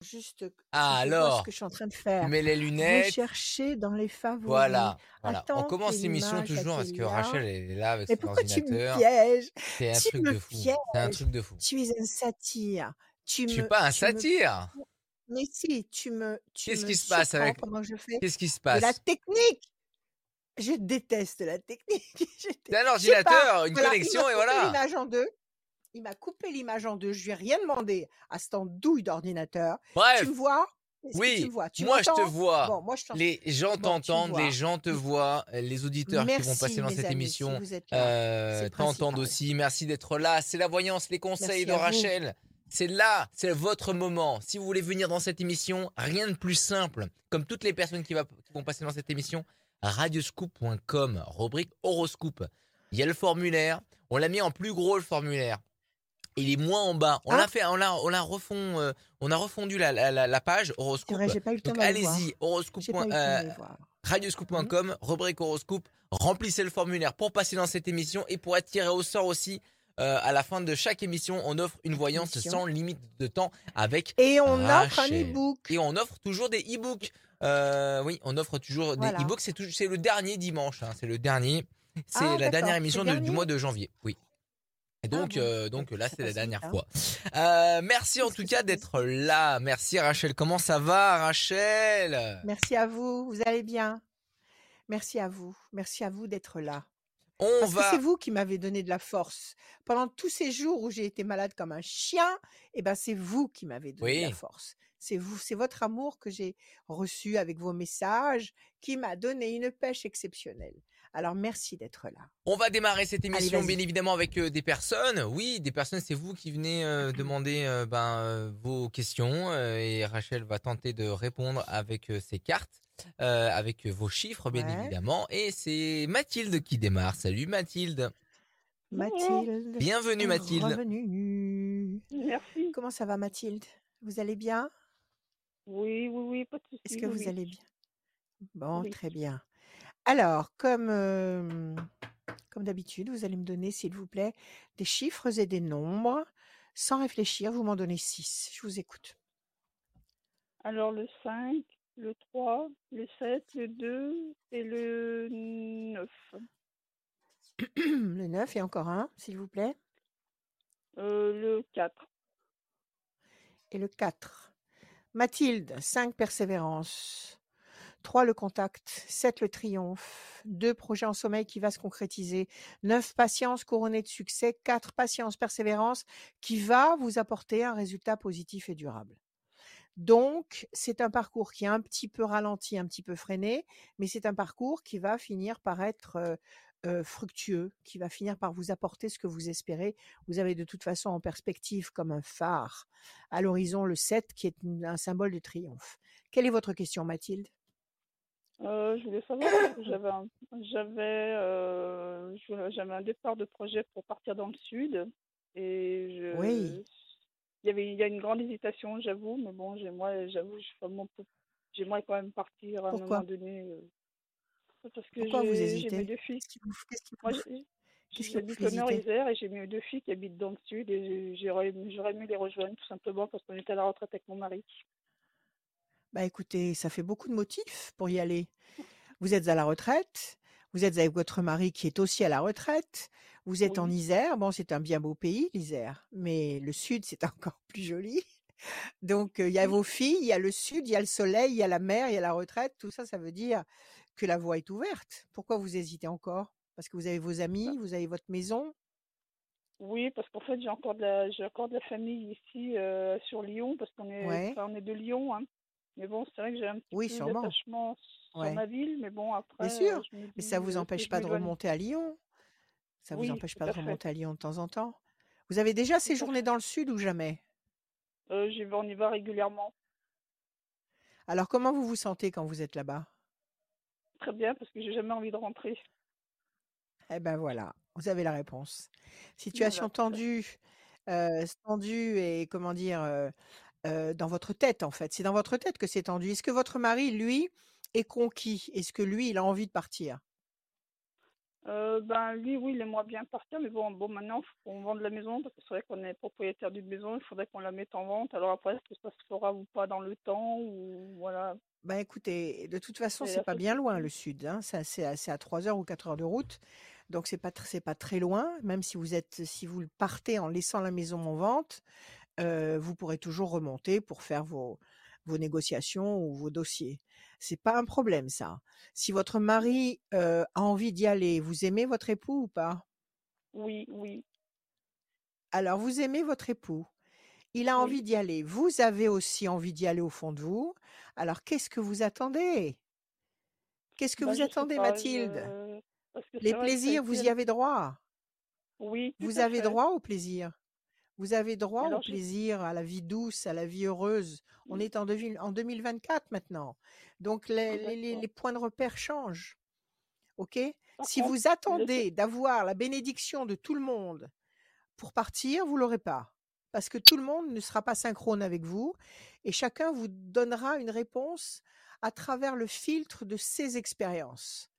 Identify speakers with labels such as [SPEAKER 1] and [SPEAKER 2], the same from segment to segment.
[SPEAKER 1] juste
[SPEAKER 2] Ah
[SPEAKER 1] je vois ce
[SPEAKER 2] alors,
[SPEAKER 1] que je suis en train de faire.
[SPEAKER 2] mets les lunettes.
[SPEAKER 1] Rechercher dans les favoris.
[SPEAKER 2] Voilà, voilà. On
[SPEAKER 1] Attends
[SPEAKER 2] commence l'émission toujours parce que. Rachel est là avec
[SPEAKER 1] Mais
[SPEAKER 2] son
[SPEAKER 1] pourquoi tu me
[SPEAKER 2] ordinateur.
[SPEAKER 1] pièges?
[SPEAKER 2] C'est un
[SPEAKER 1] Tu
[SPEAKER 2] truc
[SPEAKER 1] me
[SPEAKER 2] de fou. C'est un truc de fou.
[SPEAKER 1] Tu es un satire. Tu
[SPEAKER 2] Je suis pas un
[SPEAKER 1] me
[SPEAKER 2] satire.
[SPEAKER 1] mais si, tu me
[SPEAKER 2] Qu'est-ce qui se passe avec qu'est-ce qui se
[SPEAKER 1] de la
[SPEAKER 2] passe?
[SPEAKER 1] technique. Je déteste la technique. Je dé
[SPEAKER 2] C'est un ordinateur, une
[SPEAKER 1] Voilà,
[SPEAKER 2] connexion et voilà.
[SPEAKER 1] l'image en 2. Il m'a coupé l'image en 2. Je lui ai rien demandé à cette andouille d'ordinateur. Tu
[SPEAKER 2] Bref,
[SPEAKER 1] me vois? Tu
[SPEAKER 2] oui,
[SPEAKER 1] me vois? Tu
[SPEAKER 2] moi je te vois.
[SPEAKER 1] Bon, moi je t'entends.
[SPEAKER 2] Les gens
[SPEAKER 1] Bon, tu
[SPEAKER 2] t'entendent, les
[SPEAKER 1] vois.
[SPEAKER 2] gens te voient, les auditeurs qui vont passer dans cette
[SPEAKER 1] amis,
[SPEAKER 2] émission euh, t'entendent aussi. Merci d'être là. C'est la voyance, les conseils
[SPEAKER 1] Merci
[SPEAKER 2] de. Rachel. C'est là, c'est votre moment. Si vous voulez venir dans cette émission, rien de plus simple. Comme toutes les personnes qui, va- qui vont passer dans cette émission, radioscoop.com, rubrique horoscope. Il y a le formulaire. On l'a mis en plus gros le formulaire. Il est moins en bas. On
[SPEAKER 1] Ah.
[SPEAKER 2] l'a fait, on l'a, on l'a refond, euh, on a refondu la, la, la- la page horoscope. allez-y, horoscope. Euh.
[SPEAKER 1] Mhm.
[SPEAKER 2] rubrique horoscope, remplissez le formulaire pour passer dans cette émission et pour être tiré au sort aussi. euh, à la fin de chaque émission, on offre une voyance
[SPEAKER 1] Émission.
[SPEAKER 2] sans limite de temps avec
[SPEAKER 1] Et on offre un e-book.
[SPEAKER 2] et on offre toujours des e-books. Euh, oui, on offre toujours
[SPEAKER 1] Voilà.
[SPEAKER 2] des e-books. C'est le dernier dimanche. hein, c'est le dernier. C'est
[SPEAKER 1] Ah,
[SPEAKER 2] la dernière émission du
[SPEAKER 1] dernier
[SPEAKER 2] mois de janvier. Oui. Et donc,
[SPEAKER 1] bon.
[SPEAKER 2] euh, donc
[SPEAKER 1] Donc,
[SPEAKER 2] là, c'est la dernière
[SPEAKER 1] hein.
[SPEAKER 2] fois. Euh, merci en tout cas d'être là. Merci Rachel. Comment ça va, Rachel?
[SPEAKER 1] Merci à vous. Vous allez bien? Merci à vous. Merci à vous d'être là.
[SPEAKER 2] On
[SPEAKER 1] Parce que
[SPEAKER 2] va.
[SPEAKER 1] c'est vous qui m'avez donné de la force. Pendant tous ces jours où j'ai été malade comme un chien, eh ben c'est vous qui m'avez donné de la force. C'est vous, c'est votre amour que j'ai reçu avec vos messages qui m'a donné une pêche exceptionnelle. Alors merci d'être là.
[SPEAKER 2] On va démarrer cette émission bien évidemment avec euh, des personnes. Oui, des personnes, c'est vous qui venez euh, demander euh, ben, euh, vos questions euh, et Rachel va tenter de répondre avec euh, ses cartes, euh, avec vos chiffres bien
[SPEAKER 1] Ouais.
[SPEAKER 2] évidemment. Et c'est Mathilde qui démarre. Salut Mathilde.
[SPEAKER 1] Mathilde.
[SPEAKER 2] Bienvenue Mathilde.
[SPEAKER 1] Revenue.
[SPEAKER 3] Merci.
[SPEAKER 1] Comment ça va Mathilde? Vous allez bien?
[SPEAKER 3] Oui, oui, oui, pas de.
[SPEAKER 1] Est-ce que
[SPEAKER 3] oui,
[SPEAKER 1] vous allez bien? Bon,
[SPEAKER 3] Oui.
[SPEAKER 1] très bien. Alors, comme, euh, comme d'habitude, vous allez me donner, s'il vous plaît, des chiffres et des nombres. Sans réfléchir, vous m'en donnez six. Je vous écoute.
[SPEAKER 3] Alors, le 5, le 3, le 7, le 2 et le 9.
[SPEAKER 1] Le 9 et encore un, s'il vous plaît.
[SPEAKER 3] Euh, le 4.
[SPEAKER 1] Et le 4. Mathilde, 5 persévérance. 3 le contact, 7 le triomphe, 2 projet en sommeil qui va se concrétiser, 9 patience couronnée de succès, 4 patience persévérance qui va vous apporter un résultat positif et durable. Donc, c'est un parcours qui est un petit peu ralenti, un petit peu freiné, mais c'est un parcours qui va finir par être euh, euh, fructueux, qui va finir par vous apporter ce que vous espérez. Vous avez de toute façon en perspective comme un phare à l'horizon le 7 qui est un symbole de triomphe. Quelle est votre question, Mathilde?
[SPEAKER 3] Euh, je voulais savoir, j'avais un, j'avais, euh, j'avais un départ de projet pour partir dans le sud. Et je,
[SPEAKER 1] Oui.
[SPEAKER 3] il y avait, il y a une grande hésitation, j'avoue, mais bon, j'aimerais, j'avoue, je- vraiment, j'aimerais quand même partir à un moment donné. euh, parce que
[SPEAKER 1] Pourquoi vous
[SPEAKER 3] j'ai, j'ai mes deux filles.
[SPEAKER 1] Qui
[SPEAKER 3] Moi, j'ai- j'habite au nord Isère et j'ai mes deux filles qui habitent dans le sud et j'aurais, j'aurais aimé les rejoindre tout simplement parce qu'on était à la retraite avec mon mari.
[SPEAKER 1] Bah écoutez, ça fait beaucoup de motifs pour y aller. Vous êtes à la retraite, vous êtes avec votre mari qui est aussi à la retraite, vous êtes en. Isère, bon c'est un bien beau pays l'Isère, mais le sud c'est encore plus joli. Donc il y a vos filles, il y a le sud, il y a le soleil, il y a la mer, il y a la retraite, tout ça ça veut dire que la voie est ouverte. Pourquoi vous hésitez encore? Parce que vous avez vos
[SPEAKER 3] Bah,
[SPEAKER 1] amis, vous avez votre maison?
[SPEAKER 3] Oui, parce qu'en fait, j'ai encore de la, j'ai encore de la famille ici euh, sur Lyon, parce qu'on est,
[SPEAKER 1] Ouais,
[SPEAKER 3] enfin, on est de Lyon, hein. Mais bon, c'est vrai que j'ai un petit
[SPEAKER 1] oui
[SPEAKER 3] peu d'attachement sur
[SPEAKER 1] ouais,
[SPEAKER 3] ma ville, mais bon,
[SPEAKER 1] bien
[SPEAKER 3] après,
[SPEAKER 1] sûr.
[SPEAKER 3] euh, je me
[SPEAKER 1] Mais ça
[SPEAKER 3] dis
[SPEAKER 1] vous empêche pas de remonter à Lyon. Ça vous
[SPEAKER 3] Oui,
[SPEAKER 1] empêche pas de remonter à Lyon de temps en temps. Vous avez déjà séjourné dans le sud ou jamais?
[SPEAKER 3] Euh, j'y vais, on y va régulièrement.
[SPEAKER 1] Alors comment vous vous sentez quand vous êtes là-bas?
[SPEAKER 3] Très bien, parce que j'ai jamais envie de rentrer.
[SPEAKER 1] Eh ben voilà, vous avez la réponse. Situation
[SPEAKER 3] Voilà,
[SPEAKER 1] tendue, euh, tendue et comment dire euh, euh, dans votre tête en fait. C'est dans votre tête que c'est tendu. Est-ce que votre mari, lui, est conquis? Est-ce que lui, il a envie de partir?
[SPEAKER 3] Euh, ben lui, oui, il aimerait bien partir, mais bon, bon maintenant, faut qu'on vende la maison, parce que c'est vrai qu'on est propriétaire d'une maison, il faudrait qu'on la mette en vente. Alors après, est-ce que ça se fera ou pas dans le temps, ou voilà.
[SPEAKER 1] Bah écoutez, de toute façon,
[SPEAKER 3] C'est
[SPEAKER 1] pas bien loin le sud, hein. C'est à, à- c'est à 3 heures ou 4 heures de route. Donc c'est pas, c'est pas très loin. Même si vous êtes, si vous partez en laissant la maison en vente, euh, vous pourrez toujours remonter pour faire vos, vos négociations ou vos dossiers. C'est pas un problème, ça. Si votre mari euh, a envie d'y aller, vous aimez votre époux ou pas?
[SPEAKER 3] Oui, oui,
[SPEAKER 1] Alors, vous aimez votre époux. Il a
[SPEAKER 3] oui.
[SPEAKER 1] envie d'y aller. Vous avez aussi envie d'y aller au fond de vous. Alors, qu'est-ce que vous attendez? Qu'est-ce que
[SPEAKER 3] Ben
[SPEAKER 1] vous attendez,
[SPEAKER 3] pas,
[SPEAKER 1] Mathilde? Les plaisirs, vous y avez droit.
[SPEAKER 3] Oui,
[SPEAKER 1] Vous avez
[SPEAKER 3] fait.
[SPEAKER 1] droit au plaisir. Vous avez droit au
[SPEAKER 3] alors,
[SPEAKER 1] plaisir, à la vie douce, à la vie heureuse. On est en, devi- en 2024 maintenant. Donc, les, les- points de repère changent. OK? Si vous attendez d'avoir la bénédiction de tout le monde pour partir, vous l'aurez pas. Parce que tout le monde ne sera pas synchrone avec vous et chacun vous donnera une réponse à travers le filtre de ses expériences.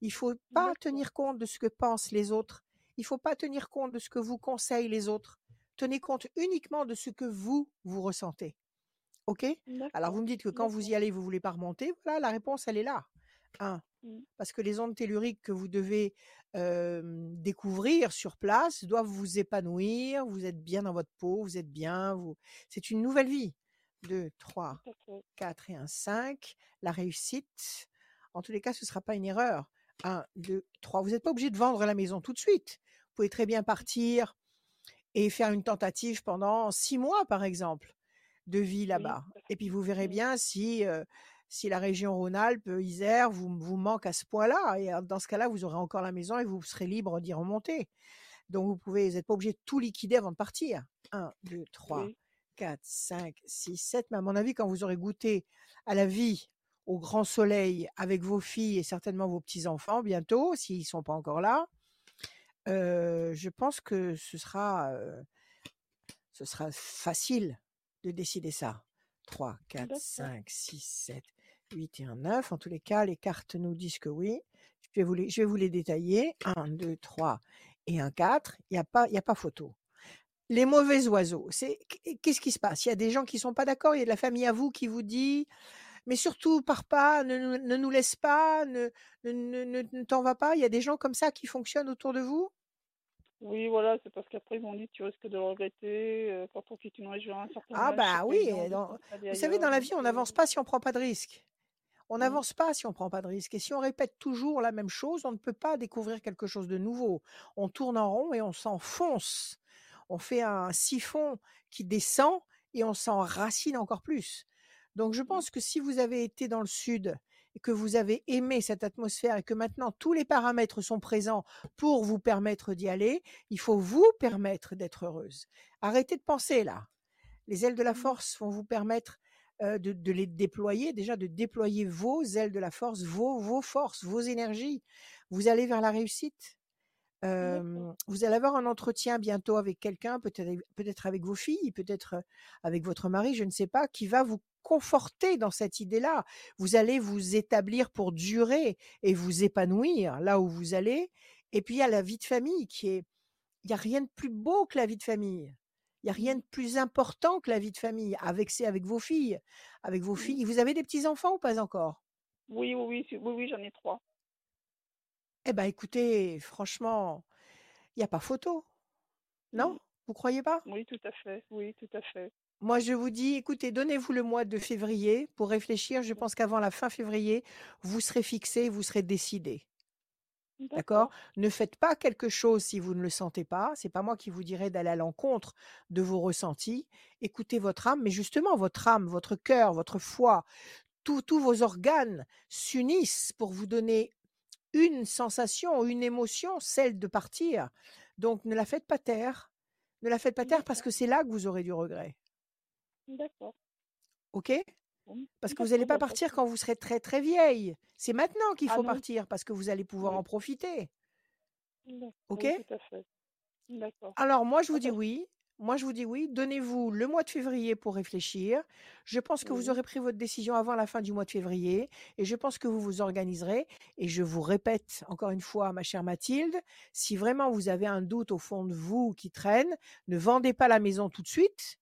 [SPEAKER 1] Il faut pas tenir compte de ce que pensent les autres. Il faut pas tenir compte de ce que vous conseillent les autres. Tenez compte uniquement de ce que vous, vous ressentez. OK? Alors, vous me dites que quand vous y allez, vous voulez pas remonter. Voilà, la réponse, elle est là. Un,
[SPEAKER 3] Mm.
[SPEAKER 1] parce que les ondes telluriques que vous devez euh, découvrir sur place doivent vous épanouir. Vous êtes bien dans votre peau, vous êtes bien. Vous... C'est une nouvelle vie. 2, 3,
[SPEAKER 3] Tout à fait.
[SPEAKER 1] 4 et un 5. La réussite. En tous les cas, ce ne sera pas une erreur. 1, 2, 3. Vous n'êtes pas obligé de vendre la maison tout de suite. Vous pouvez très bien partir et faire une tentative pendant six mois, par exemple, de vie là-bas. Et puis vous verrez bien si, euh, si la région Rhône-Alpes, Isère, vous, vous manque à ce point-là. Et euh, dans ce cas-là, vous aurez encore la maison et vous serez libre d'y remonter. Donc vous pouvez, vous n'êtes pas obligé de tout liquider avant de partir. 1, 2, 3,
[SPEAKER 3] Oui,
[SPEAKER 1] 4, 5, 6, 7. Mais à mon avis, quand vous aurez goûté à la vie au grand soleil avec vos filles et certainement vos petits-enfants bientôt, s'ils ne sont pas encore là, euh, je pense que ce sera, euh, ce sera facile de décider ça. 3, 4,
[SPEAKER 3] d'accord.
[SPEAKER 1] 5, 6, 7, 8 et un 9. En tous les cas, les cartes nous disent que oui. Je vais vous les, je vais vous les détailler. 1, 2, 3 et un 4. Il n'y a, pas- y a pas photo. Les mauvais oiseaux, c'est qu'est-ce qui se passe? Il y a des gens qui sont pas d'accord, il y a de la famille à vous qui vous dit mais surtout pars pas, ne, nous- ne nous laisse pas, ne, ne, ne, ne- ne t'en va pas. Il y a des gens comme ça qui fonctionnent autour de vous?
[SPEAKER 3] Oui, voilà, c'est parce qu'après ils m'ont dit tu risques de le regretter euh, quand on quitte une région à un certain
[SPEAKER 1] Ah
[SPEAKER 3] âge,
[SPEAKER 1] bah oui, dans- vous savez, dans la vie, on
[SPEAKER 3] euh,
[SPEAKER 1] n'avance pas si on prend pas de risques. On n'avance pas si on prend pas de risques. Et si on répète toujours la même chose, on ne peut pas découvrir quelque chose de nouveau. On tourne en rond et on s'enfonce. On fait un siphon qui descend et on s'enracine encore plus. Donc je pense que si vous avez été dans le sud et que vous avez aimé cette atmosphère et que maintenant tous les paramètres sont présents pour vous permettre d'y aller, il faut vous permettre d'être heureuse. Arrêtez de penser là. Les ailes de la
[SPEAKER 3] mm,
[SPEAKER 1] force vont vous permettre euh, de, de les déployer, déjà de déployer vos ailes de la force, vos, vos forces, vos énergies. Vous allez vers la réussite. Euh, vous allez avoir un entretien bientôt avec quelqu'un, peut-être peut-être avec vos filles, peut-être avec votre mari, je ne sais pas, qui va vous conforter dans cette idée-là. Vous allez vous établir pour durer et vous épanouir là où vous allez. Et puis il y a la vie de famille qui est, il n'y a rien de plus beau que la vie de famille. Il n'y a rien
[SPEAKER 3] mm,
[SPEAKER 1] de plus important que la vie de famille avec, ses- avec vos filles. Avec vos filles. Vous avez des petits-enfants ou pas encore?
[SPEAKER 3] Oui, oui, oui, oui, oui, j'en ai trois.
[SPEAKER 1] Eh ben écoutez, franchement, il n'y a pas photo. Non? Vous croyez pas?
[SPEAKER 3] Oui, tout à fait. Oui, tout à fait.
[SPEAKER 1] Moi, je vous dis, écoutez, donnez-vous le mois de février pour réfléchir. Je pense qu'avant la fin février, vous serez fixé, vous serez décidé. D'accord? Ne faites pas quelque chose si vous ne le sentez pas. C'est pas moi qui vous dirai d'aller à l'encontre de vos ressentis. Écoutez votre âme, mais justement, votre âme, votre cœur, votre foi, tous tous vos organes s'unissent pour vous donner une sensation, une émotion, celle de partir. Donc, ne la faites pas taire. Ne la faites pas taire parce que c'est là que vous aurez du regret.
[SPEAKER 3] D'accord.
[SPEAKER 1] OK? Parce que vous n'allez pas
[SPEAKER 3] bah,
[SPEAKER 1] partir quand vous serez très très vieille. C'est maintenant qu'il
[SPEAKER 3] Ah
[SPEAKER 1] faut partir parce que vous allez pouvoir
[SPEAKER 3] oui,
[SPEAKER 1] en profiter. OK
[SPEAKER 3] oui, tout à fait. D'accord.
[SPEAKER 1] Alors moi je
[SPEAKER 3] Ah,
[SPEAKER 1] vous dis
[SPEAKER 3] parce-
[SPEAKER 1] oui. Moi, je vous dis oui. Donnez-vous le mois de février pour réfléchir. Je pense que vous aurez pris votre décision avant la fin du mois de février et je pense que vous vous organiserez. Et je vous répète encore une fois, ma chère Mathilde, si vraiment vous avez un doute au fond de vous qui traîne, ne vendez pas la maison tout de suite.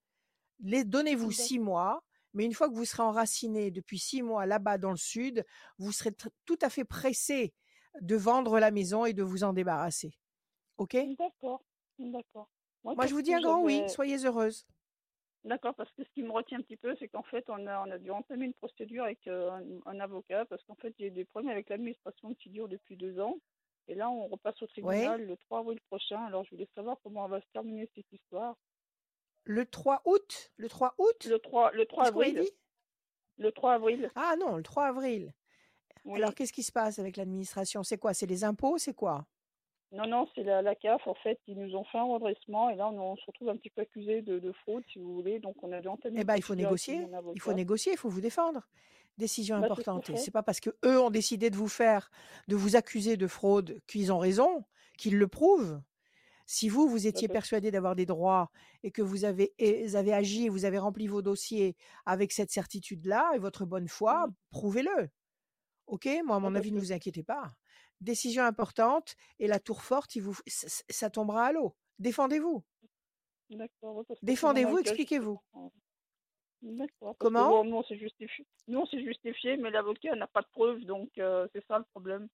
[SPEAKER 1] Les, donnez-vous six mois. Mais une fois que vous serez enraciné depuis six mois là-bas dans le sud, vous serez tout à fait pressé de vendre la maison et de vous en débarrasser. OK?
[SPEAKER 3] D'accord. D'accord. Moi,
[SPEAKER 1] je vous dis un grand oui.
[SPEAKER 3] j'avais.
[SPEAKER 1] Soyez heureuse.
[SPEAKER 3] D'accord, parce que ce qui me retient un petit peu, c'est qu'en fait, on a, on a dû entamer une procédure avec euh, un, un avocat, parce qu'en fait, j'ai des problèmes avec l'administration qui durent depuis deux ans. Et là, on repasse au tribunal le 3 avril prochain. Alors, je voulais savoir comment va se terminer cette histoire.
[SPEAKER 1] Le 3 août? Le 3 août?
[SPEAKER 3] Le 3, le 3
[SPEAKER 1] Qu'est-ce qu'on a
[SPEAKER 3] avril.
[SPEAKER 1] dit?
[SPEAKER 3] Le 3 avril.
[SPEAKER 1] Ah non, le 3 avril.
[SPEAKER 3] Oui.
[SPEAKER 1] Alors, qu'est-ce qui se passe avec l'administration? C'est quoi? C'est les impôts? C'est quoi?
[SPEAKER 3] Non, non, c'est la, la CAF. En fait, ils nous ont fait un redressement. Et là, on, on se retrouve un petit peu accusé de, de fraude, si vous voulez. Donc, on a dû entamer
[SPEAKER 1] Eh ben, il faut négocier. Il faut négocier, il faut vous défendre. Décision
[SPEAKER 3] Bah, c'est ce
[SPEAKER 1] importante. Pas parce que eux ont décidé de vous faire, de vous accuser de fraude qu'ils ont raison, qu'ils le prouvent. Si vous, vous
[SPEAKER 3] Bah,
[SPEAKER 1] étiez persuadé d'avoir des droits et que vous avez, et vous avez agi et vous avez rempli vos dossiers avec cette certitude-là et votre bonne foi,
[SPEAKER 3] Mhm.
[SPEAKER 1] prouvez-le. OK? Moi, à
[SPEAKER 3] Bah,
[SPEAKER 1] mon avis, ne vous inquiétez pas. Décision importante et la tour forte, il vous, ça, tombera à l'eau. Défendez-vous.
[SPEAKER 3] C'est mon
[SPEAKER 1] Défendez-vous, expliquez-vous.
[SPEAKER 3] D'accord. Que
[SPEAKER 1] Comment?
[SPEAKER 3] bon, nous, on s'est justifié. Nous, on s'est justifié, mais l'avocat n'a pas de preuves, donc euh, c'est ça le problème.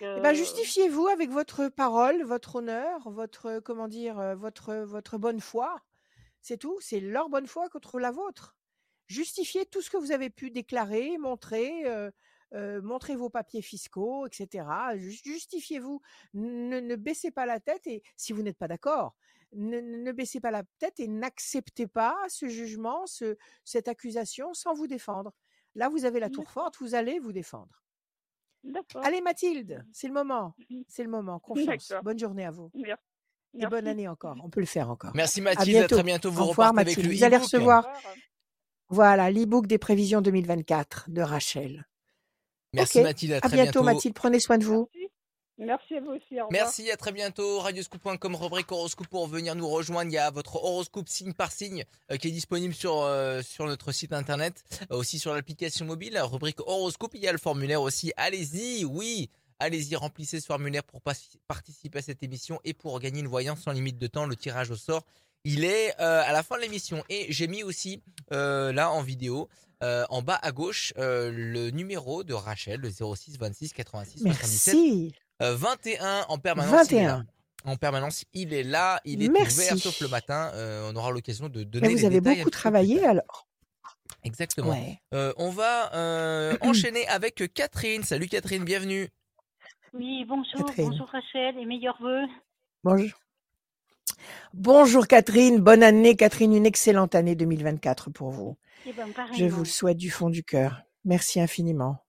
[SPEAKER 1] Eh ben,
[SPEAKER 3] euh,
[SPEAKER 1] justifiez-vous avec votre parole, votre honneur, votre, comment dire, euh, votre, votre bonne foi. C'est tout. C'est leur bonne foi contre la vôtre. Justifiez tout ce que vous avez pu déclarer, montrer, euh, euh, montrez vos papiers fiscaux, etc. Ju- Justifiez-vous. Ne, ne baissez pas la tête et si vous n'êtes pas d'accord, ne, ne baissez pas la tête et n'acceptez pas ce jugement, ce, cette accusation sans vous défendre. Là, vous avez la tour forte, vous allez vous défendre.
[SPEAKER 3] D'accord.
[SPEAKER 1] Allez Mathilde, c'est le moment.
[SPEAKER 3] Mhm.
[SPEAKER 1] C'est le moment. Confiance.
[SPEAKER 3] D'accord.
[SPEAKER 1] Bonne journée à vous.
[SPEAKER 3] Merci.
[SPEAKER 1] Et bonne année encore. On peut le faire encore.
[SPEAKER 2] Merci
[SPEAKER 1] À
[SPEAKER 2] Mathilde, à
[SPEAKER 1] bientôt.
[SPEAKER 2] très bientôt. Vous
[SPEAKER 1] Au revoir
[SPEAKER 2] avec le
[SPEAKER 1] Vous allez
[SPEAKER 2] e-book.
[SPEAKER 1] Recevoir, voilà, l'e-book des prévisions 2024 de Rachel.
[SPEAKER 2] Merci. Mathilde, à
[SPEAKER 1] À
[SPEAKER 2] très
[SPEAKER 1] bientôt
[SPEAKER 2] bientôt.
[SPEAKER 1] Mathilde. Prenez soin de vous.
[SPEAKER 3] Merci. Merci à vous aussi. Au revoir.
[SPEAKER 2] Merci, à très bientôt. Radioscoop.com, rubrique horoscope pour venir nous rejoindre. Il y a votre horoscope signe par signe euh, qui est disponible sur, euh, sur notre site internet, euh, aussi sur l'application mobile, la rubrique horoscope. Il y a le formulaire aussi. Allez-y, oui, allez-y, remplissez ce formulaire pour participer à cette émission et pour gagner une voyance sans limite de temps. Le tirage au sort, il est euh, à la fin de l'émission. Et j'ai mis aussi euh, là en vidéo. euh, en bas à gauche, euh, le numéro de Rachel, le 06 26 86 77
[SPEAKER 1] Merci.
[SPEAKER 2] 21 en permanence. Il est là.
[SPEAKER 1] 21.
[SPEAKER 2] En permanence, il est là, il est
[SPEAKER 1] Merci.
[SPEAKER 2] ouvert, sauf le matin. Euh, on aura l'occasion de donner
[SPEAKER 1] Mais vous
[SPEAKER 2] les
[SPEAKER 1] avez
[SPEAKER 2] détails un
[SPEAKER 1] beaucoup
[SPEAKER 2] petit peu plus
[SPEAKER 1] travaillé alors.
[SPEAKER 2] Exactement.
[SPEAKER 1] Ouais.
[SPEAKER 2] Euh, on va euh, enchaîner avec Catherine. Salut Catherine, bienvenue.
[SPEAKER 4] Oui, bonjour,
[SPEAKER 1] Catherine.
[SPEAKER 4] bonjour Rachel et meilleurs vœux.
[SPEAKER 1] Bonjour. Bonjour Catherine. Bonne année Catherine. Une excellente année 2024 pour vous.
[SPEAKER 4] Eh ben,
[SPEAKER 1] Je vous le souhaite du fond du cœur. Merci infiniment.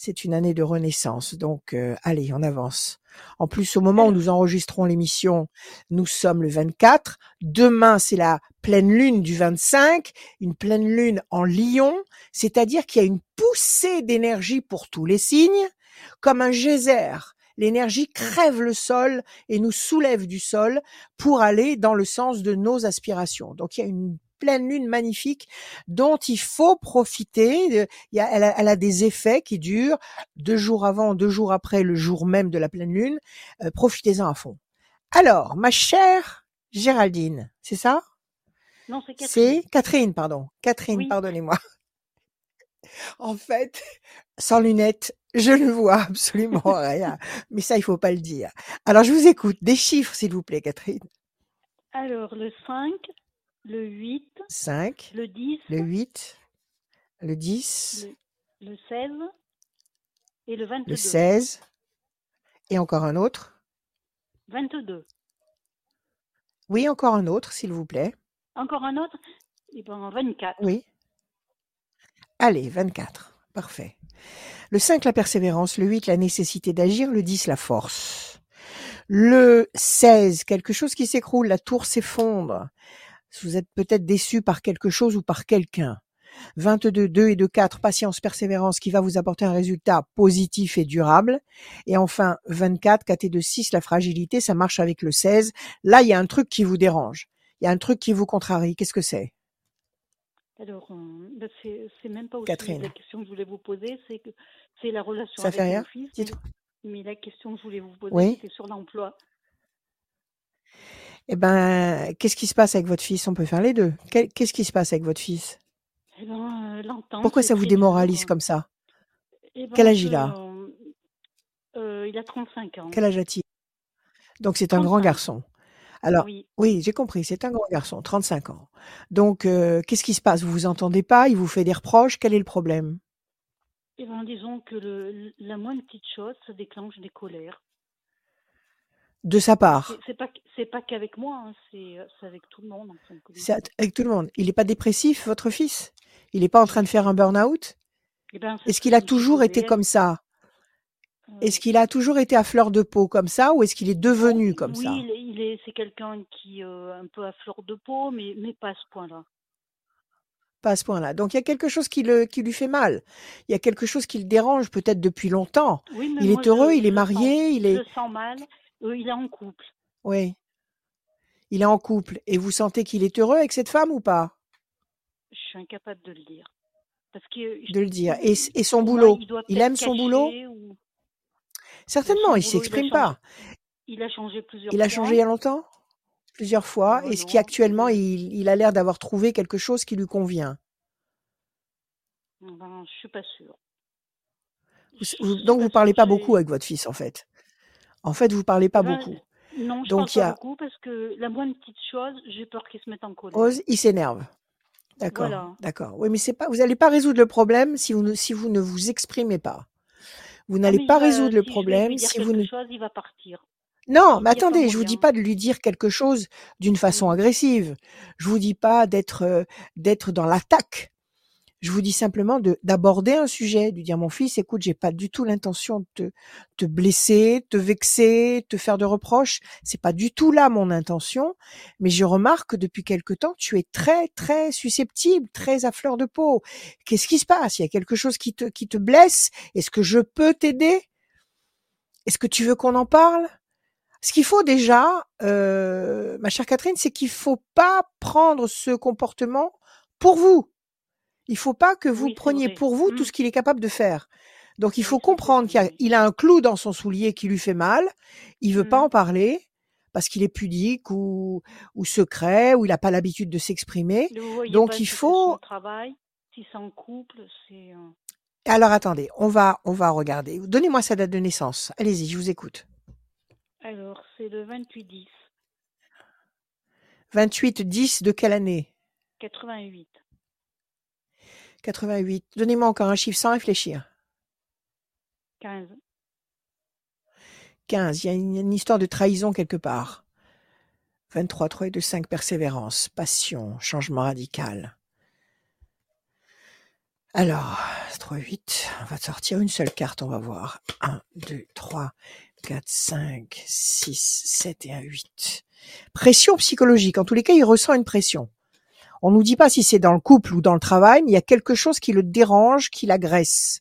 [SPEAKER 1] C'est une année de renaissance, donc euh, allez, on avance. En plus, au moment où nous enregistrons l'émission, nous sommes le 24. Demain, c'est la pleine lune du 25, une pleine lune en lion, c'est-à-dire qu'il y a une poussée d'énergie pour tous les signes, comme un geyser. L'énergie crève le sol et nous soulève du sol pour aller dans le sens de nos aspirations. Donc il y a une pleine lune magnifique dont il faut profiter. Euh, Il elle, a, elle a des effets qui durent deux jours avant, deux jours après, le jour même de la pleine lune. Euh, Profitez-en à fond. Alors, ma chère Géraldine, c'est ça?
[SPEAKER 4] Non, c'est Catherine.
[SPEAKER 1] C'est Catherine, pardon. Catherine,
[SPEAKER 4] Oui.
[SPEAKER 1] pardonnez-moi. En fait, sans lunettes, je ne vois absolument rien. Mais ça, il faut pas le dire. Alors, je vous écoute. Des chiffres, s'il vous plaît, Catherine.
[SPEAKER 4] Alors, le 5, le 8,
[SPEAKER 1] 5,
[SPEAKER 4] le 10,
[SPEAKER 1] le 8, le 10,
[SPEAKER 4] le, le 16 et le 22.
[SPEAKER 1] le 16, et encore un autre.
[SPEAKER 4] 22.
[SPEAKER 1] Oui, encore un autre, s'il vous plaît.
[SPEAKER 4] Encore un autre? Eh ben, 24.
[SPEAKER 1] Oui. Allez, 24. Parfait. Le 5, la persévérance. Le 8, la nécessité d'agir. Le 10, la force. Le 16, quelque chose qui s'écroule. La tour s'effondre. Vous êtes peut-être déçu par quelque chose ou par quelqu'un. 22, 2 et 2, 4, patience, persévérance qui va vous apporter un résultat positif et durable. Et enfin, 24, 4 et 2, 6, la fragilité, ça marche avec le 16. Là, il y a un truc qui vous dérange. Il y a un truc qui vous contrarie. Qu'est-ce que c'est?
[SPEAKER 4] Alors, euh, ben, c'est même pas aussi
[SPEAKER 1] Catherine.
[SPEAKER 4] la question que je voulais vous poser, c'est que c'est la relation
[SPEAKER 1] Ça
[SPEAKER 4] avec
[SPEAKER 1] fait
[SPEAKER 4] mon fils. Mais, mais la question que je voulais vous poser,
[SPEAKER 1] Oui.
[SPEAKER 4] c'était sur l'emploi.
[SPEAKER 1] Eh ben, qu'est-ce qui se passe avec votre fils? On peut faire les deux. Qu'est-ce qui se passe avec votre fils?
[SPEAKER 4] Eh ben, euh,
[SPEAKER 1] Pourquoi ça vous démoralise comme ça?
[SPEAKER 4] Eh ben,
[SPEAKER 1] Quel âge il a?
[SPEAKER 4] euh, Il a 35 ans.
[SPEAKER 1] Quel âge a-t-il? Donc c'est un grand
[SPEAKER 4] 35.
[SPEAKER 1] garçon. Alors,
[SPEAKER 4] Oui.
[SPEAKER 1] oui, j'ai compris, c'est un grand garçon, 35 ans. Donc, euh, qu'est-ce qui se passe? Vous vous entendez pas? Il vous fait des reproches? Quel est le problème?
[SPEAKER 4] Eh ben, disons que le, la moindre petite chose, ça déclenche des colères.
[SPEAKER 1] De sa part
[SPEAKER 4] C'est- pas c'est pas qu'avec moi, hein, c'est euh, c'est avec tout le monde en.
[SPEAKER 1] C'est avec tout le monde. Il n'est pas dépressif, votre fils? Il n'est pas en train de faire un burn-out?
[SPEAKER 4] Eh ben,
[SPEAKER 1] Est-ce
[SPEAKER 4] ce
[SPEAKER 1] qu'il a
[SPEAKER 4] je
[SPEAKER 1] toujours été comme ça?
[SPEAKER 4] Euh,
[SPEAKER 1] Est-ce qu'il a toujours été à fleur de peau comme ça ou est-ce qu'il est devenu comme
[SPEAKER 4] oui,
[SPEAKER 1] ça?
[SPEAKER 4] est, il est- c'est quelqu'un qui euh, un peu à fleur de peau, mais mais pas à ce point-là.
[SPEAKER 1] Pas à ce point-là. Donc il y a quelque chose qui, le, qui lui fait mal. Il y a quelque chose qui le dérange peut-être depuis longtemps.
[SPEAKER 4] Oui, mais
[SPEAKER 1] Il
[SPEAKER 4] moi
[SPEAKER 1] est
[SPEAKER 4] je,
[SPEAKER 1] heureux, il
[SPEAKER 4] je
[SPEAKER 1] est
[SPEAKER 4] sens,
[SPEAKER 1] marié, il
[SPEAKER 4] je
[SPEAKER 1] est...
[SPEAKER 4] le sens mal. Il est en couple.
[SPEAKER 1] Oui, il est en couple. Et vous sentez qu'il est heureux avec cette femme ou pas?
[SPEAKER 4] Je suis incapable de le dire. Parce que je-
[SPEAKER 1] De le dire. Et, et son boulot
[SPEAKER 4] il doit
[SPEAKER 1] Il
[SPEAKER 4] peut-être
[SPEAKER 1] aime son boulot?
[SPEAKER 4] ou
[SPEAKER 1] Certainement, il
[SPEAKER 4] a
[SPEAKER 1] s'exprime pas.
[SPEAKER 4] Il a changé plusieurs
[SPEAKER 1] Il a changé il y a longtemps? Plusieurs fois. Est-ce qu'actuellement, il, il a l'air d'avoir trouvé quelque chose qui lui convient?
[SPEAKER 4] Ben, je suis pas sûre.
[SPEAKER 1] Vous- vous- Donc vous parlez
[SPEAKER 4] sûre.
[SPEAKER 1] pas beaucoup avec votre fils en fait? En fait, vous parlez pas
[SPEAKER 4] ben,
[SPEAKER 1] beaucoup.
[SPEAKER 4] non, je
[SPEAKER 1] Donc
[SPEAKER 4] parle pas
[SPEAKER 1] a
[SPEAKER 4] beaucoup parce que la moindre petite chose, j'ai peur qu'il se mette en colère.
[SPEAKER 1] Ose, il s'énerve. D'accord,
[SPEAKER 4] Voilà.
[SPEAKER 1] d'accord. Oui, mais c'est pas, vous n'allez pas résoudre le problème si vous ne, si vous ne vous exprimez pas. Vous
[SPEAKER 4] Ah
[SPEAKER 1] n'allez pas
[SPEAKER 4] va,
[SPEAKER 1] résoudre le
[SPEAKER 4] si
[SPEAKER 1] problème
[SPEAKER 4] dire
[SPEAKER 1] si vous
[SPEAKER 4] quelque
[SPEAKER 1] ne.
[SPEAKER 4] chose, il va partir.
[SPEAKER 1] Non, mais attendez, je vous dis pas de lui dire quelque chose d'une façon
[SPEAKER 4] Mm.
[SPEAKER 1] agressive. Je vous dis pas d'être euh, d'être dans l'attaque. Je vous dis simplement de d'aborder un sujet, de dire mon fils, écoute, j'ai pas du tout l'intention de te, te blesser, te vexer, te faire de reproches. C'est pas du tout là mon intention. Mais je remarque que depuis quelque temps, tu es très très susceptible, très à fleur de peau. Qu'est-ce qui se passe? Il y a quelque chose qui te qui te blesse? Est-ce que je peux t'aider? Est-ce que tu veux qu'on en parle? Ce qu'il faut déjà, euh, ma chère Catherine, c'est qu'il faut pas prendre ce comportement pour vous. Il faut pas que vous
[SPEAKER 4] Oui,
[SPEAKER 1] preniez pour vous tout
[SPEAKER 4] Mm.
[SPEAKER 1] ce qu'il est capable de faire. Donc il faut comprendre qu'il a, un clou dans son soulier qui lui fait mal. Il veut pas
[SPEAKER 4] Mm.
[SPEAKER 1] en parler parce qu'il est pudique ou, ou secret ou il n'a pas l'habitude de s'exprimer. Donc il
[SPEAKER 4] si c'est
[SPEAKER 1] faut.
[SPEAKER 4] son travail, si c'est en couple, c'est.
[SPEAKER 1] Alors attendez, on va on va regarder. Donnez-moi sa date de naissance. Allez-y, je vous écoute.
[SPEAKER 4] Alors, c'est le 28-10,
[SPEAKER 1] 28 10 de quelle année?
[SPEAKER 4] 88,
[SPEAKER 1] 88. Donnez-moi encore un chiffre sans réfléchir.
[SPEAKER 4] 15.
[SPEAKER 1] 15. Il y a une, une histoire de trahison quelque part. 23, 3 et 2, 5, persévérance, passion, changement radical. Alors, 3, 8, on va sortir une seule carte, on va voir. 1, 2, 3, 4, 5, 6, 7 et un 8. Pression psychologique. En tous les cas, il ressent une pression. On nous dit pas si c'est dans le couple ou dans le travail, mais il y a quelque chose qui le dérange, qui l'agresse.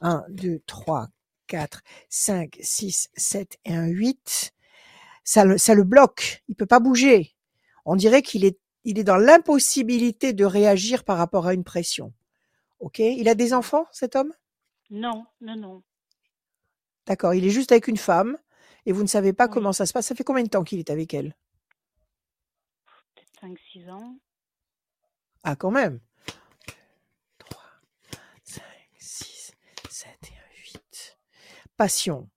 [SPEAKER 1] 1, 2, 3, 4, 5, 6, 7 et un 8. Ça le, ça le bloque. Il peut pas bouger. On dirait qu'il est, il est dans l'impossibilité de réagir par rapport à une pression. Ok? Il a des enfants, cet homme?
[SPEAKER 4] Non, non, non.
[SPEAKER 1] D'accord. Il est juste avec une femme et vous ne savez pas
[SPEAKER 4] Oui.
[SPEAKER 1] comment ça se passe. Ça fait combien de temps qu'il est avec elle?
[SPEAKER 4] Peut-être 5-6 ans.
[SPEAKER 1] Ah, quand même. 3, 5, 6, 7 et un 8. Passion.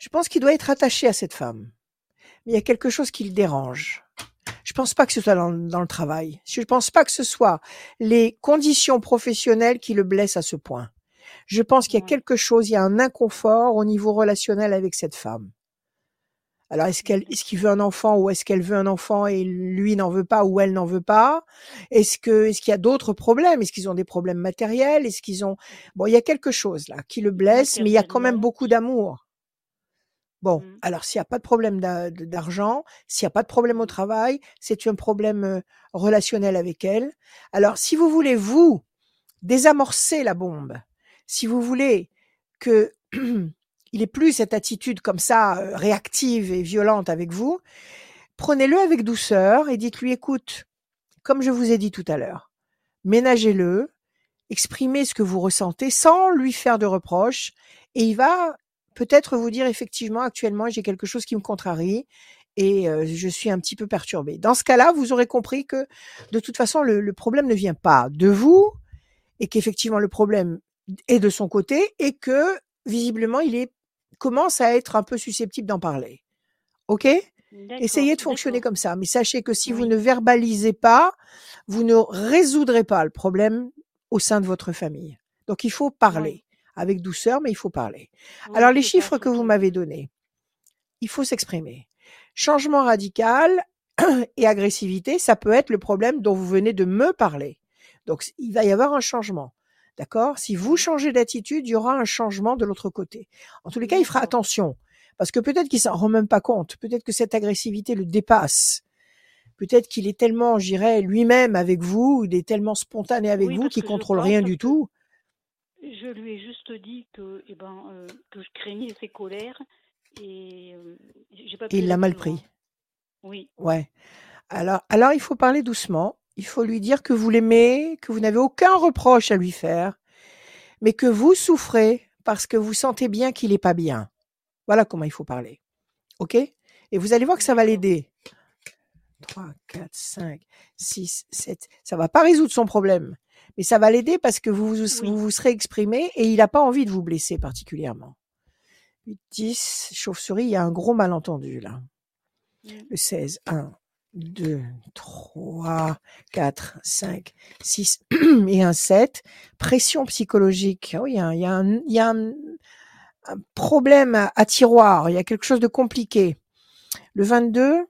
[SPEAKER 1] Je pense qu'il doit être attaché à cette femme. Mais il y a quelque chose qui le dérange. Je pense pas que ce soit dans, dans le travail. Je pense pas que ce soit les conditions professionnelles qui le blessent à ce point. Je pense qu'il y a quelque chose, il y a un inconfort au niveau relationnel avec cette femme. Alors, est-ce qu'elle, est-ce qu'il veut un enfant ou est-ce qu'elle veut un enfant et lui n'en veut pas ou elle n'en veut pas? Est-ce que, est-ce qu'il y a d'autres problèmes? Est-ce qu'ils ont des problèmes matériels? Est-ce qu'ils ont, bon, il y a quelque chose là qui le blesse, mais il y a quand même beaucoup d'amour. Bon,
[SPEAKER 4] Mm.
[SPEAKER 1] alors s'il n'y a pas de problème d'argent, s'il n'y a pas de problème au travail, c'est un problème euh, relationnel avec elle. Alors, si vous voulez, vous, désamorcer la bombe, si vous voulez que il ait plus cette attitude comme ça euh, réactive et violente avec vous, prenez-le avec douceur et dites-lui écoute, comme je vous ai dit tout à l'heure, ménagez-le, exprimez ce que vous ressentez sans lui faire de reproches et il va peut-être vous dire effectivement actuellement j'ai quelque chose qui me contrarie et euh, je suis un petit peu perturbé. Dans ce cas-là, vous aurez compris que de toute façon le problème ne vient pas de vous et qu'effectivement le problème est de son côté et que visiblement il est commence à être un peu susceptible d'en parler. OK? Essayez de fonctionner comme ça, mais sachez que si vous ne verbalisez pas, vous ne résoudrez pas le problème au sein de votre famille. Donc il faut
[SPEAKER 4] Oui.
[SPEAKER 1] parler avec douceur, mais il faut parler.
[SPEAKER 4] Oui,
[SPEAKER 1] Alors les chiffres que vous m'avez donnés, il faut s'exprimer. Changement radical et agressivité, ça peut être le problème dont vous venez de me parler. Donc il va y avoir un changement. D'accord? Si vous changez d'attitude, il y aura un changement de l'autre côté. En tous les cas, il fera attention. Parce que peut-être qu'il s'en rend même pas compte. Peut-être que cette agressivité le dépasse. Peut-être qu'il est tellement, je dirais, lui-même avec vous, il est tellement spontané avec
[SPEAKER 4] Oui,
[SPEAKER 1] vous qu'il contrôle rien du tout.
[SPEAKER 4] je lui ai juste dit que, eh ben, euh, que je craignais ses colères et euh, j'ai pas
[SPEAKER 1] il l'a mal pris.
[SPEAKER 4] Oui,
[SPEAKER 1] Ouais. Alors, alors il faut parler doucement. Il faut lui dire que vous l'aimez, que vous n'avez aucun reproche à lui faire, mais que vous souffrez parce que vous sentez bien qu'il est pas bien. Voilà comment il faut parler. OK? Et vous allez voir que ça va l'aider. 3, 4, 5, 6, 7. Ça va pas résoudre son problème, mais ça va l'aider parce que vous vous, vous
[SPEAKER 4] Oui,
[SPEAKER 1] vous serez exprimé et il n'a pas envie de vous blesser particulièrement. 8, 10, chauve-souris, il y a un gros malentendu là.
[SPEAKER 4] mm,
[SPEAKER 1] Le 16, 1, 2, 3, 4, 5, 6 et un 7. Pression psychologique. Ah oui, il y a, y a un, y a un- un problème à, à tiroir. Il y a quelque chose de compliqué. Le 22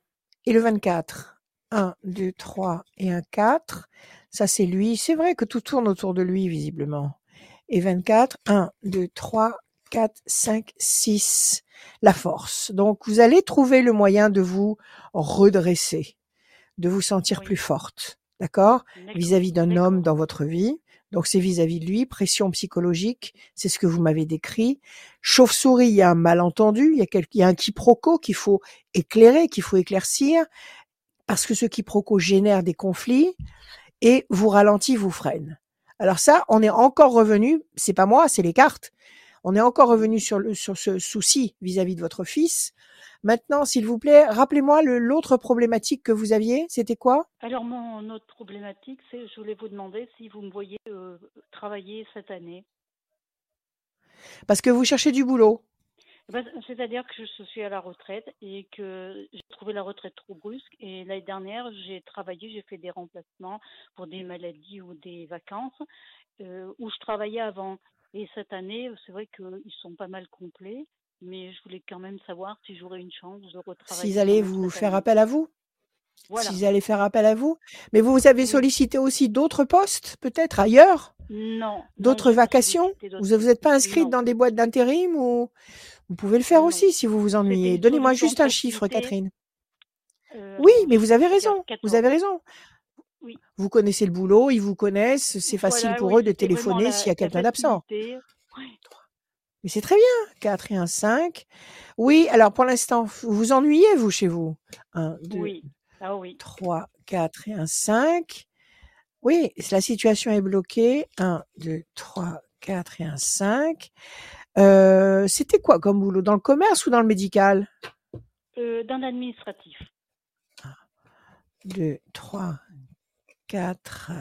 [SPEAKER 1] et le 24. 1, 2, 3 et un 4. Ça, c'est lui. C'est vrai que tout tourne autour de lui, visiblement. Et 24. 1, 2, 3, 4, 5, 6. La force. Donc, vous allez trouver le moyen de vous redresser, de vous sentir
[SPEAKER 4] oui,
[SPEAKER 1] plus forte. D'accord? Vis-à-vis d'un homme dans votre vie. Donc, c'est vis-à-vis de lui. Pression psychologique. C'est ce que vous m'avez décrit. Chauve-souris, il y a un malentendu. Il y a, quel- il y a un quiproquo qu'il faut éclairer, qu'il faut éclaircir. Parce que ce quiproquo génère des conflits et vous ralentit, vous freine. Alors ça, on est encore revenu, c'est pas moi, c'est les cartes. On est encore revenu sur, le, sur ce souci vis-à-vis de votre fils. Maintenant, s'il vous plaît, rappelez-moi le- l'autre problématique que vous aviez. C'était quoi?
[SPEAKER 4] Alors, mon autre problématique, c'est, je voulais vous demander si vous me voyez euh, travailler cette année.
[SPEAKER 1] Parce que vous cherchez du boulot.
[SPEAKER 4] Eh ben, C'est-à-dire que je suis à la retraite et que j'ai trouvé la retraite trop brusque. Et l'année dernière, j'ai travaillé, j'ai fait des remplacements pour des maladies ou des vacances euh, où je travaillais avant. Et cette année, c'est vrai qu'ils sont pas mal complets, mais je voulais quand même savoir si j'aurais une chance de
[SPEAKER 1] S'ils
[SPEAKER 4] retravailler
[SPEAKER 1] allaient
[SPEAKER 4] quand même
[SPEAKER 1] vous faire
[SPEAKER 4] année.
[SPEAKER 1] appel à vous?
[SPEAKER 4] Voilà.
[SPEAKER 1] S'ils allaient faire appel à vous? Mais vous avez sollicité aussi d'autres postes, peut-être ailleurs?
[SPEAKER 4] Non,
[SPEAKER 1] D'autres vacations? Vous n'êtes pas inscrite
[SPEAKER 4] Non,
[SPEAKER 1] dans des boîtes d'intérim ou vous pouvez le faire
[SPEAKER 4] non.
[SPEAKER 1] aussi si vous vous ennuyez. Donnez-moi juste un chiffre. Catherine.
[SPEAKER 4] Euh,
[SPEAKER 1] Oui, mais vous avez raison. Vous
[SPEAKER 4] 14.
[SPEAKER 1] avez raison.
[SPEAKER 4] Oui.
[SPEAKER 1] Vous connaissez le boulot, ils vous connaissent, c'est facile pour
[SPEAKER 4] oui,
[SPEAKER 1] eux de téléphoner s'il y a quelqu'un d'absent.
[SPEAKER 4] facilité. Ouais.
[SPEAKER 1] Mais c'est très bien. 4 et un 5. Oui, alors pour l'instant, vous vous ennuyez, vous, chez vous? 1, 2,
[SPEAKER 4] Oui. Ah oui.
[SPEAKER 1] 3, 4 et un 5. Oui, la situation est bloquée. 1, 2, 3, 4 et un 5. Euh, C'était quoi comme boulot? Dans le commerce ou dans le médical?
[SPEAKER 4] Euh, dans l'administratif.
[SPEAKER 1] 2, 3, 4 euh,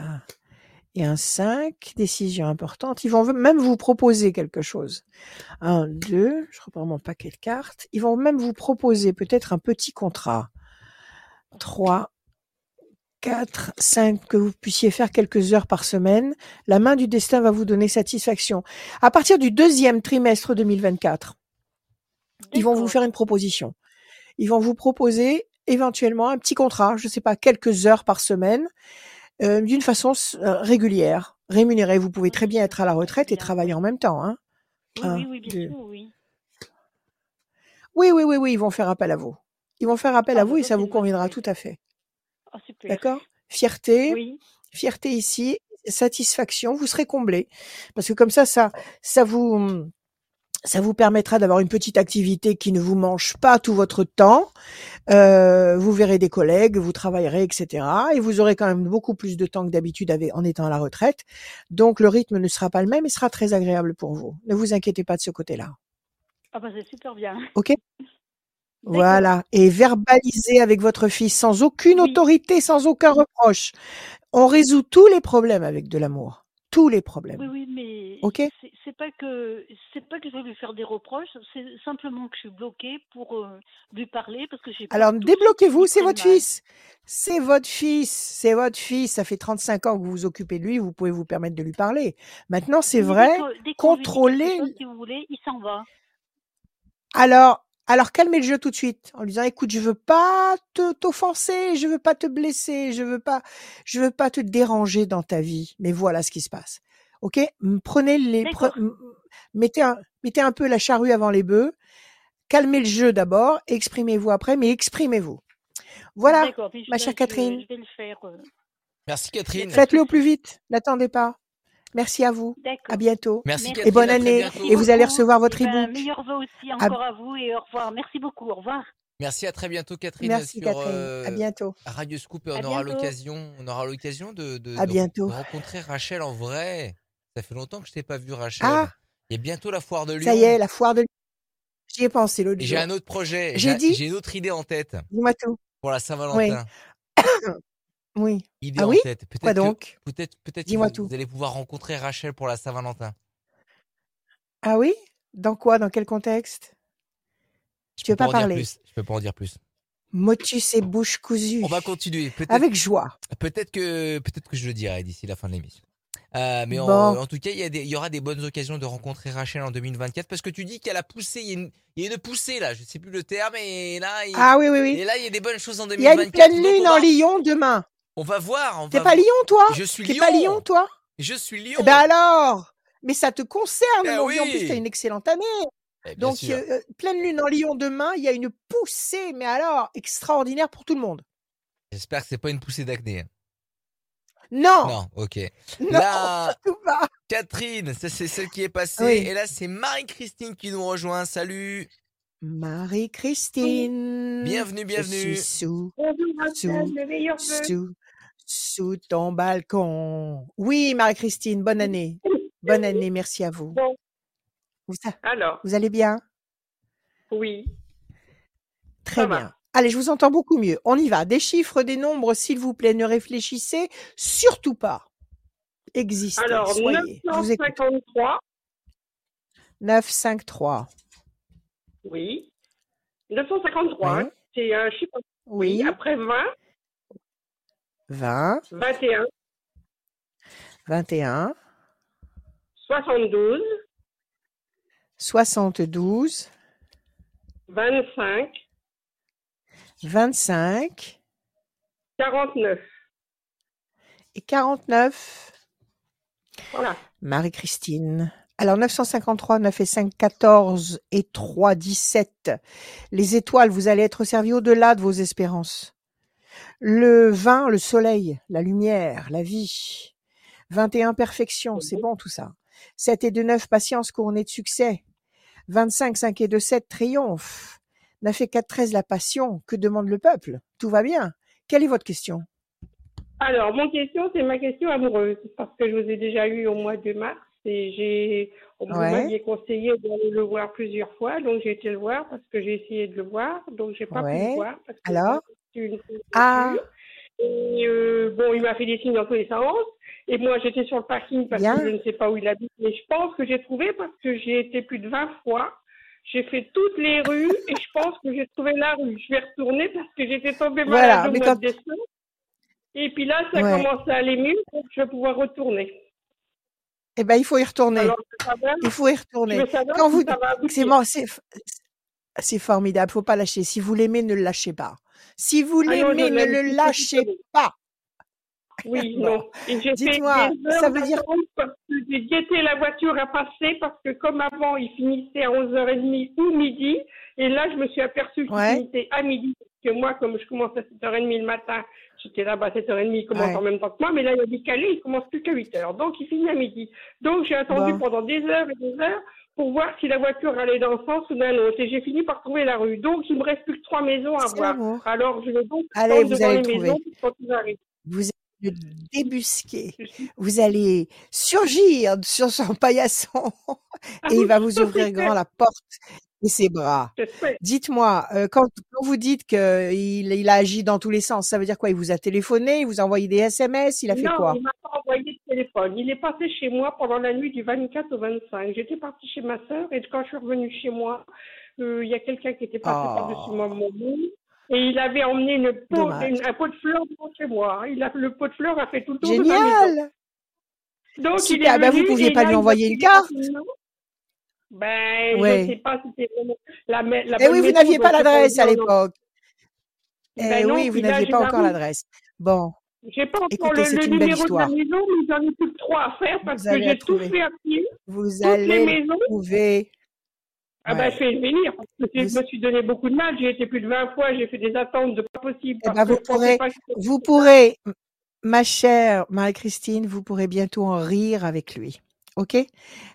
[SPEAKER 1] et un 5. Décision importante. Ils vont même vous proposer quelque chose. 1, 2, je reprends mon paquet de cartes. Ils vont même vous proposer peut-être un petit contrat. 3, 4, 5, que vous puissiez faire quelques heures par semaine. La main du destin va vous donner satisfaction. À partir du deuxième trimestre 2024, ils vont vous faire une proposition. Ils vont vous proposer éventuellement un petit contrat, je ne sais pas, quelques heures par semaine, euh, d'une façon euh, régulière, rémunérée. Vous pouvez très bien être à la retraite et travailler en même temps. Hein.
[SPEAKER 4] Oui, oui, oui, bien sûr, oui.
[SPEAKER 1] Oui, oui, oui, oui, ils vont faire appel à vous. Ils vont faire appel à
[SPEAKER 4] Ah,
[SPEAKER 1] vous
[SPEAKER 4] bah
[SPEAKER 1] et
[SPEAKER 4] ça,
[SPEAKER 1] ça vous conviendra tout à fait.
[SPEAKER 4] Ah.
[SPEAKER 1] D'accord? Fierté,
[SPEAKER 4] Oui,
[SPEAKER 1] fierté ici. satisfaction, vous serez comblé. Parce que comme ça, ça, ça vous, mmh, ça vous permettra d'avoir une petite activité qui ne vous mange pas tout votre temps. Euh, vous verrez des collègues, vous travaillerez, etc. Et vous aurez quand même beaucoup plus de temps que d'habitude en étant à la retraite. Donc le rythme ne sera pas le même et sera très agréable pour vous. Ne vous inquiétez pas de ce côté-là.
[SPEAKER 4] Ah bah c'est super bien.
[SPEAKER 1] Ok? Voilà, et verbaliser avec votre fils sans aucune autorité, sans aucun reproche. On résout tous les problèmes avec de l'amour, tous les problèmes.
[SPEAKER 4] Oui, oui, mais
[SPEAKER 1] Ok
[SPEAKER 4] c'est pas que c'est pas que je veux lui faire des reproches, c'est simplement que je suis bloquée pour euh, lui parler parce que j'ai
[SPEAKER 1] Alors débloquez-vous, c'est votre fils. C'est votre fils, c'est votre fils. Ça fait 35 ans que vous vous occupez de lui, vous pouvez vous permettre de lui parler. Maintenant, c'est vrai, contrôler.
[SPEAKER 4] si vous voulez, il s'en va.
[SPEAKER 1] Alors, alors calmez le jeu tout de suite en lui disant écoute, je veux pas te t'offenser, je veux pas te blesser, je veux pas je veux pas te déranger dans ta vie, mais voilà ce qui se passe. OK? Prenez les mettez un mettez un peu la charrue avant les bœufs. Calmez le jeu d'abord, exprimez-vous après, mais exprimez-vous. Voilà, ma chère Catherine.
[SPEAKER 4] Euh.
[SPEAKER 2] Merci Catherine.
[SPEAKER 1] Faites-le au plus vite, n'attendez pas. Merci à vous. À bientôt.
[SPEAKER 2] Merci,
[SPEAKER 1] Et bonne année. Et vous allez recevoir votre
[SPEAKER 4] eh
[SPEAKER 1] e-book.
[SPEAKER 4] Ben, meilleurs vœux aussi encore à... vous et au revoir. Merci beaucoup. Au revoir.
[SPEAKER 2] Merci, à très bientôt Catherine.
[SPEAKER 1] Merci Catherine. à
[SPEAKER 2] euh,
[SPEAKER 1] bientôt.
[SPEAKER 2] Radio Scoop et on aura l'occasion, on aura l'occasion de, de, rencontrer Rachel en vrai. Ça fait longtemps que je t'ai pas vu Rachel. Ah Il y a bientôt la foire de Lyon.
[SPEAKER 1] Ça y est, la foire de Lyon. J'y ai pensé l'autre jour.
[SPEAKER 2] J'ai un autre projet. J'ai dit. J'ai une autre idée en tête.
[SPEAKER 1] Dis-moi tout.
[SPEAKER 2] Pour la Saint-Valentin.
[SPEAKER 1] Oui.
[SPEAKER 2] Idée
[SPEAKER 1] ah
[SPEAKER 2] en
[SPEAKER 1] oui?
[SPEAKER 2] tête.
[SPEAKER 1] Quoi donc?
[SPEAKER 2] Peut-être, peut-être
[SPEAKER 1] Dis-moi
[SPEAKER 2] vous,
[SPEAKER 1] tout.
[SPEAKER 2] vous allez pouvoir rencontrer Rachel pour la Saint-Valentin.
[SPEAKER 1] Ah oui? Dans quoi? Dans quel contexte?
[SPEAKER 2] Je
[SPEAKER 1] Tu veux pas, parler?
[SPEAKER 2] plus. Je peux pas en dire plus.
[SPEAKER 1] Motus et bouche cousue.
[SPEAKER 2] On va continuer.
[SPEAKER 1] Avec joie.
[SPEAKER 2] Peut-être que, peut-être que je le dirai d'ici la fin de l'émission. Euh, mais en, tout cas, il y, y, aura des bonnes occasions de rencontrer Rachel en 2024 parce que tu dis qu'elle a poussé, il y, a une, poussée là, je sais plus le terme, et là, il,
[SPEAKER 1] ah oui, oui, oui.
[SPEAKER 2] Et là, il y a des bonnes choses en 2024.
[SPEAKER 1] Il y a une pleine lune en Lyon demain.
[SPEAKER 2] On va voir.
[SPEAKER 1] T'es pas Lyon, toi?
[SPEAKER 2] Je suis
[SPEAKER 1] Lyon. T'es pas Lyon, toi?
[SPEAKER 2] Je suis Lyon.
[SPEAKER 1] Eh ben alors Mais ça te concerne,
[SPEAKER 2] eh
[SPEAKER 1] En
[SPEAKER 2] oui.
[SPEAKER 1] plus, t'as une excellente année.
[SPEAKER 2] Eh,
[SPEAKER 1] Donc, euh, pleine lune en Lyon demain, il y a une poussée, mais alors, extraordinaire pour tout le monde.
[SPEAKER 2] J'espère que c'est pas une poussée d'acné. Hein.
[SPEAKER 1] Non.
[SPEAKER 2] Non, ok.
[SPEAKER 1] Non,
[SPEAKER 2] là,
[SPEAKER 1] pas.
[SPEAKER 2] Catherine, ça c'est celle qui est passée. Et là, c'est Marie-Christine qui nous rejoint. Salut.
[SPEAKER 1] Marie-Christine.
[SPEAKER 2] Bienvenue, bienvenue.
[SPEAKER 1] Je suis sous,
[SPEAKER 5] Bonjour,
[SPEAKER 1] sous, sous, sous ton balcon. Oui, Marie-Christine, bonne année. Bonne année, merci à vous.
[SPEAKER 5] Bon.
[SPEAKER 1] Vous,
[SPEAKER 5] Alors.
[SPEAKER 1] Vous allez bien?
[SPEAKER 5] Oui.
[SPEAKER 1] Très bien. Allez, je vous entends beaucoup mieux. On y va. Des chiffres, des nombres, s'il vous plaît. Ne réfléchissez surtout pas. Existez.
[SPEAKER 5] Alors,
[SPEAKER 1] soyez.
[SPEAKER 5] 953.
[SPEAKER 1] 953.
[SPEAKER 5] Oui. 953,
[SPEAKER 1] Oui.
[SPEAKER 5] hein. c'est un chiffre.
[SPEAKER 1] Oui.
[SPEAKER 5] Après 20,
[SPEAKER 1] 20,
[SPEAKER 5] 21,
[SPEAKER 1] 21,
[SPEAKER 5] 72,
[SPEAKER 1] 72,
[SPEAKER 5] 25,
[SPEAKER 1] 25
[SPEAKER 5] 49.
[SPEAKER 1] et 49.
[SPEAKER 5] Voilà.
[SPEAKER 1] Marie-Christine. Alors 953, 9 et 5, 14 et 3, 17. Les étoiles, vous allez être servi au-delà de vos espérances. Le 20, le soleil, la lumière, la vie. 21, perfection, c'est bon tout ça. 7 et 2, 9, patience couronnée de succès. 25, 5 et 2, 7, triomphe. 9 et 4, 13, la passion. Que demande le peuple? Tout va bien. Quelle est votre question?
[SPEAKER 5] Alors, mon question, c'est ma question amoureuse, parce que je vous ai déjà eu au mois de mars et j'ai, on
[SPEAKER 1] Ouais.
[SPEAKER 5] m'aviez conseillé d'aller le voir plusieurs fois, donc j'ai été le voir parce que j'ai essayé de le voir, donc j'ai pas pu le voir parce que
[SPEAKER 1] Alors?
[SPEAKER 5] Une
[SPEAKER 1] Ah.
[SPEAKER 5] Et euh, bon, il m'a fait des signes dans tous les sens. Et moi, j'étais sur le parking parce
[SPEAKER 1] Bien.
[SPEAKER 5] que je ne sais pas où il habite, mais je pense que j'ai trouvé parce que j'ai été plus de 20 fois. J'ai fait toutes les rues et je pense que j'ai trouvé la rue. Je vais retourner parce que j'étais tombée
[SPEAKER 1] Voilà,
[SPEAKER 5] malade au
[SPEAKER 1] mais
[SPEAKER 5] mois
[SPEAKER 1] quand-
[SPEAKER 5] de décembre. Et puis là, ça
[SPEAKER 1] Ouais.
[SPEAKER 5] commence à aller mieux, donc je vais pouvoir retourner.
[SPEAKER 1] Eh ben, il faut y retourner.
[SPEAKER 5] Alors,
[SPEAKER 1] Il faut y retourner. Quand vous, c'est c'est, formidable. Faut pas lâcher. Si vous l'aimez, ne le lâchez pas. Si vous
[SPEAKER 5] Ah
[SPEAKER 1] l'aimez, ne le lâchez pas.
[SPEAKER 5] Oui, non. Et j'ai fait
[SPEAKER 1] Dites-moi,
[SPEAKER 5] des heures
[SPEAKER 1] ça veut dire-
[SPEAKER 5] d'attente parce que j'ai guetté la voiture à passer parce que comme avant, il finissait à 11h30 ou midi, Et là, je me suis aperçue qu'il
[SPEAKER 1] Ouais.
[SPEAKER 5] finissait à midi. Parce que moi, comme je commence à 7h30 le matin, j'étais là-bas à 7h30, il commence
[SPEAKER 1] Ouais.
[SPEAKER 5] en même temps que moi, mais là, il a décalé, il commence plus qu'à 8h. Donc, il finit à midi. Donc, j'ai attendu
[SPEAKER 1] Bon.
[SPEAKER 5] pendant des heures et des heures pour voir si la voiture allait dans un sens ou dans l'autre. Et j'ai fini par trouver la rue. Donc, il me reste plus que trois maisons à voir. Alors, je vais donc
[SPEAKER 1] Allez, vous
[SPEAKER 5] devant
[SPEAKER 1] allez
[SPEAKER 5] les
[SPEAKER 1] le
[SPEAKER 5] maisons
[SPEAKER 1] trouver.
[SPEAKER 5] quand ils arrivent.
[SPEAKER 1] Vous allez le débusquer. Vous allez surgir sur son paillasson et il va vous ouvrir grand la porte et ses bras. Dites-moi, euh, quand, quand vous dites qu'il il a agi dans tous les sens, ça veut dire quoi? Il vous a téléphoné, il vous a envoyé des SMS, il a fait
[SPEAKER 5] non,
[SPEAKER 1] quoi?
[SPEAKER 5] il m'a pas envoyé de téléphone. Il est passé chez moi pendant la nuit du 24 au 25. J'étais partie chez ma sœur et quand je suis revenue chez moi, euh, il y a quelqu'un qui était passé
[SPEAKER 1] Oh.
[SPEAKER 5] par-dessus moi, mon lit, et il avait emmené une pot,
[SPEAKER 1] Dommage.
[SPEAKER 5] une- un pot de fleurs devant chez moi. Il a, le pot de fleurs a fait tout le tour de ma maison.
[SPEAKER 1] Génial
[SPEAKER 5] Donc, il est
[SPEAKER 1] Bah, vous
[SPEAKER 5] venu
[SPEAKER 1] pouviez pas lui envoyer une carte?
[SPEAKER 5] rapidement. Ben,
[SPEAKER 1] Ouais.
[SPEAKER 5] je sais pas si c'était vraiment la, me- la
[SPEAKER 1] Eh
[SPEAKER 5] bonne
[SPEAKER 1] oui, vous n'aviez pas l'adresse à l'époque. Eh
[SPEAKER 5] Ben
[SPEAKER 1] oui, vous n'aviez pas
[SPEAKER 5] la
[SPEAKER 1] encore l'adresse. Bon,
[SPEAKER 5] J'ai pas encore le, numéro de la maison, mais j'en ai plus que trois à faire parce
[SPEAKER 1] Vous
[SPEAKER 5] que
[SPEAKER 1] la
[SPEAKER 5] j'ai tout fait à pied.
[SPEAKER 1] vous
[SPEAKER 5] Toutes
[SPEAKER 1] allez
[SPEAKER 5] maisons.
[SPEAKER 1] trouver.
[SPEAKER 5] Ah
[SPEAKER 1] Ouais.
[SPEAKER 5] ben, fais venir, parce que je me suis donné beaucoup de mal. J'ai été plus de 20 fois, j'ai fait des attentes de pas possible.
[SPEAKER 1] Eh
[SPEAKER 5] Parce
[SPEAKER 1] ben, vous
[SPEAKER 5] je
[SPEAKER 1] pourrez,
[SPEAKER 5] pas que c'était
[SPEAKER 1] vous pourrez, ma chère Marie-Christine, vous pourrez bientôt en rire avec lui. OK?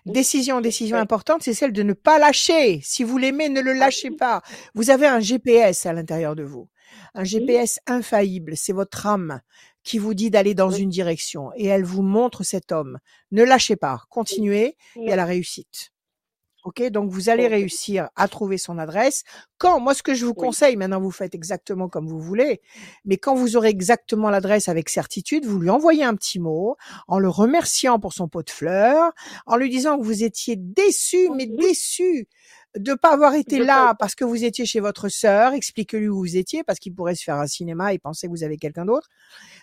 [SPEAKER 1] Décision, décision
[SPEAKER 5] Ouais.
[SPEAKER 1] importante, c'est celle de ne pas lâcher. Si vous l'aimez, ne le lâchez pas. Vous avez un GPS à l'intérieur de vous. Un GPS infaillible. C'est votre âme qui vous dit d'aller dans une direction et elle vous montre cet homme. Ne lâchez pas. Continuez et à la réussite. OK? Donc, vous allez réussir à trouver son adresse. Quand Moi, ce que je vous conseille, maintenant, vous faites exactement comme vous voulez, mais quand vous aurez exactement l'adresse avec certitude, vous lui envoyez un petit mot en le remerciant pour son pot de fleurs, en lui disant que vous étiez déçu, mais déçu de pas avoir été là parce que vous étiez chez votre sœur. Expliquez-lui où vous étiez parce qu'il pourrait se faire un cinéma et penser que vous avez quelqu'un d'autre.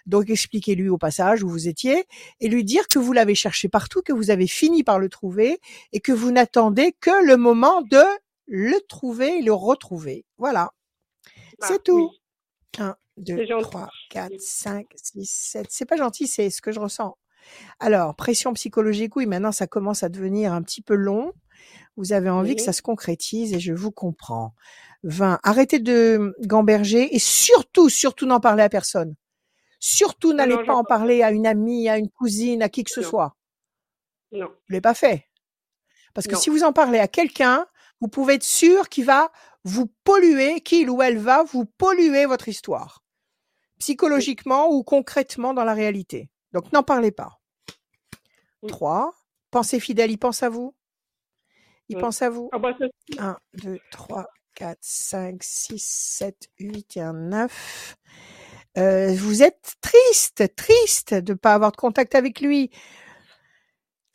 [SPEAKER 1] Donc, expliquez-lui au passage où vous étiez et lui dire que vous l'avez cherché partout, que vous avez fini par le trouver et que vous n'attendez que le moment de le trouver et le retrouver. Voilà.
[SPEAKER 5] Ah,
[SPEAKER 1] C'est tout.
[SPEAKER 5] oui.
[SPEAKER 1] 1, 2,
[SPEAKER 5] C'est gentil.
[SPEAKER 1] 3, 4, 5, 6, 7. C'est pas gentil, c'est ce que je ressens. Alors, pression psychologique, oui, maintenant ça commence à devenir un petit peu long. Vous avez envie que ça se concrétise et je vous comprends. 20. Arrêtez de gamberger et surtout, surtout n'en parlez à personne. Surtout
[SPEAKER 5] Non,
[SPEAKER 1] n'allez pas en
[SPEAKER 5] parle
[SPEAKER 1] parler à une amie, à une cousine, à qui que ce
[SPEAKER 5] Non.
[SPEAKER 1] soit.
[SPEAKER 5] Non.
[SPEAKER 1] Vous l'avez pas fait. Parce que
[SPEAKER 5] Non.
[SPEAKER 1] si vous en parlez à quelqu'un, vous pouvez être sûr qu'il va vous polluer, qu'il ou elle va vous polluer votre histoire. Psychologiquement ou concrètement dans la réalité. Donc n'en parlez pas.
[SPEAKER 5] Oui.
[SPEAKER 1] 3. Pensez fidèle, il pense à vous. Il
[SPEAKER 5] Oui.
[SPEAKER 1] pense à vous.
[SPEAKER 5] Ah bah, ça-
[SPEAKER 1] 1, 2, 3, 4, 5, 6, 7, 8 et un 9. Euh, vous êtes triste, triste de ne pas avoir de contact avec lui.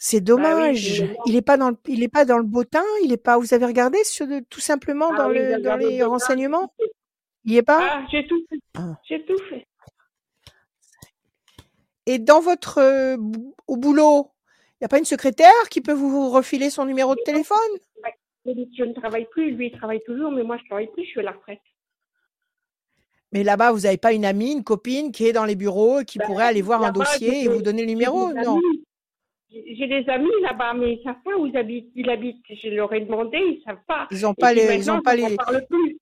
[SPEAKER 1] C'est
[SPEAKER 5] bah oui,
[SPEAKER 1] dommage. il n'est pas dans le, il est pas dans le beau temps. Il est pas. Vous avez regardé tout simplement
[SPEAKER 5] Ah
[SPEAKER 1] dans
[SPEAKER 5] oui,
[SPEAKER 1] le, dans les renseignements? Il y est pas?
[SPEAKER 5] Ah, j'ai tout fait.
[SPEAKER 1] Ah.
[SPEAKER 5] J'ai tout fait.
[SPEAKER 1] Et dans votre euh, au boulot, n'y a pas une secrétaire qui peut vous refiler son numéro de téléphone?
[SPEAKER 5] Je ne travaille plus, lui il travaille toujours, mais moi je travaille plus, je suis à la retraite.
[SPEAKER 1] Mais là-bas, vous n'avez pas une amie, une copine qui est dans les bureaux et qui
[SPEAKER 5] Ben,
[SPEAKER 1] pourrait aller voir un dossier et vous donner le numéro? Non.
[SPEAKER 5] J'ai des amis là-bas, mais ils savent pas où ils habitent. Ils habitent. Je leur ai demandé, ils savent pas.
[SPEAKER 1] Ils n'ont pas les, ils ont pas les.
[SPEAKER 5] parle plus.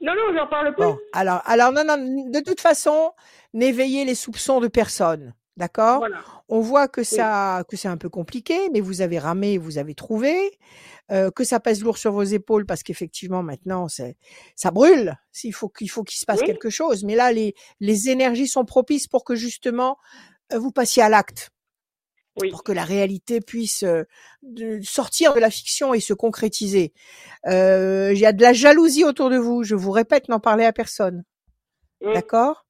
[SPEAKER 5] Non, non, j'en parle plus.
[SPEAKER 1] Bon, alors, alors non, non, de toute façon, n'éveillez les soupçons de personne, d'accord?
[SPEAKER 5] Voilà.
[SPEAKER 1] On voit que ça, que c'est un peu compliqué, mais vous avez ramé, vous avez trouvé, euh, que ça pèse lourd sur vos épaules parce qu'effectivement maintenant c'est, ça brûle. S'il faut qu'il faut qu'il se passe
[SPEAKER 5] Oui.
[SPEAKER 1] quelque chose, mais là les les énergies sont propices pour que justement euh, vous passiez à l'acte,
[SPEAKER 5] Oui.
[SPEAKER 1] pour que la réalité puisse euh, de- sortir de la fiction et se concrétiser. Euh, Il y a de la jalousie autour de vous. Je vous répète, n'en parlez à personne.
[SPEAKER 5] Mm.
[SPEAKER 1] D'accord?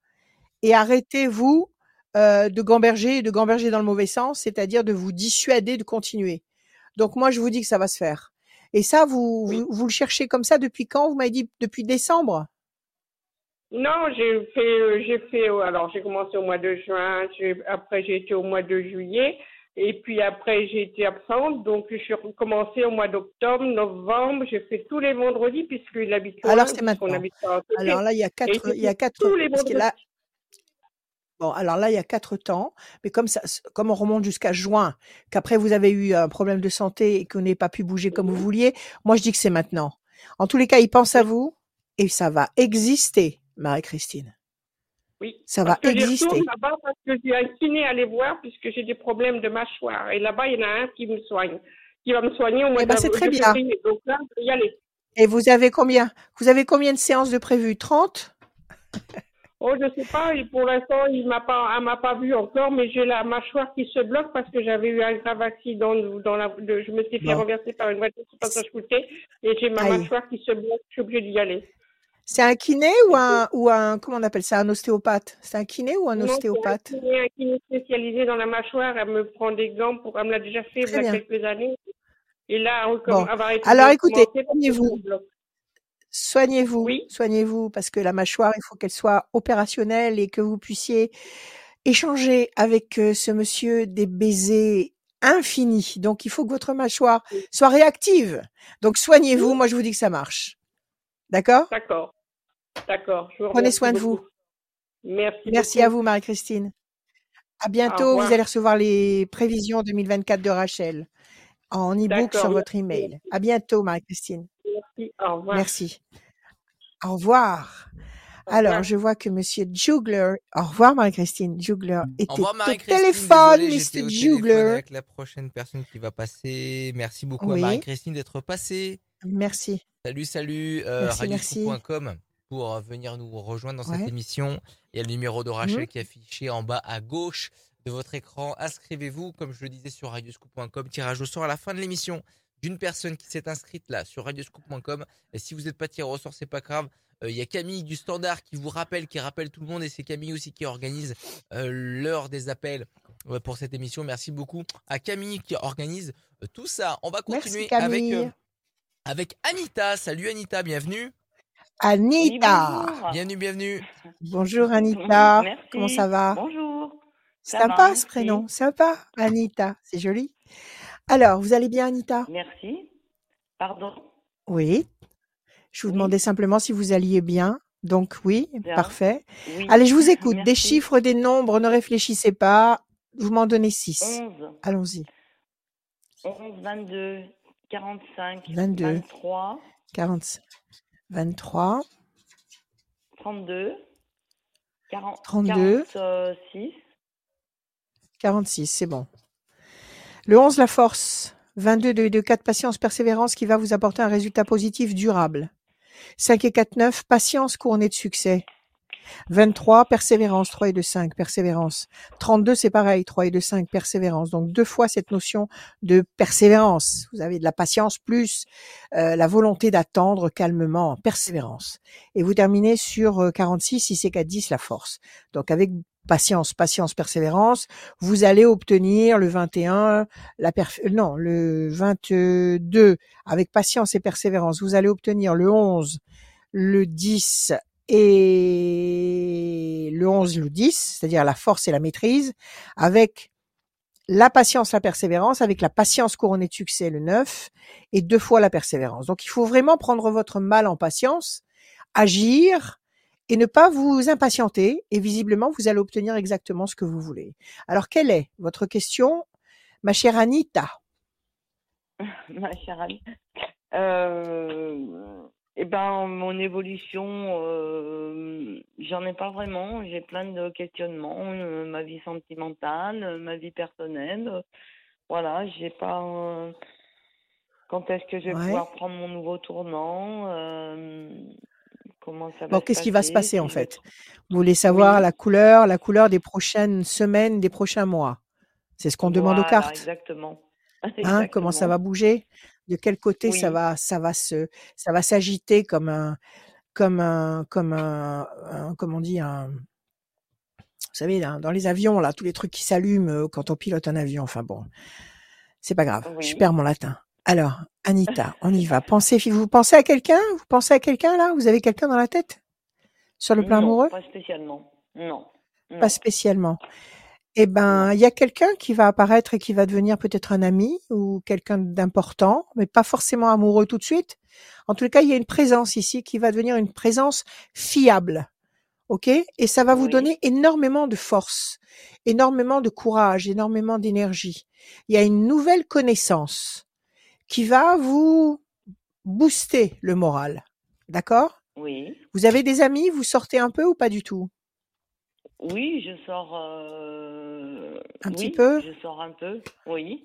[SPEAKER 1] Et arrêtez-vous euh, de gamberger et de gamberger dans le mauvais sens, c'est-à-dire de vous dissuader de continuer. Donc moi, je vous dis que ça va se faire. Et ça, vous,
[SPEAKER 5] Oui.
[SPEAKER 1] vous, vous le cherchez comme ça depuis quand? Vous m'avez dit depuis décembre?
[SPEAKER 5] Non, j'ai fait, euh, j'ai fait, euh, alors j'ai commencé au mois de juin, après j'ai été au mois de juillet, et puis après j'ai été absente, donc je suis recommencée au mois d'octobre, novembre, j'ai fait tous les vendredis puisqu'il habite loin,
[SPEAKER 1] Alors, c'est maintenant. Alors là, il y a quatre, il y a quatre,
[SPEAKER 5] tous les
[SPEAKER 1] là,
[SPEAKER 5] vendredis.
[SPEAKER 1] Bon, alors là, il y a quatre temps, mais comme ça, comme on remonte jusqu'à juin, qu'après vous avez eu un problème de santé et qu'on n'ait pas pu bouger comme vous
[SPEAKER 5] Mhm.
[SPEAKER 1] vouliez, moi je dis que c'est maintenant. En tous les cas, il pense à vous et ça va exister, Marie-Christine.
[SPEAKER 5] Oui.
[SPEAKER 1] Ça va exister.
[SPEAKER 5] retourne là-bas parce que j'ai à aller voir puisque j'ai des problèmes de mâchoire. Et là-bas, il y en a un qui me soigne, qui va me soigner au mois
[SPEAKER 1] Eh ben, c'est très bien.
[SPEAKER 5] février. Donc là, je vais y aller.
[SPEAKER 1] Et vous avez combien Vous avez combien de séances de prévues? 30
[SPEAKER 5] Oh, je sais pas, et pour l'instant, il m'a pas, elle m'a pas vu encore, mais j'ai la mâchoire qui se bloque parce que j'avais eu un grave accident dans la, de- je me suis fait
[SPEAKER 1] Bon.
[SPEAKER 5] renverser par une voiture sur passage routier et j'ai ma
[SPEAKER 1] Aïe.
[SPEAKER 5] mâchoire qui se bloque, je suis obligée d'y aller.
[SPEAKER 1] C'est un kiné ou un, ou un, comment on appelle ça, un ostéopathe? C'est un kiné ou un
[SPEAKER 5] Non,
[SPEAKER 1] ostéopathe
[SPEAKER 5] un kiné, un kiné spécialisé dans la mâchoire, elle me prend des gants pour, elle me l'a déjà fait il y a
[SPEAKER 1] bien.
[SPEAKER 5] quelques années. Et là, elle
[SPEAKER 1] Bon.
[SPEAKER 5] va arrêter
[SPEAKER 1] Alors, écoutez,
[SPEAKER 5] que
[SPEAKER 1] soignez-vous. Soignez-vous,
[SPEAKER 5] Oui.
[SPEAKER 1] soignez-vous, parce que la mâchoire, il faut qu'elle soit opérationnelle et que vous puissiez échanger avec euh, ce monsieur des baisers infinis. Donc, il faut que votre mâchoire soit réactive. Donc, soignez-vous. Moi, je vous dis que ça marche. D'accord?
[SPEAKER 5] D'accord. D'accord.
[SPEAKER 1] Prenez soin de vous.
[SPEAKER 5] Merci.
[SPEAKER 1] Merci à vous, Marie-Christine. À bientôt. Vous allez recevoir les prévisions 2024 de Rachel en e-book sur votre email. À bientôt, Marie-Christine.
[SPEAKER 5] Merci. Au revoir.
[SPEAKER 1] Merci. Au revoir.
[SPEAKER 5] Au
[SPEAKER 1] Alors,
[SPEAKER 5] revoir.
[SPEAKER 1] je vois que Monsieur Jugler, au revoir Marie-Christine, Jugler
[SPEAKER 2] Au
[SPEAKER 1] était
[SPEAKER 2] revoir
[SPEAKER 1] au téléphone,
[SPEAKER 2] Désolé,
[SPEAKER 1] Mr.
[SPEAKER 2] au téléphone
[SPEAKER 1] Jugler.
[SPEAKER 2] avec la prochaine personne qui va passer. Merci beaucoup
[SPEAKER 1] Oui.
[SPEAKER 2] à Marie-Christine d'être passée.
[SPEAKER 1] Merci.
[SPEAKER 2] Salut, salut, euh, radioscoop.com pour euh, venir nous rejoindre dans cette
[SPEAKER 1] Ouais.
[SPEAKER 2] émission. Il y a le numéro de Rachel
[SPEAKER 1] Mhm.
[SPEAKER 2] qui est affiché en bas à gauche de votre écran. Inscrivez-vous, comme je le disais sur radioscoop.com, tirage au sort à la fin de l'émission d'une personne qui s'est inscrite là sur radioscoop.com. Et si vous n'êtes pas tiré au sort, c'est pas grave. Euh, Il y a Camille du Standard qui vous rappelle, qui rappelle tout le monde, et c'est Camille aussi qui organise euh, l'heure des appels euh, pour cette émission. Merci beaucoup à Camille qui organise euh, tout ça. On va
[SPEAKER 1] Merci
[SPEAKER 2] continuer avec, euh, avec Anita. Salut Anita, bienvenue.
[SPEAKER 1] Anita.
[SPEAKER 6] Oui.
[SPEAKER 2] Bienvenue, bienvenue.
[SPEAKER 1] Bonjour Anita.
[SPEAKER 6] Merci.
[SPEAKER 1] Comment ça va?
[SPEAKER 6] Bonjour. Ça
[SPEAKER 1] Sympa
[SPEAKER 6] va,
[SPEAKER 1] ce prénom. Sympa. Anita. C'est joli. Alors, vous allez bien Anita?
[SPEAKER 6] Merci. Pardon?
[SPEAKER 1] Oui. Je vous
[SPEAKER 6] Oui.
[SPEAKER 1] demandais simplement si vous alliez bien. Donc oui,
[SPEAKER 6] Bien.
[SPEAKER 1] parfait.
[SPEAKER 6] Oui.
[SPEAKER 1] Allez, je vous écoute. Des chiffres, des nombres, ne réfléchissez pas. Vous m'en donnez six.
[SPEAKER 6] 11,
[SPEAKER 1] Allons-y.
[SPEAKER 6] 11, 22, 45,
[SPEAKER 1] 22.
[SPEAKER 6] 23,
[SPEAKER 1] 45, 23,
[SPEAKER 6] 32, 40,
[SPEAKER 1] 32.
[SPEAKER 6] 46,
[SPEAKER 1] 46, c'est bon. Le 11, la force. 22, 2 et 2, 4, patience, persévérance qui va vous apporter un résultat positif durable. 5 et 4, 9, patience couronnée de succès. 23, persévérance, 3 et 2, 5, persévérance. 32, c'est pareil, 3 et 2, 5, persévérance. Donc deux fois cette notion de persévérance. Vous avez de la patience plus euh, la volonté d'attendre calmement, persévérance. Et vous terminez sur euh, 46, 6 et 4, 10, la force. Donc avec patience, patience, persévérance, vous allez obtenir le 21, la euh, non, le 22 avec patience et persévérance, vous allez obtenir le 11, le 10 et le 11, le 10, c'est-à-dire la force et la maîtrise, avec la patience, la persévérance, avec la patience couronnée de succès, le 9, et deux fois la persévérance. Donc il faut vraiment prendre votre mal en patience, agir, et ne pas vous impatienter. Et visiblement, vous allez obtenir exactement ce que vous voulez. Alors, quelle est votre question, ma chère Anita?
[SPEAKER 6] Ma chère amie. Euh, eh ben, mon évolution, euh, j'en ai pas vraiment. J'ai plein de questionnements. euh, ma vie sentimentale, ma vie personnelle. Voilà, j'ai pas. quand est-ce que je vais
[SPEAKER 1] Ouais.
[SPEAKER 6] pouvoir prendre mon nouveau tournant Comment ça va
[SPEAKER 1] Bon, qu'est-ce qui va se passer en fait? Vous voulez savoir
[SPEAKER 6] Oui.
[SPEAKER 1] la couleur, la couleur des prochaines semaines, des prochains mois. C'est ce qu'on demande aux cartes.
[SPEAKER 6] exactement.
[SPEAKER 1] Hein, comment ça va bouger? De quel côté ça va, ça va se, ça va s'agiter comme un, comme un, comme un, un- comment on dit un, vous savez, dans les avions là, tous les trucs qui s'allument euh, quand on pilote un avion. Enfin bon, c'est pas grave. Je perds mon latin. Alors, Anita, on y va. Pensez, vous pensez à quelqu'un? Vous pensez à quelqu'un là? Vous avez quelqu'un dans la tête? Sur le plan
[SPEAKER 6] Non,
[SPEAKER 1] amoureux?
[SPEAKER 6] pas spécialement. Non.
[SPEAKER 1] Pas spécialement. Eh ben, il y a quelqu'un qui va apparaître et qui va devenir peut-être un ami ou quelqu'un d'important, mais pas forcément amoureux tout de suite. En tout cas, il y a une présence ici qui va devenir une présence fiable. OK? Et ça va vous
[SPEAKER 6] Oui.
[SPEAKER 1] donner énormément de force, énormément de courage, énormément d'énergie. Il y a une nouvelle connaissance qui va vous booster le moral. D'accord?
[SPEAKER 6] Oui.
[SPEAKER 1] Vous avez des amis Vous sortez un peu ou pas du tout?
[SPEAKER 6] Oui, je sors. euh,
[SPEAKER 1] Un petit peu?
[SPEAKER 6] je sors un peu. Oui.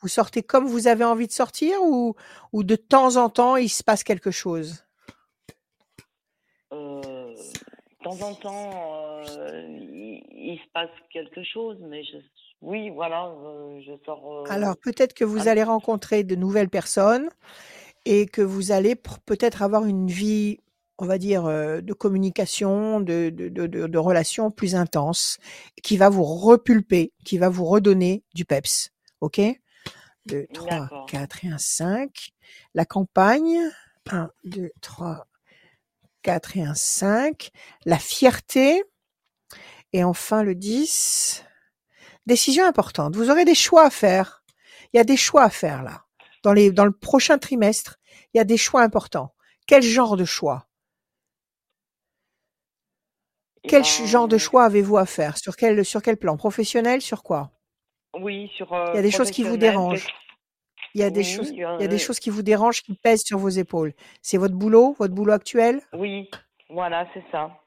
[SPEAKER 1] Vous sortez comme vous avez envie de sortir ou, ou de temps en temps il se passe quelque chose?
[SPEAKER 6] Euh, de temps en temps, euh, il, il se passe quelque chose, mais je, oui, voilà, euh, je sors. euh,
[SPEAKER 1] Alors peut-être que vous allez rencontrer de nouvelles personnes et que vous allez peut-être avoir une vie, on va dire, euh, de communication, de, de, de, de, relations plus intense, qui va vous repulper, qui va vous redonner du peps. OK? 2, 3,
[SPEAKER 6] D'accord.
[SPEAKER 1] 4 et un 5. La campagne, 1, 2, 3, 4 et un 5. La fierté. Et enfin le 10. Décision importante. Vous aurez des choix à faire. Il y a des choix à faire là. Dans, les, dans le prochain trimestre, il y a des choix importants. Quel genre de choix? Quel genre de
[SPEAKER 6] ben,
[SPEAKER 1] choix avez-vous à faire? Sur quel, sur quel plan? Professionnel? Sur quoi?
[SPEAKER 6] Oui, sur
[SPEAKER 1] Il
[SPEAKER 6] euh,
[SPEAKER 1] y a des choses qui vous dérangent. Il y a des
[SPEAKER 6] Oui,
[SPEAKER 1] choses, il y a
[SPEAKER 6] euh,
[SPEAKER 1] des choses qui vous dérangent, qui pèsent sur vos épaules. C'est votre boulot, votre boulot actuel?
[SPEAKER 6] Oui, voilà, c'est ça.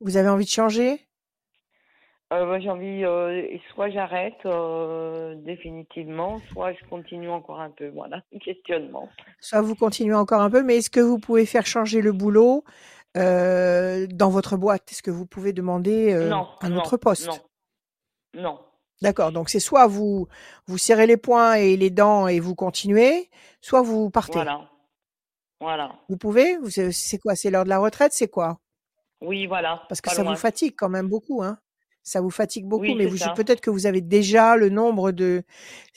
[SPEAKER 1] Vous avez envie de changer?
[SPEAKER 6] Euh, moi, j'ai envie, euh, soit j'arrête euh, définitivement, soit je continue encore un peu. Voilà, questionnement.
[SPEAKER 1] Soit vous continuez encore un peu, mais est-ce que vous pouvez faire changer le boulot dans votre boîte? Est-ce que vous pouvez demander
[SPEAKER 6] non,
[SPEAKER 1] un
[SPEAKER 6] non,
[SPEAKER 1] autre poste?
[SPEAKER 6] non, non.
[SPEAKER 1] D'accord, donc c'est soit vous vous serrez les poings et les dents et vous continuez, soit vous partez.
[SPEAKER 6] Voilà, voilà.
[SPEAKER 1] Vous pouvez? C'est quoi? C'est l'heure de la retraite C'est quoi?
[SPEAKER 6] Oui, voilà,
[SPEAKER 1] Parce que ça vous fatigue quand même beaucoup, hein Ça vous fatigue beaucoup,
[SPEAKER 6] Oui,
[SPEAKER 1] mais vous peut-être que vous avez déjà le nombre de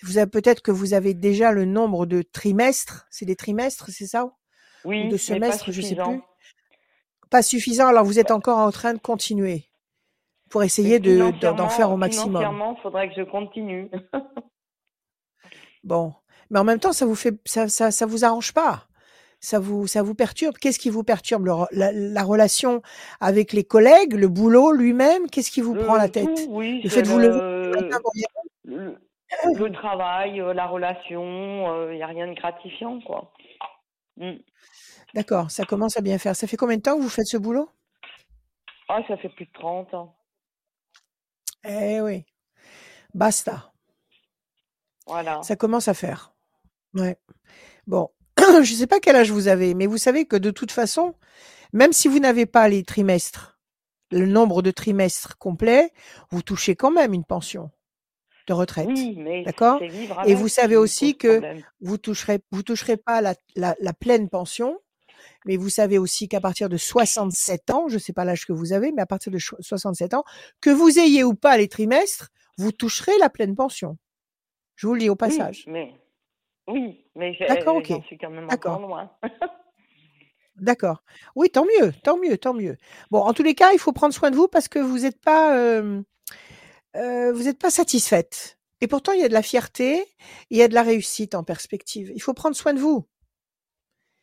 [SPEAKER 1] vous avez peut-être que vous avez déjà le nombre de trimestres. C'est des trimestres, c'est ça? Ou
[SPEAKER 6] Oui,
[SPEAKER 1] de
[SPEAKER 6] mais pas
[SPEAKER 1] semestres, je sais plus. Pas suffisant. Alors vous êtes encore en train de continuer pour essayer de d'en faire au maximum.
[SPEAKER 6] financièrement, faudrait que je continue.
[SPEAKER 1] Bon, mais en même temps, ça vous fait, ça, ça, ça vous arrange pas. Ça vous, ça vous perturbe? Qu'est-ce qui vous perturbe? Le la, la relation avec les collègues, le boulot lui-même. Qu'est-ce qui vous prend la tête?
[SPEAKER 6] oui,
[SPEAKER 1] Le
[SPEAKER 6] c'est
[SPEAKER 1] fait de vous lever le
[SPEAKER 6] le, travail, euh, la relation, il n'y a rien de gratifiant, quoi. Mm.
[SPEAKER 1] D'accord, ça commence à bien faire. Ça fait combien de temps que vous faites ce boulot?
[SPEAKER 6] Ah, ça fait plus de 30 ans.
[SPEAKER 1] Eh oui, basta.
[SPEAKER 6] Voilà.
[SPEAKER 1] Ça commence à faire. Ouais. Bon, je ne sais pas quel âge vous avez, mais vous savez que de toute façon, même si vous n'avez pas les trimestres, le nombre de trimestres complets, vous touchez quand même une pension de retraite.
[SPEAKER 6] Oui, mais
[SPEAKER 1] D'accord? Et vous savez aussi que
[SPEAKER 6] problème.
[SPEAKER 1] vous toucherez, vous toucherez pas la, la, la pleine pension, mais vous savez aussi qu'à partir de 67 ans, je ne sais pas l'âge que vous avez, mais à partir de cho- 67 ans, que vous ayez ou pas les trimestres, vous toucherez la pleine pension. Je vous le dis au
[SPEAKER 6] Oui,
[SPEAKER 1] passage.
[SPEAKER 6] mais oui, mais
[SPEAKER 1] ok.
[SPEAKER 6] j'en suis quand même encore loin.
[SPEAKER 1] D'accord. Oui, tant mieux, tant mieux, tant mieux. Bon, en tous les cas, il faut prendre soin de vous parce que vous n'êtes pas, euh, euh, vous n'êtes pas satisfaite. Et pourtant, il y a de la fierté, il y a de la réussite en perspective. Il faut prendre soin de vous.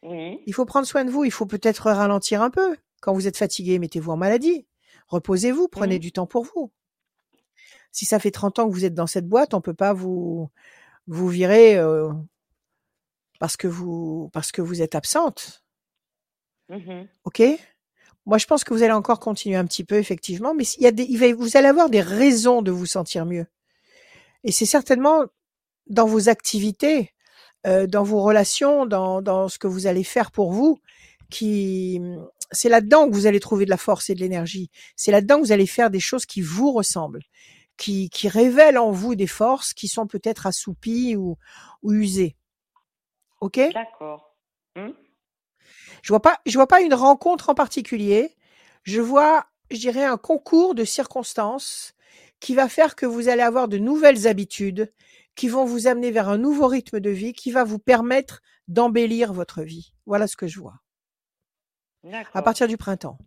[SPEAKER 6] Oui,
[SPEAKER 1] Il faut prendre soin de vous. Il faut peut-être ralentir un peu. Quand vous êtes fatigué, mettez-vous en maladie. Reposez-vous, prenez du temps pour vous. Si ça fait 30 ans que vous êtes dans cette boîte, on peut pas vous vous virer euh, parce que vous parce que vous êtes absente.
[SPEAKER 6] mhm,
[SPEAKER 1] OK? Moi, je pense que vous allez encore continuer un petit peu, effectivement, mais il y a des, il va, vous allez avoir des raisons de vous sentir mieux. Et c'est certainement dans vos activités, euh, dans vos relations, dans, dans ce que vous allez faire pour vous, qui, c'est là-dedans que vous allez trouver de la force et de l'énergie. C'est là-dedans que vous allez faire des choses qui vous ressemblent, qui, qui révèlent en vous des forces qui sont peut-être assoupies ou, ou usées. OK?
[SPEAKER 6] D'accord. Hmm,
[SPEAKER 1] Je vois pas, je vois pas une rencontre en particulier. Je vois, je dirais, un concours de circonstances qui va faire que vous allez avoir de nouvelles habitudes, qui vont vous amener vers un nouveau rythme de vie, qui va vous permettre d'embellir votre vie. Voilà ce que je vois. À partir du printemps.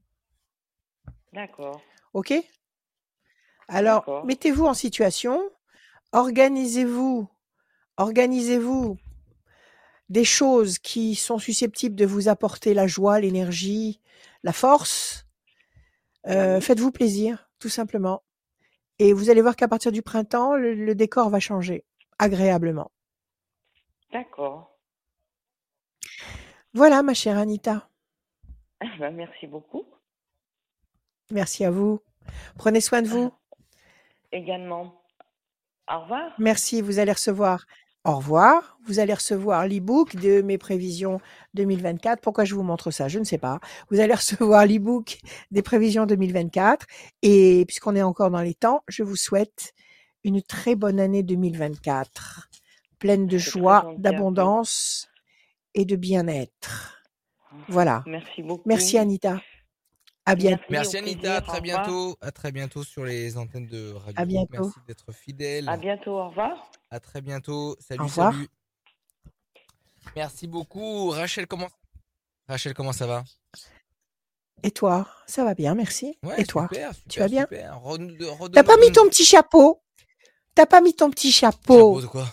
[SPEAKER 6] d'accord,
[SPEAKER 1] OK? Alors, mettez-vous en situation, organisez-vous, organisez-vous des choses qui sont susceptibles de vous apporter la joie, l'énergie, la force. Euh,
[SPEAKER 6] Oui,
[SPEAKER 1] Faites-vous plaisir, tout simplement. Et vous allez voir qu'à partir du printemps, le, le décor va changer agréablement.
[SPEAKER 6] d'accord.
[SPEAKER 1] Voilà, ma chère Anita.
[SPEAKER 6] Ah bah, merci beaucoup.
[SPEAKER 1] Merci à vous. Prenez soin de vous.
[SPEAKER 6] Également. Au revoir.
[SPEAKER 1] Merci, vous allez recevoir. Au revoir. Vous allez recevoir l'e-book de mes prévisions 2024. Pourquoi je vous montre ça? Je ne sais pas. Vous allez recevoir l'e-book des prévisions 2024. Et puisqu'on est encore dans les temps, je vous souhaite une très bonne année 2024, pleine de joie, d'abondance et de bien-être. Voilà.
[SPEAKER 6] Merci beaucoup.
[SPEAKER 1] Merci Anita. À bientôt.
[SPEAKER 2] Merci Anita, à très bientôt. À très bientôt sur les antennes de Radio
[SPEAKER 1] À bientôt.
[SPEAKER 2] Merci d'être fidèle.
[SPEAKER 6] À bientôt, au revoir.
[SPEAKER 2] À très bientôt. Salut,
[SPEAKER 1] Au revoir.
[SPEAKER 2] salut. Merci beaucoup. Rachel, comment Rachel, comment ça va?
[SPEAKER 1] Et toi? Ça va bien, merci.
[SPEAKER 2] Ouais,
[SPEAKER 1] et toi?
[SPEAKER 2] super, super,
[SPEAKER 1] Tu vas bien? T'as pas mis
[SPEAKER 2] ton-
[SPEAKER 1] ton petit chapeau? T'as pas mis ton petit
[SPEAKER 2] chapeau?
[SPEAKER 1] Chapeau,
[SPEAKER 2] de quoi?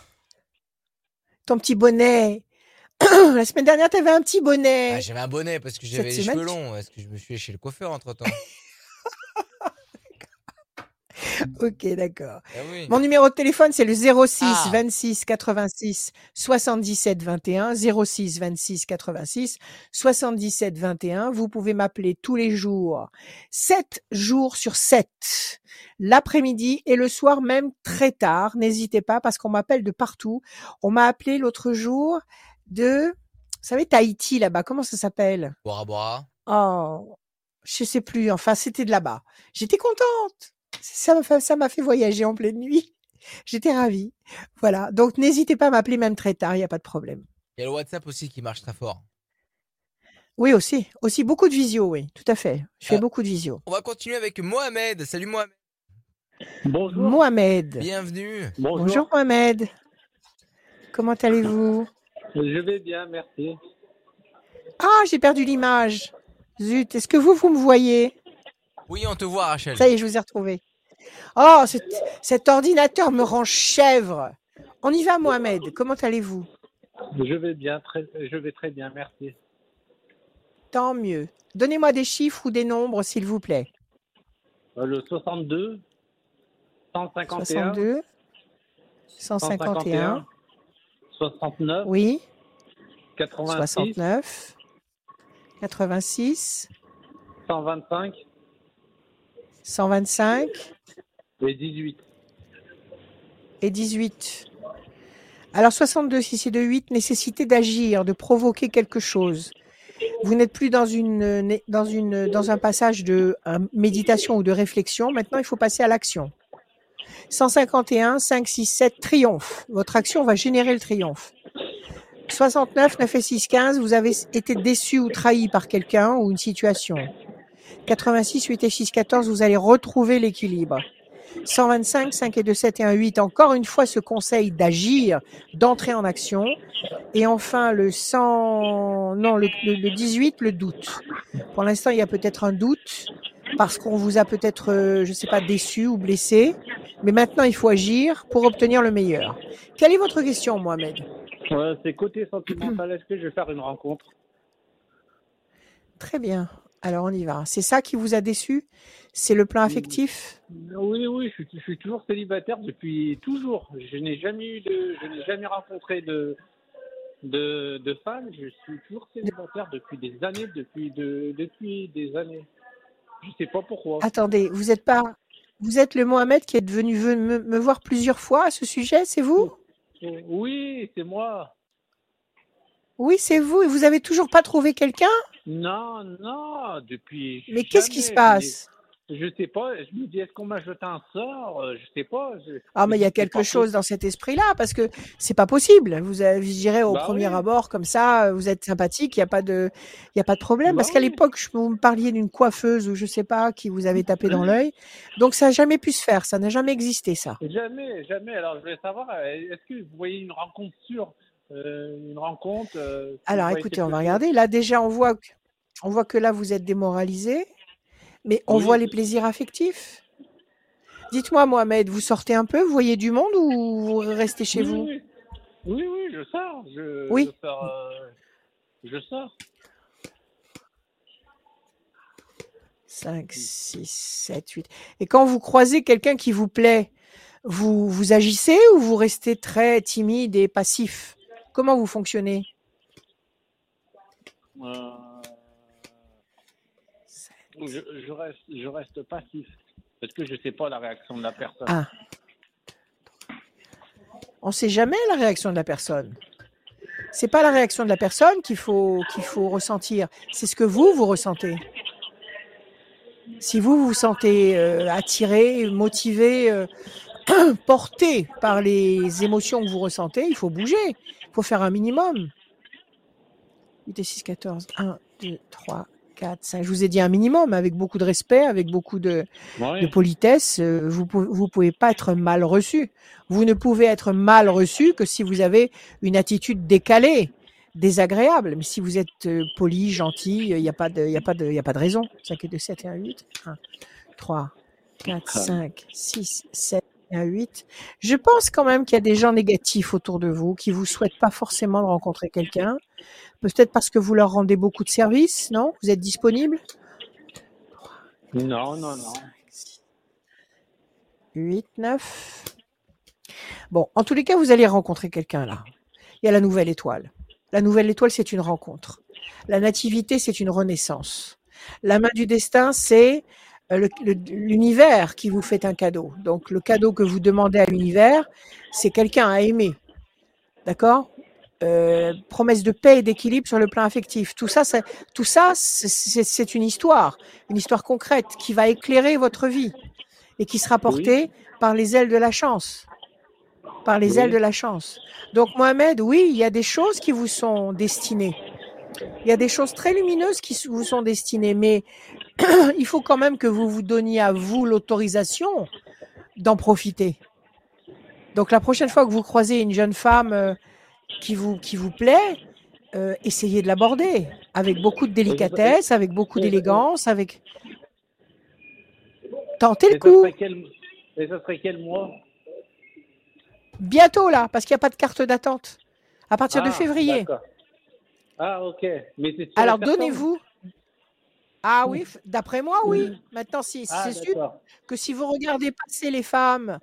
[SPEAKER 1] Ton petit bonnet? La semaine dernière, t'avais un petit
[SPEAKER 2] Ah,
[SPEAKER 1] bonnet.
[SPEAKER 2] J'avais un bonnet parce que j'avais les cheveux
[SPEAKER 1] tu-
[SPEAKER 2] longs. Est-ce que je me suis chez le coiffeur entre temps
[SPEAKER 1] ok, d'accord.
[SPEAKER 2] Ah oui.
[SPEAKER 1] Mon numéro de téléphone, c'est le 06
[SPEAKER 2] Ah.
[SPEAKER 1] 26 86 77 21. 06 26 86 77 21. Vous pouvez m'appeler tous les jours, 7 jours sur 7, l'après-midi et le soir même très tard. N'hésitez pas parce qu'on m'appelle de partout. On m'a appelé l'autre jour de, vous savez, Tahiti là-bas. Comment ça s'appelle?
[SPEAKER 2] Bora Bora.
[SPEAKER 1] Oh, je sais plus. Enfin, c'était de là-bas. J'étais contente. Ça m'a fait, ça m'a fait voyager en pleine nuit. J'étais ravie. Voilà. Donc, n'hésitez pas à m'appeler même très tard. Il n'y a pas de problème.
[SPEAKER 2] Il y a le WhatsApp aussi qui marche très fort.
[SPEAKER 1] Oui, aussi. Aussi beaucoup de visio, oui. Tout à fait. Je fais
[SPEAKER 2] Ah.
[SPEAKER 1] beaucoup de visio.
[SPEAKER 2] On va continuer avec Mohamed. Salut Mohamed.
[SPEAKER 7] Bonjour.
[SPEAKER 1] Mohamed.
[SPEAKER 2] Bienvenue.
[SPEAKER 7] Bonjour.
[SPEAKER 1] Bonjour, Mohamed. Comment allez-vous?
[SPEAKER 7] Je vais bien, merci.
[SPEAKER 1] Ah, j'ai perdu l'image. Zut. Est-ce que vous, vous me voyez?
[SPEAKER 2] Oui, on te voit Rachel.
[SPEAKER 1] Ça y est, je vous ai retrouvé. Oh, cet, cet ordinateur me rend chèvre. On y va, Mohamed. Comment allez-vous?
[SPEAKER 7] Je vais bien, très, je vais très bien, merci.
[SPEAKER 1] Tant mieux. Donnez-moi des chiffres ou des nombres, s'il vous plaît.
[SPEAKER 7] Euh, Le 62, 151,
[SPEAKER 1] 62, 151,
[SPEAKER 7] 69,
[SPEAKER 1] oui,
[SPEAKER 7] 86,
[SPEAKER 1] 69, 86,
[SPEAKER 7] 125
[SPEAKER 1] 125
[SPEAKER 7] et 18.
[SPEAKER 1] et 18. Alors 62, si c'est de 8, nécessité d'agir, de provoquer quelque chose. Vous n'êtes plus dans, une, dans, une, dans un passage de euh, méditation ou de réflexion. Maintenant, il faut passer à l'action. 151, 5, 6, 7, triomphe. Votre action va générer le triomphe. 69, 9 et 6, 15, vous avez été déçu ou trahi par quelqu'un ou une situation. 86, 8 et 6, 14, vous allez retrouver l'équilibre. 125, 5 et 2, 7 et 1, 8, encore une fois ce conseil d'agir, d'entrer en action. Et enfin le 100, non, le, le, le 18, le doute. Pour l'instant, il y a peut-être un doute parce qu'on vous a peut-être, euh, je ne sais pas, déçu ou blessé. Mais maintenant, il faut agir pour obtenir le meilleur. Quelle est votre question, Mohamed?
[SPEAKER 7] Ouais, c'est côté sentimental. Est-ce que je vais faire une rencontre?
[SPEAKER 1] Très bien. Alors, on y va. C'est ça qui vous a déçu? C'est le plan affectif?
[SPEAKER 7] Oui, oui, je suis, je suis toujours célibataire depuis toujours. Je n'ai jamais eu de, je n'ai jamais rencontré de, de, de femme. Je suis toujours célibataire depuis des années, depuis de, depuis des années. Je sais pas pourquoi.
[SPEAKER 1] Attendez, vous êtes pas, vous êtes le Mohamed qui est venu ve- me, me voir plusieurs fois à ce sujet, c'est vous?
[SPEAKER 7] Oui, c'est moi.
[SPEAKER 1] Oui, c'est vous. Et vous avez toujours pas trouvé quelqu'un?
[SPEAKER 7] Non, non, depuis.
[SPEAKER 1] Mais qu'est-ce qui se passe?
[SPEAKER 7] Je sais pas. Je me dis, est-ce qu'on m'a jeté un sort? Euh, Je sais pas. je-
[SPEAKER 1] Ah, mais il y a quelque chose dans cet esprit-là, parce que c'est pas possible. Vous, avez- je dirais au
[SPEAKER 7] Bah
[SPEAKER 1] premier
[SPEAKER 7] oui.
[SPEAKER 1] abord, comme ça, vous êtes sympathique, il n'y a pas de, y a pas de problème.
[SPEAKER 7] Bah
[SPEAKER 1] parce qu'à l'époque, vous me parliez d'une coiffeuse ou je sais pas qui vous avait tapé dans l'œil. Donc ça n'a jamais pu se faire, ça n'a jamais existé, ça.
[SPEAKER 7] Jamais, jamais. Alors, je voulais savoir, euh, est-ce que vous voyez une rencontre sûre euh, Une rencontre euh,
[SPEAKER 1] Alors écoutez, on va regarder. Là, déjà, on voit que, on voit que là, vous êtes démoralisé, mais on
[SPEAKER 7] Oui.
[SPEAKER 1] voit les plaisirs affectifs. Dites-moi, Mohamed, vous sortez un peu, vous voyez du monde ou vous restez chez
[SPEAKER 7] oui,
[SPEAKER 1] vous?
[SPEAKER 7] oui. oui, oui, je sors. Je,
[SPEAKER 1] Oui.
[SPEAKER 7] Je sors. euh, je sors.
[SPEAKER 1] 5, 6, 7, 8. Et quand vous croisez quelqu'un qui vous plaît, vous, vous agissez ou vous restez très timide et passif? Comment vous fonctionnez?
[SPEAKER 7] Euh, je, reste, passif parce que je sais pas la réaction de la personne.
[SPEAKER 1] Ah. On ne sait jamais la réaction de la personne. C'est pas la réaction de la personne qu'il faut qu'il faut ressentir. C'est ce que vous vous ressentez. Si vous vous sentez euh, attiré, motivé, euh, porté par les émotions que vous ressentez, il faut bouger. Il faut faire un minimum. 8 et 6, 14. 1, 2, 3, 4, 5. Je vous ai dit un minimum, avec beaucoup de respect, avec beaucoup de,
[SPEAKER 7] Ouais.
[SPEAKER 1] de politesse. euh, Vous vous pouvez pas être mal reçu. Vous ne pouvez être mal reçu que si vous avez une attitude décalée, désagréable. Mais si vous êtes euh, poli, gentil, il n'y a pas de, y a pas de, il y a pas de raison. 5 et 2, 7 et 1, 8. 1, 3, 4, 5, 6, 7 et 1, 8. Je pense quand même qu'il y a des gens négatifs autour de vous qui vous souhaitent pas forcément de rencontrer quelqu'un. Peut-être parce que vous leur rendez beaucoup de services, non? Vous êtes disponible?
[SPEAKER 7] Non, non, non.
[SPEAKER 1] 8, 9. Bon, en tous les cas, vous allez rencontrer quelqu'un là. Il y a la nouvelle étoile. La nouvelle étoile, c'est une rencontre. La nativité, c'est une renaissance. La main du destin, c'est euh, l'univers qui vous fait un cadeau. Donc, le cadeau que vous demandez à l'univers, c'est quelqu'un à aimer. D'accord? Euh, Promesse de paix et d'équilibre sur le plan affectif. Tout ça, c'est- tout ça, c'est- c'est c'est une histoire, une histoire concrète qui va éclairer votre vie et qui sera portée par les ailes de la chance. Par les
[SPEAKER 7] Oui.
[SPEAKER 1] ailes de la chance. Donc, Mohamed, oui, il y a des choses qui vous sont destinées. Il y a des choses très lumineuses qui vous sont destinées, mais il faut quand même que vous vous donniez à vous l'autorisation d'en profiter. Donc, la prochaine fois que vous croisez une jeune femme euh, qui vous, qui vous plaît, euh, essayez de l'aborder avec beaucoup de délicatesse, avec beaucoup d'élégance, avec. Tentez le
[SPEAKER 7] Et ça
[SPEAKER 1] coup.
[SPEAKER 7] serait quel, et ça serait quel mois?
[SPEAKER 1] Bientôt là, parce qu'il n'y a pas de carte d'attente. À partir de
[SPEAKER 7] Ah,
[SPEAKER 1] février.
[SPEAKER 7] Ah, ok. Mais
[SPEAKER 1] Alors donnez-vous. Ah oui, d'après moi, oui. Maintenant, si,
[SPEAKER 7] Ah,
[SPEAKER 1] c'est sûr que si vous regardez passer les femmes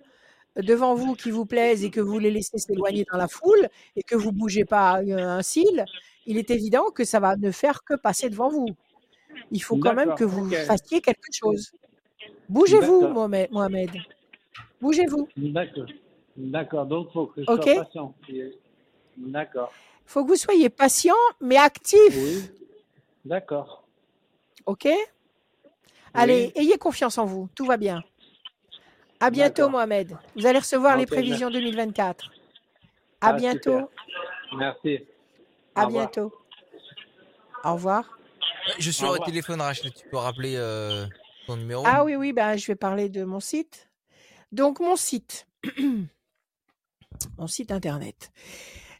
[SPEAKER 1] devant vous qui vous plaisent et que vous les laissez s'éloigner dans la foule et que vous bougez pas un cil, il est évident que ça va ne faire que passer devant vous. Il faut quand même que vous fassiez quelque chose. Bougez-vous. Mohamed. Bougez-vous.
[SPEAKER 7] D'accord. D'accord. Donc, faut que je
[SPEAKER 1] Ok.
[SPEAKER 7] sois patient. D'accord.
[SPEAKER 1] Il faut que vous soyez patient, mais actif.
[SPEAKER 7] Oui. D'accord.
[SPEAKER 1] OK Allez, ayez confiance en vous. Tout va bien. À bientôt. Mohamed. Vous allez recevoir les prévisions 2024. À
[SPEAKER 7] Ah,
[SPEAKER 1] bientôt.
[SPEAKER 7] super. Merci.
[SPEAKER 1] À
[SPEAKER 7] Au revoir.
[SPEAKER 1] bientôt. Au revoir.
[SPEAKER 2] Ouais, Je suis
[SPEAKER 7] Au
[SPEAKER 2] téléphone, Rachel. Tu peux rappeler euh, ton numéro?
[SPEAKER 1] Ah oui, oui, ben, je vais parler de mon site. Donc, mon site. mon site internet.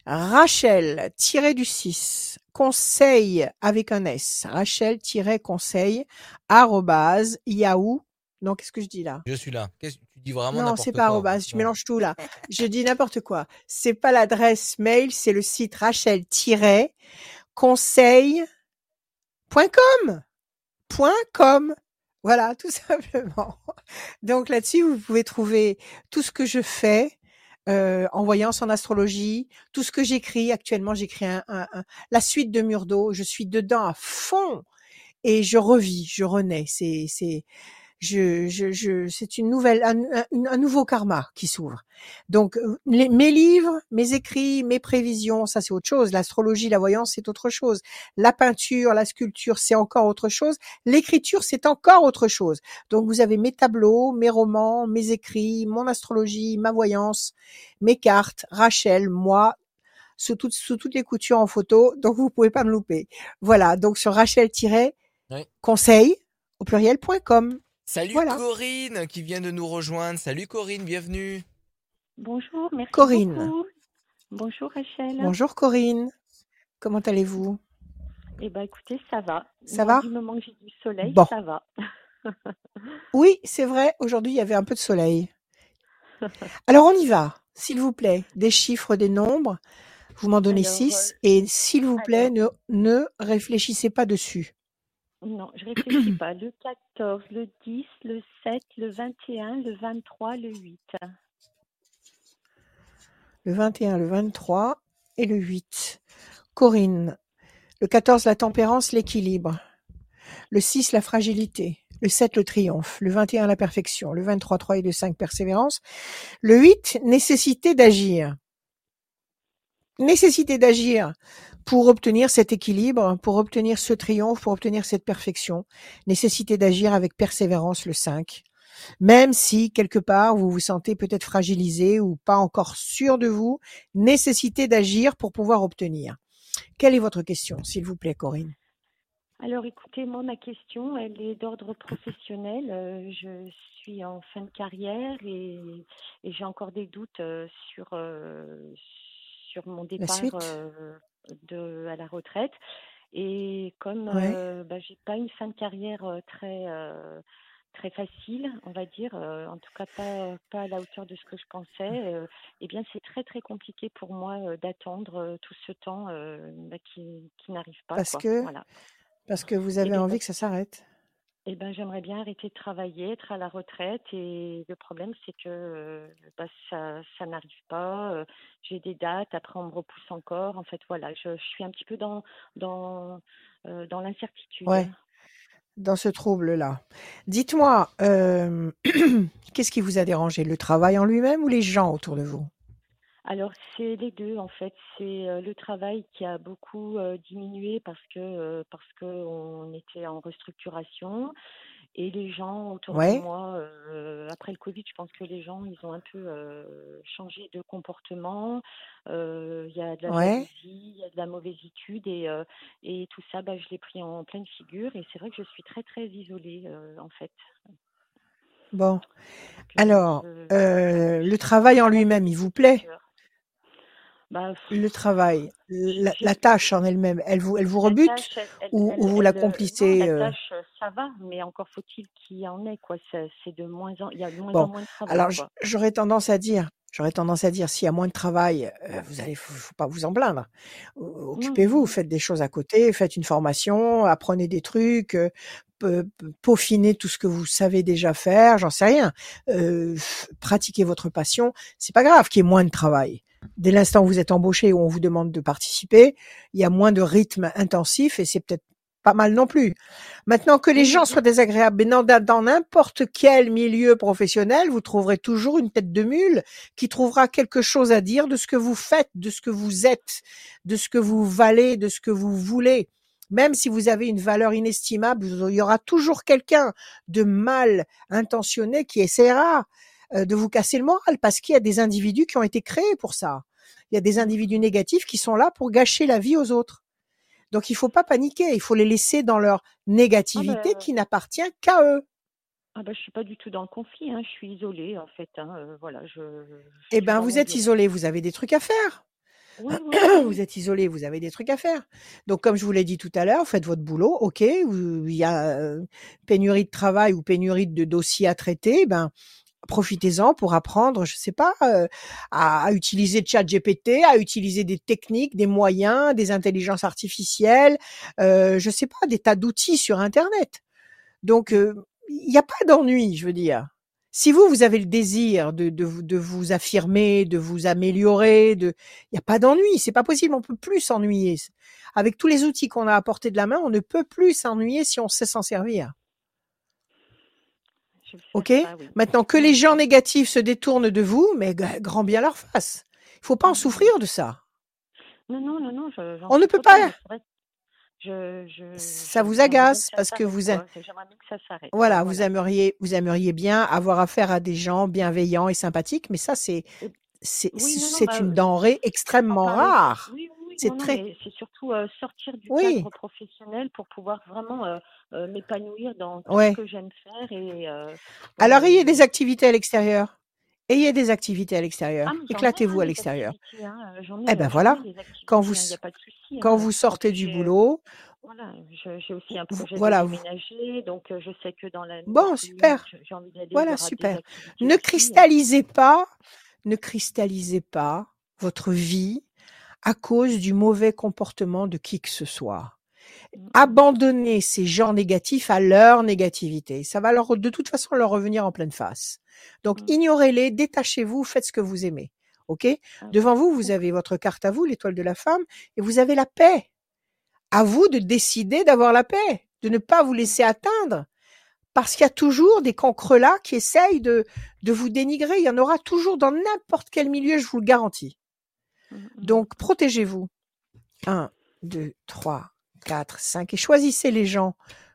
[SPEAKER 1] Rachel-du-6, conseil avec un S. Rachel-conseil, arrobase, yahoo. Non, qu'est-ce que je dis là?
[SPEAKER 2] Je suis là. Qu'est-ce que tu dis vraiment
[SPEAKER 1] Non, c'est pas arrobase, je mélange tout là. Je dis n'importe quoi. C'est pas l'adresse mail, c'est le site rachel-conseil.com. Point .com. Voilà, tout simplement. Donc là-dessus, vous pouvez trouver tout ce que je fais euh, en voyance, en astrologie, tout ce que j'écris. Actuellement, j'écris un, un- un- la suite de Murdo. Je suis dedans à fond et je revis, je renais. C'est, c'est, je, je, je, c'est une nouvelle, un, un- un nouveau karma qui s'ouvre. Donc, euh, mes livres, mes écrits, mes prévisions, ça c'est autre chose. L'astrologie, la voyance, c'est autre chose. La peinture, la sculpture, c'est encore autre chose. L'écriture, c'est encore autre chose. Donc, vous avez mes tableaux, mes romans, mes écrits, mon astrologie, ma voyance, mes cartes, Rachel, moi, sous, toutes sous toutes les coutures en photo. Donc, vous pouvez pas me louper. Voilà. Donc, sur Rachel-conseil au pluriel.com.
[SPEAKER 2] Salut
[SPEAKER 1] Voilà.
[SPEAKER 2] Corinne qui vient de nous rejoindre. Salut Corinne, bienvenue.
[SPEAKER 8] Bonjour, merci
[SPEAKER 1] Corinne.
[SPEAKER 8] beaucoup. Bonjour Rachel.
[SPEAKER 1] Bonjour Corinne. Comment allez-vous?
[SPEAKER 8] Eh ben écoutez, ça va.
[SPEAKER 1] Ça
[SPEAKER 8] Moi,
[SPEAKER 1] va?
[SPEAKER 8] Du moment que j'ai du soleil,
[SPEAKER 1] Bon.
[SPEAKER 8] ça va.
[SPEAKER 1] Oui, c'est vrai. Aujourd'hui, il y avait un peu de soleil. Alors, on y va. S'il vous plaît, des chiffres, des nombres. Vous m'en donnez
[SPEAKER 8] Alors,
[SPEAKER 1] six.
[SPEAKER 8] euh,
[SPEAKER 1] Et s'il vous plaît, ne, ne réfléchissez pas dessus.
[SPEAKER 8] Non, je réfléchis pas. Le 14, le 10, le 7, le 21, le 23, le 8.
[SPEAKER 1] Le 21, le 23 et le 8. Corinne, Le 14, la tempérance, l'équilibre. Le 6, la fragilité. Le 7, le triomphe. Le 21, la perfection. Le 23, 3 et le 5, persévérance. Le 8, nécessité d'agir. Nécessité d'agir pour obtenir cet équilibre, pour obtenir ce triomphe, pour obtenir cette perfection. Nécessité d'agir avec persévérance, le 5. Même si quelque part vous vous sentez peut-être fragilisé ou pas encore sûr de vous, nécessité d'agir pour pouvoir obtenir. Quelle est votre question, s'il vous plaît, Corinne?
[SPEAKER 8] Alors écoutez, moi ma question, elle est d'ordre professionnel. Euh, je suis en fin de carrière et, et j'ai encore des doutes euh, sur, euh, sur mon départ de, à la retraite. Et comme
[SPEAKER 1] Ouais.
[SPEAKER 8] euh, bah, j'ai pas une fin de carrière euh, très euh, très facile, on va dire, euh, en tout cas pas pas à la hauteur de ce que je pensais, euh, eh bien c'est très très compliqué pour moi d'attendre tout ce temps bah, qui qui n'arrive pas
[SPEAKER 1] Parce
[SPEAKER 8] quoi.
[SPEAKER 1] que
[SPEAKER 8] Voilà.
[SPEAKER 1] parce que vous avez envie
[SPEAKER 8] parce
[SPEAKER 1] que ça s'arrête.
[SPEAKER 8] Eh ben, j'aimerais bien arrêter de travailler, être à la retraite et le problème c'est que euh, bah, ça ça n'arrive pas. euh, j'ai des dates, après on me repousse encore. En fait, voilà, je, suis un petit peu dans euh, l'incertitude.
[SPEAKER 1] Dans ce trouble-là. Dites-moi, qu'est-ce qui vous a dérangé, le travail en lui-même ou les gens autour de vous?
[SPEAKER 8] Alors c'est les deux en fait. C'est euh, le travail qui a beaucoup euh, diminué parce que euh, parce que on était en restructuration et les gens autour de moi euh, après le Covid, je pense que les gens ils ont un peu changé de comportement. Il y a de la
[SPEAKER 1] ouais.
[SPEAKER 8] jalousie, il y a de la mauvaisétude et et tout ça, bah, je l'ai pris en pleine figure et c'est vrai que je suis très très isolée en fait.
[SPEAKER 1] Bon, alors, le travail en lui-même, il vous plaît?
[SPEAKER 8] Bah,
[SPEAKER 1] Le travail, la, tâche en elle-même, elle vous, elle vous rebute
[SPEAKER 8] tâche, elle, elle,
[SPEAKER 1] ou, ou vous
[SPEAKER 8] euh,
[SPEAKER 1] l'accomplissez
[SPEAKER 8] la
[SPEAKER 1] euh,
[SPEAKER 8] tâche, euh, ça va, mais encore faut-il qu'il y en ait, quoi. C'est de moins en, il y a de moins en moins de travail,
[SPEAKER 1] alors j'aurais tendance à dire, j'aurais tendance à dire, s'il y a moins de travail, euh, vous allez, faut, faut pas vous en plaindre. Occupez-vous, faites des choses à côté, faites une formation, apprenez des trucs, euh, pe- pe- peaufinez tout ce que vous savez déjà faire, j'en sais rien. Euh, pratiquez votre passion, c'est pas grave qu'il y ait moins de travail. Dès l'instant où vous êtes embauché ou on vous demande de participer, il y a moins de rythme intensif et c'est peut-être pas mal non plus. Maintenant que les gens soient désagréables, mais dans n'importe quel milieu professionnel, vous trouverez toujours une tête de mule qui trouvera quelque chose à dire de ce que vous faites, de ce que vous êtes, de ce que vous valez, de ce que vous voulez. Même si vous avez une valeur inestimable, il y aura toujours quelqu'un de mal intentionné qui essaiera de vous casser le moral parce qu'il y a des individus qui ont été créés pour ça. Il y a des individus négatifs qui sont là pour gâcher la vie aux autres. Donc il faut pas paniquer, il faut les laisser dans leur
[SPEAKER 8] Ah
[SPEAKER 1] négativité
[SPEAKER 8] ben,
[SPEAKER 1] qui n'appartient qu'à eux.
[SPEAKER 8] ah ben, je suis pas du tout dans le conflit, hein. Je suis isolée, en fait, hein. Euh, voilà, je, je
[SPEAKER 1] Eh ben vous êtes
[SPEAKER 8] bureau.
[SPEAKER 1] isolé, vous avez des trucs à faire.
[SPEAKER 8] Oui, oui, oui,
[SPEAKER 1] vous êtes isolé, vous avez des trucs à faire. Donc comme je vous l'ai dit tout à l'heure, faites votre boulot, ok. Il y a euh, pénurie de travail ou pénurie de dossiers à traiter, ben profitez-en pour apprendre, je sais pas, euh, à, à utiliser ChatGPT, à utiliser des techniques, des moyens, des intelligences artificielles, euh, je sais pas, des tas d'outils sur Internet. Donc, euh, il n'y a pas d'ennui, je veux dire. Si vous, vous avez le désir de, de, de vous affirmer, de vous améliorer, de, il n'y a pas d'ennui. C'est pas possible. On peut plus s'ennuyer. Avec tous les outils qu'on a à portée de la main, on ne peut plus s'ennuyer si on sait s'en servir. OK?
[SPEAKER 8] ça, oui.
[SPEAKER 1] Maintenant que les gens négatifs se détournent de vous, mais grand bien leur face. Il faut pas en souffrir de ça.
[SPEAKER 8] Non, non, non, non, je-
[SPEAKER 1] On ne peut
[SPEAKER 8] pas, je, je,
[SPEAKER 1] Ça vous
[SPEAKER 8] bien que
[SPEAKER 1] agace
[SPEAKER 8] ça
[SPEAKER 1] parce que vous, a-
[SPEAKER 8] quoi. J'aimerais bien que ça s'arrête, quoi.
[SPEAKER 1] voilà, vous aimeriez, vous aimeriez bien avoir affaire à des gens bienveillants et sympathiques, mais ça, c'est, c'est,
[SPEAKER 8] Oui, bah,
[SPEAKER 1] une denrée extrêmement rare.
[SPEAKER 8] oui, oui,
[SPEAKER 1] C'est très,
[SPEAKER 8] c'est surtout euh, sortir du
[SPEAKER 1] oui,
[SPEAKER 8] cadre professionnel pour pouvoir vraiment euh, euh, m'épanouir dans ce que j'aime faire et
[SPEAKER 1] Alors, ayez des activités à l'extérieur. Ayez des activités à
[SPEAKER 8] Ah,
[SPEAKER 1] l'extérieur.
[SPEAKER 8] ai,
[SPEAKER 1] Éclatez-vous
[SPEAKER 8] hein,
[SPEAKER 1] à l'extérieur.
[SPEAKER 8] hein,
[SPEAKER 1] Eh ben
[SPEAKER 8] j'en
[SPEAKER 1] voilà. Quand vous,
[SPEAKER 8] souci.
[SPEAKER 1] quand
[SPEAKER 8] Hein.
[SPEAKER 1] vous sortez du boulot,
[SPEAKER 8] voilà, j'ai aussi un projet de
[SPEAKER 1] voilà.
[SPEAKER 8] déménager, donc je sais que dans l'année
[SPEAKER 1] Bon, super.
[SPEAKER 8] j'ai envie d'aller,
[SPEAKER 1] Voilà, super. Ne cristallisez pas, ne cristallisez pas votre vie à cause du mauvais comportement de qui que ce soit.
[SPEAKER 8] Mm, mm.
[SPEAKER 1] Abandonnez ces gens négatifs à leur négativité. Ça va leur, de toute façon leur revenir en pleine face. Donc,
[SPEAKER 8] Mm.
[SPEAKER 1] ignorez-les, détachez-vous, faites ce que vous aimez. OK? Devant vous, vous avez votre carte à vous, l'étoile de la femme, et vous avez la paix. à vous de décider d'avoir la paix, de ne pas vous laisser atteindre. Parce qu'il y a toujours des cancres là qui essayent de, de vous dénigrer. Il y en aura toujours dans n'importe quel milieu, je vous le garantis.
[SPEAKER 8] Mm.
[SPEAKER 1] Donc, protégez-vous. 1, 2, 3, 4, 5. Et choisissez les gens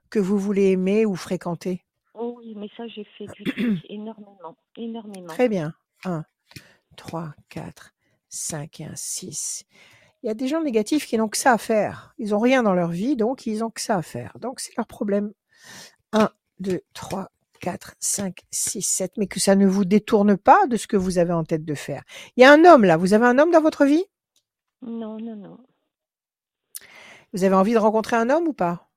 [SPEAKER 1] que vous voulez aimer ou fréquenter.
[SPEAKER 8] Oh oui, mais ça, j'ai fait du énormément, énormément.
[SPEAKER 1] Très bien. 1, 3, 4, 5 et 1, 6. Il y a des gens négatifs qui n'ont que ça à faire. Ils n'ont rien dans leur vie, donc ils n'ont que ça à faire. Donc c'est leur problème. 1, 2, 3, 4, 5, 6, 7. Mais que ça ne vous détourne pas de ce que vous avez en tête de faire. Il y a un homme là. Vous avez un homme dans votre vie?
[SPEAKER 8] Non, non, non.
[SPEAKER 1] Vous avez envie de rencontrer un homme ou pas?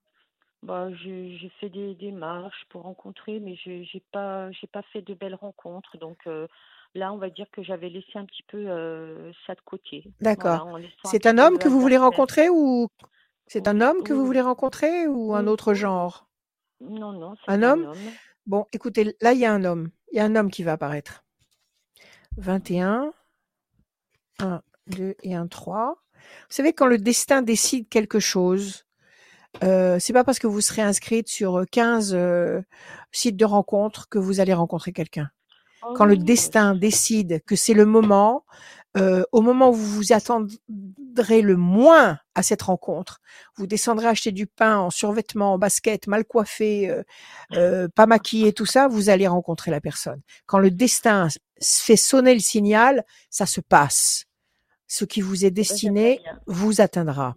[SPEAKER 8] Bah, j'ai fait des démarches pour rencontrer, mais j'ai pas j'ai pas fait de belles rencontres. Donc euh, là, on va dire que j'avais laissé un petit peu euh, ça de côté.
[SPEAKER 1] D'accord.
[SPEAKER 8] un
[SPEAKER 1] C'est un homme que vous voulez rencontrer ou c'est un
[SPEAKER 8] Oui,
[SPEAKER 1] homme que vous voulez rencontrer ou un autre genre?
[SPEAKER 8] Non, non,
[SPEAKER 1] Un
[SPEAKER 8] un
[SPEAKER 1] homme?
[SPEAKER 8] homme.
[SPEAKER 1] Bon, écoutez, là, il y a un homme. Il y a un homme qui va apparaître. 21, 1, 2 et 1, 3. Vous savez, quand le destin décide quelque chose, euh, c'est pas parce que vous serez inscrite sur 15 euh, sites de rencontres que vous allez rencontrer quelqu'un.
[SPEAKER 8] Oh
[SPEAKER 1] Quand le
[SPEAKER 8] oui,
[SPEAKER 1] destin décide que c'est le moment, euh, au moment où vous vous attendrez le moins à cette rencontre, vous descendrez acheter du pain en survêtement, en basket, mal coiffé, euh, euh, pas maquillé, tout ça, vous allez rencontrer la personne. Quand le destin fait sonner le signal, ça se passe. Ce qui vous est destiné vous atteindra.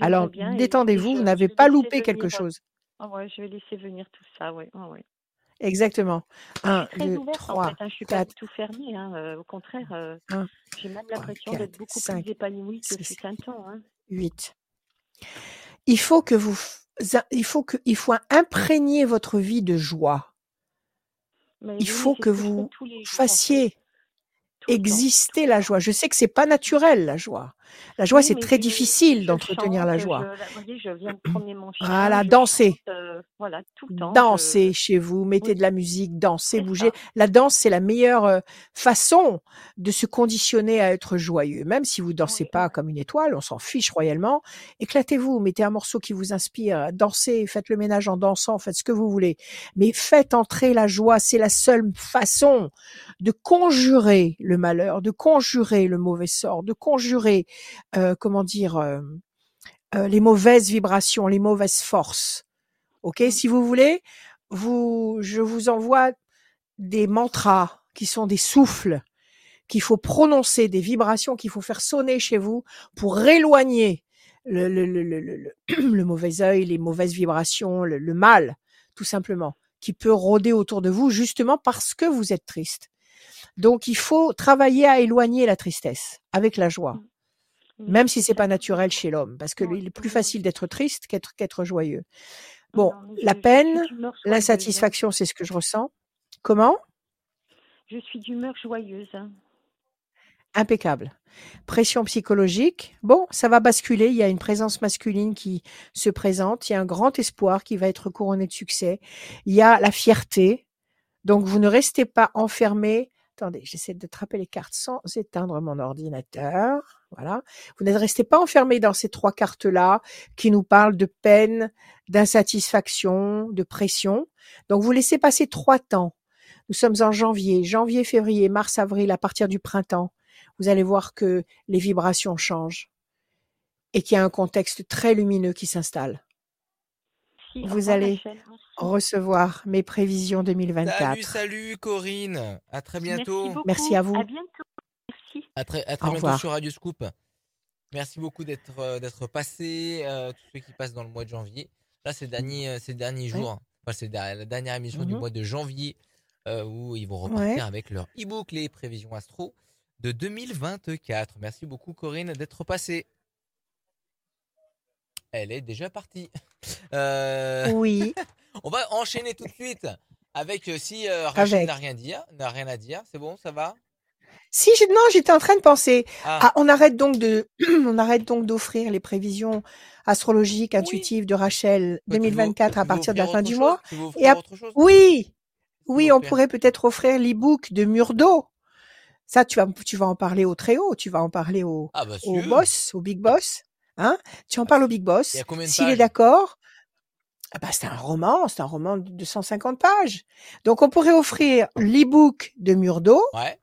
[SPEAKER 1] Alors, détendez-vous, vous n'avez pas loupé quelque
[SPEAKER 8] euh,
[SPEAKER 1] chose.
[SPEAKER 8] Ah ouais, je vais laisser venir tout ça, ouais.
[SPEAKER 1] Exactement.
[SPEAKER 8] Je
[SPEAKER 1] 1,
[SPEAKER 8] suis très
[SPEAKER 1] 2,
[SPEAKER 8] ouverte en
[SPEAKER 1] 3,
[SPEAKER 8] fait, hein, je suis pas
[SPEAKER 1] 4,
[SPEAKER 8] du tout fermée, hein, euh, au contraire, euh,
[SPEAKER 1] 1,
[SPEAKER 8] j'ai même
[SPEAKER 1] 3,
[SPEAKER 8] l'impression
[SPEAKER 1] 4,
[SPEAKER 8] d'être beaucoup
[SPEAKER 1] 5,
[SPEAKER 8] plus épanouie que
[SPEAKER 1] 6,
[SPEAKER 8] fut un temps. Hein.
[SPEAKER 1] 8. Il faut que vous, il faut que, il faut imprégner votre vie de joie.
[SPEAKER 8] Mais
[SPEAKER 1] Il
[SPEAKER 8] oui,
[SPEAKER 1] faut que
[SPEAKER 8] je
[SPEAKER 1] vous
[SPEAKER 8] jours en fait,
[SPEAKER 1] fassiez
[SPEAKER 8] le temps,
[SPEAKER 1] exister la joie. Je sais que c'est pas naturel, la joie. La joie,
[SPEAKER 8] Oui,
[SPEAKER 1] c'est très difficile d'entretenir la
[SPEAKER 8] je,
[SPEAKER 1] joie.
[SPEAKER 8] voyez, je viens de promener mon chien,
[SPEAKER 1] Voilà,
[SPEAKER 8] je
[SPEAKER 1] dansez.
[SPEAKER 8] chante, euh, voilà, tout le temps,
[SPEAKER 1] Dansez
[SPEAKER 8] je,
[SPEAKER 1] chez vous, mettez
[SPEAKER 8] oui,
[SPEAKER 1] de la musique, dansez, bougez.
[SPEAKER 8] ça.
[SPEAKER 1] La danse, c'est la meilleure euh, façon de se conditionner à être joyeux. Même si vous dansez
[SPEAKER 8] Oui,
[SPEAKER 1] pas comme une étoile, on s'en fiche royalement. Éclatez-vous, mettez un morceau qui vous inspire, dansez, faites le ménage en dansant, faites ce que vous voulez. Mais faites entrer la joie, c'est la seule façon de conjurer le malheur, de conjurer le mauvais sort, de conjurer, euh, comment dire, euh, euh, les mauvaises vibrations, les mauvaises forces. Ok,
[SPEAKER 8] Mm.
[SPEAKER 1] si vous voulez, vous, je vous envoie des mantras qui sont des souffles qu'il faut prononcer, des vibrations qu'il faut faire sonner chez vous pour éloigner le, le, le, le, mauvais œil, les mauvaises vibrations, le, mal, tout simplement, qui peut rôder autour de vous justement parce que vous êtes triste. Donc, il faut travailler à éloigner la tristesse avec la joie,
[SPEAKER 8] Mm.
[SPEAKER 1] Même
[SPEAKER 8] Mais
[SPEAKER 1] si
[SPEAKER 8] c'est
[SPEAKER 1] pas naturel chez l'homme, parce que il est plus facile d'être triste qu'être qu'être joyeux. Bon,
[SPEAKER 8] Non, mais
[SPEAKER 1] la peine,
[SPEAKER 8] joyeuse. hein.
[SPEAKER 1] l'insatisfaction, c'est ce que je ressens. Comment?
[SPEAKER 8] Je suis d'humeur joyeuse. hein.
[SPEAKER 1] Impeccable. Pression psychologique. Bon, ça va basculer. Il y a une présence masculine qui se présente. Il y a un grand espoir qui va être couronné de succès. Il y a la fierté. Donc, vous ne restez pas enfermé. Attendez, j'essaie de trapper les cartes sans éteindre mon ordinateur. Voilà. Vous ne restez pas enfermé dans ces trois cartes-là qui nous parlent de peine, d'insatisfaction, de pression. Donc, vous laissez passer trois temps. Nous sommes en janvier, janvier, février, mars, avril, à partir du printemps vous allez voir que les vibrations changent et qu'il y a un contexte très lumineux qui s'installe. Vous
[SPEAKER 8] revoir
[SPEAKER 1] allez
[SPEAKER 8] merci.
[SPEAKER 1] recevoir mes prévisions
[SPEAKER 2] Salut,
[SPEAKER 1] 2024.
[SPEAKER 2] salut Corinne. À très
[SPEAKER 8] Merci
[SPEAKER 2] bientôt.
[SPEAKER 1] Merci à vous.
[SPEAKER 8] À bientôt. Merci.
[SPEAKER 2] À très, à très
[SPEAKER 1] Au
[SPEAKER 2] bientôt
[SPEAKER 1] revoir.
[SPEAKER 2] sur Radio Scoop. Merci beaucoup d'être euh, d'être passé, euh, tous ceux qui passent dans le mois de janvier. Là, c'est le dernier, euh, c'est le dernier
[SPEAKER 1] Ouais.
[SPEAKER 2] jour. Enfin, c'est la dernière émission du
[SPEAKER 1] Mhm.
[SPEAKER 2] mois de janvier euh, où ils vont repartir
[SPEAKER 1] Ouais.
[SPEAKER 2] avec leur e-book Les prévisions astro de 2024. Merci beaucoup Corinne d'être passée. Elle est déjà partie. Euh,
[SPEAKER 1] Oui,
[SPEAKER 2] on va enchaîner tout de suite avec euh, si euh, Rachel n'a rien, dire, n'a rien à dire. C'est bon, ça va?
[SPEAKER 1] Si, j'ai- non, j'étais en train de penser.
[SPEAKER 2] Ah,
[SPEAKER 1] Ah, on arrête donc de, on arrête donc d'offrir les prévisions astrologiques
[SPEAKER 2] oui.
[SPEAKER 1] intuitives de Rachel
[SPEAKER 2] Quoi, tu veux-
[SPEAKER 1] 2024 à
[SPEAKER 2] tu veux
[SPEAKER 1] partir de la fin du
[SPEAKER 2] chose?
[SPEAKER 1] mois. Et
[SPEAKER 2] chose?
[SPEAKER 1] oui, oui, on pourrait peut-être offrir l'e-book de Murdo. Ça, tu vas, tu vas en parler au très haut, tu vas en parler au,
[SPEAKER 2] Ah bah
[SPEAKER 1] au boss, au big boss. Hein Tu en parles au big boss. S'il est d'accord, ah bah, c'est un roman, c'est un roman de 250 pages. Donc on pourrait offrir l'e-book de Murdo
[SPEAKER 2] Ouais.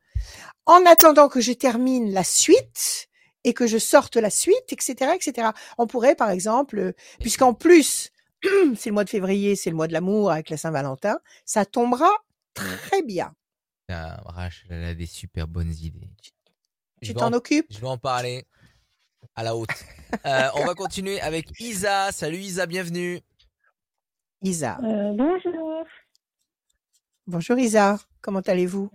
[SPEAKER 1] en attendant que je termine la suite et que je sorte la suite, etc., etc. On pourrait, par exemple, puisqu'en plus, c'est le mois de février, c'est le mois de l'amour avec la Saint-Valentin, ça tombera très bien.
[SPEAKER 2] Ah, Rachel, elle a des super bonnes idées.
[SPEAKER 1] Tu t'en
[SPEAKER 2] en-
[SPEAKER 1] occupes?
[SPEAKER 2] Je vais en parler à la haute. Euh, on va continuer avec Isa. Salut Isa, bienvenue.
[SPEAKER 1] Isa.
[SPEAKER 9] Euh, bonjour.
[SPEAKER 1] Bonjour Isa, comment allez-vous?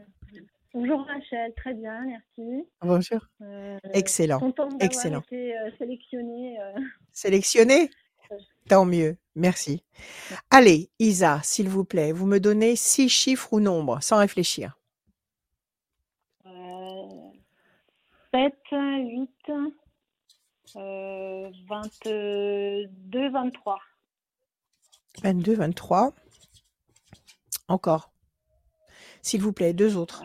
[SPEAKER 9] Bonjour Rachel, très bien, merci.
[SPEAKER 1] Bonjour.
[SPEAKER 9] Euh,
[SPEAKER 1] Excellent,
[SPEAKER 9] Contente
[SPEAKER 1] excellent.
[SPEAKER 9] été euh, sélectionnée. euh,
[SPEAKER 1] Sélectionné Tant mieux, merci. Allez, Isa, s'il vous plaît, vous me donnez six chiffres ou nombres, sans réfléchir.
[SPEAKER 9] euh, 7, 8, euh, 22, 23.
[SPEAKER 1] 22, 23. Encore. S'il vous plaît, deux autres.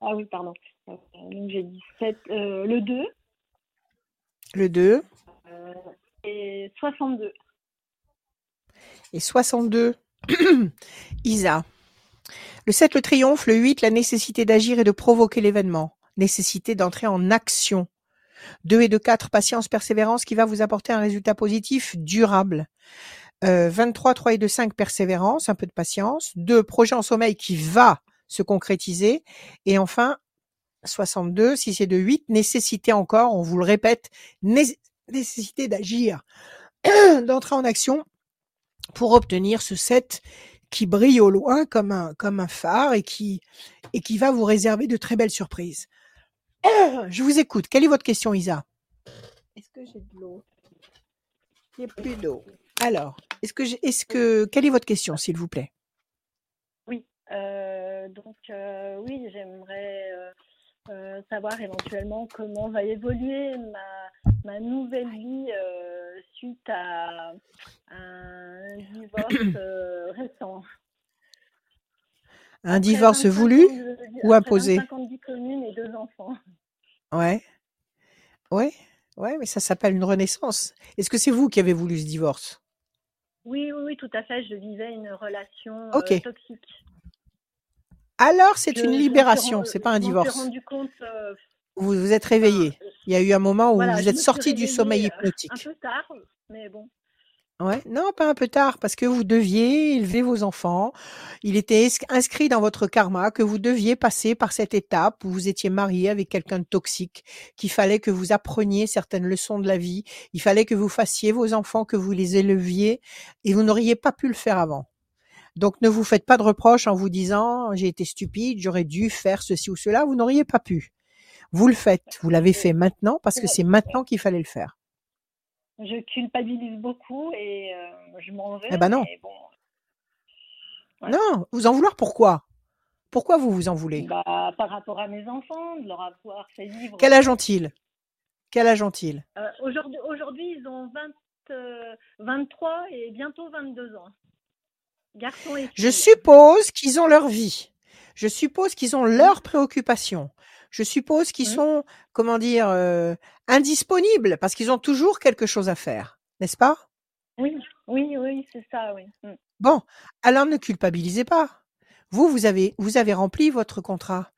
[SPEAKER 9] Ah oui, pardon. Euh, donc j'ai dit 7, euh, le 2
[SPEAKER 1] Le 2
[SPEAKER 9] euh, et 62.
[SPEAKER 1] et 62. Isa. Le 7, le triomphe. Le 8, la nécessité d'agir et de provoquer l'événement. Nécessité d'entrer en action. 2 et 2, 4, patience, persévérance qui va vous apporter un résultat positif durable. Euh, 23, 3 et 2, 5, persévérance, un peu de patience. 2, projet en sommeil qui va se concrétiser. Et enfin, 62, 6 et 2, 8, nécessité encore, on vous le répète, né- nécessité d'agir, d'entrer en action pour obtenir ce 7 qui brille au loin comme un, comme un phare et qui, et qui va vous réserver de très belles surprises. Je vous écoute. Quelle est votre question, Isa? Est-ce que j'ai de l'eau? Il n'y a plus d'eau. Alors, est-ce que, est-ce que, quelle est votre question, s'il vous plaît?
[SPEAKER 9] Oui, euh, donc euh, oui, j'aimerais euh, euh, savoir éventuellement comment va évoluer ma, ma nouvelle vie euh, suite à un divorce euh, récent.
[SPEAKER 1] Un
[SPEAKER 9] Après
[SPEAKER 1] divorce
[SPEAKER 9] 25
[SPEAKER 1] voulu
[SPEAKER 9] de-
[SPEAKER 1] ou imposé?
[SPEAKER 9] 25 ans de vie commune et deux enfants.
[SPEAKER 1] Ouais. Ouais. Ouais, mais ça s'appelle une renaissance. Est-ce que c'est vous qui avez voulu ce divorce?
[SPEAKER 9] Oui, oui, oui, tout à fait. Je vivais une relation euh, toxique.
[SPEAKER 1] Alors, c'est une libération, c'est pas un divorce.
[SPEAKER 9] suis rendu compte. euh,
[SPEAKER 1] Vous vous êtes réveillé. Il y a eu un moment où
[SPEAKER 9] voilà,
[SPEAKER 1] vous êtes sorti du sommeil
[SPEAKER 9] euh,
[SPEAKER 1] hypnotique.
[SPEAKER 9] Un peu tard, mais bon.
[SPEAKER 1] Ouais, non, pas un peu tard, parce que vous deviez élever vos enfants. Il était ins- inscrit dans votre karma que vous deviez passer par cette étape où vous étiez marié avec quelqu'un de toxique, qu'il fallait que vous appreniez certaines leçons de la vie. Il fallait que vous fassiez vos enfants, que vous les éleviez, et vous n'auriez pas pu le faire avant. Donc, ne vous faites pas de reproches en vous disant j'ai été stupide, j'aurais dû faire ceci ou cela. Vous n'auriez pas pu. Vous le faites. Vous l'avez fait maintenant parce que c'est maintenant qu'il fallait le faire.
[SPEAKER 9] Je culpabilise beaucoup et euh, je m'en vais.
[SPEAKER 1] Eh ben non. Non, vous en vouloir pourquoi? Pourquoi vous vous en voulez?
[SPEAKER 9] Bah, par rapport à mes enfants, de leur avoir fait vivre.
[SPEAKER 1] Quel âge ont-ils? Quel âge ont-ils?
[SPEAKER 9] Euh, Aujourd'hui, aujourd'hui, ils ont 20, euh, 23 et bientôt 22 ans. Garçons et
[SPEAKER 1] Je
[SPEAKER 9] filles.
[SPEAKER 1] suppose qu'ils ont leur vie. Je suppose qu'ils ont leurs préoccupations. Je suppose qu'ils
[SPEAKER 9] Mhm.
[SPEAKER 1] sont, comment dire, euh, indisponibles parce qu'ils ont toujours quelque chose à faire, n'est-ce pas?
[SPEAKER 9] Oui, oui, oui, c'est ça, oui. Mm.
[SPEAKER 1] Bon, alors ne culpabilisez pas. Vous, vous avez, vous avez rempli votre contrat.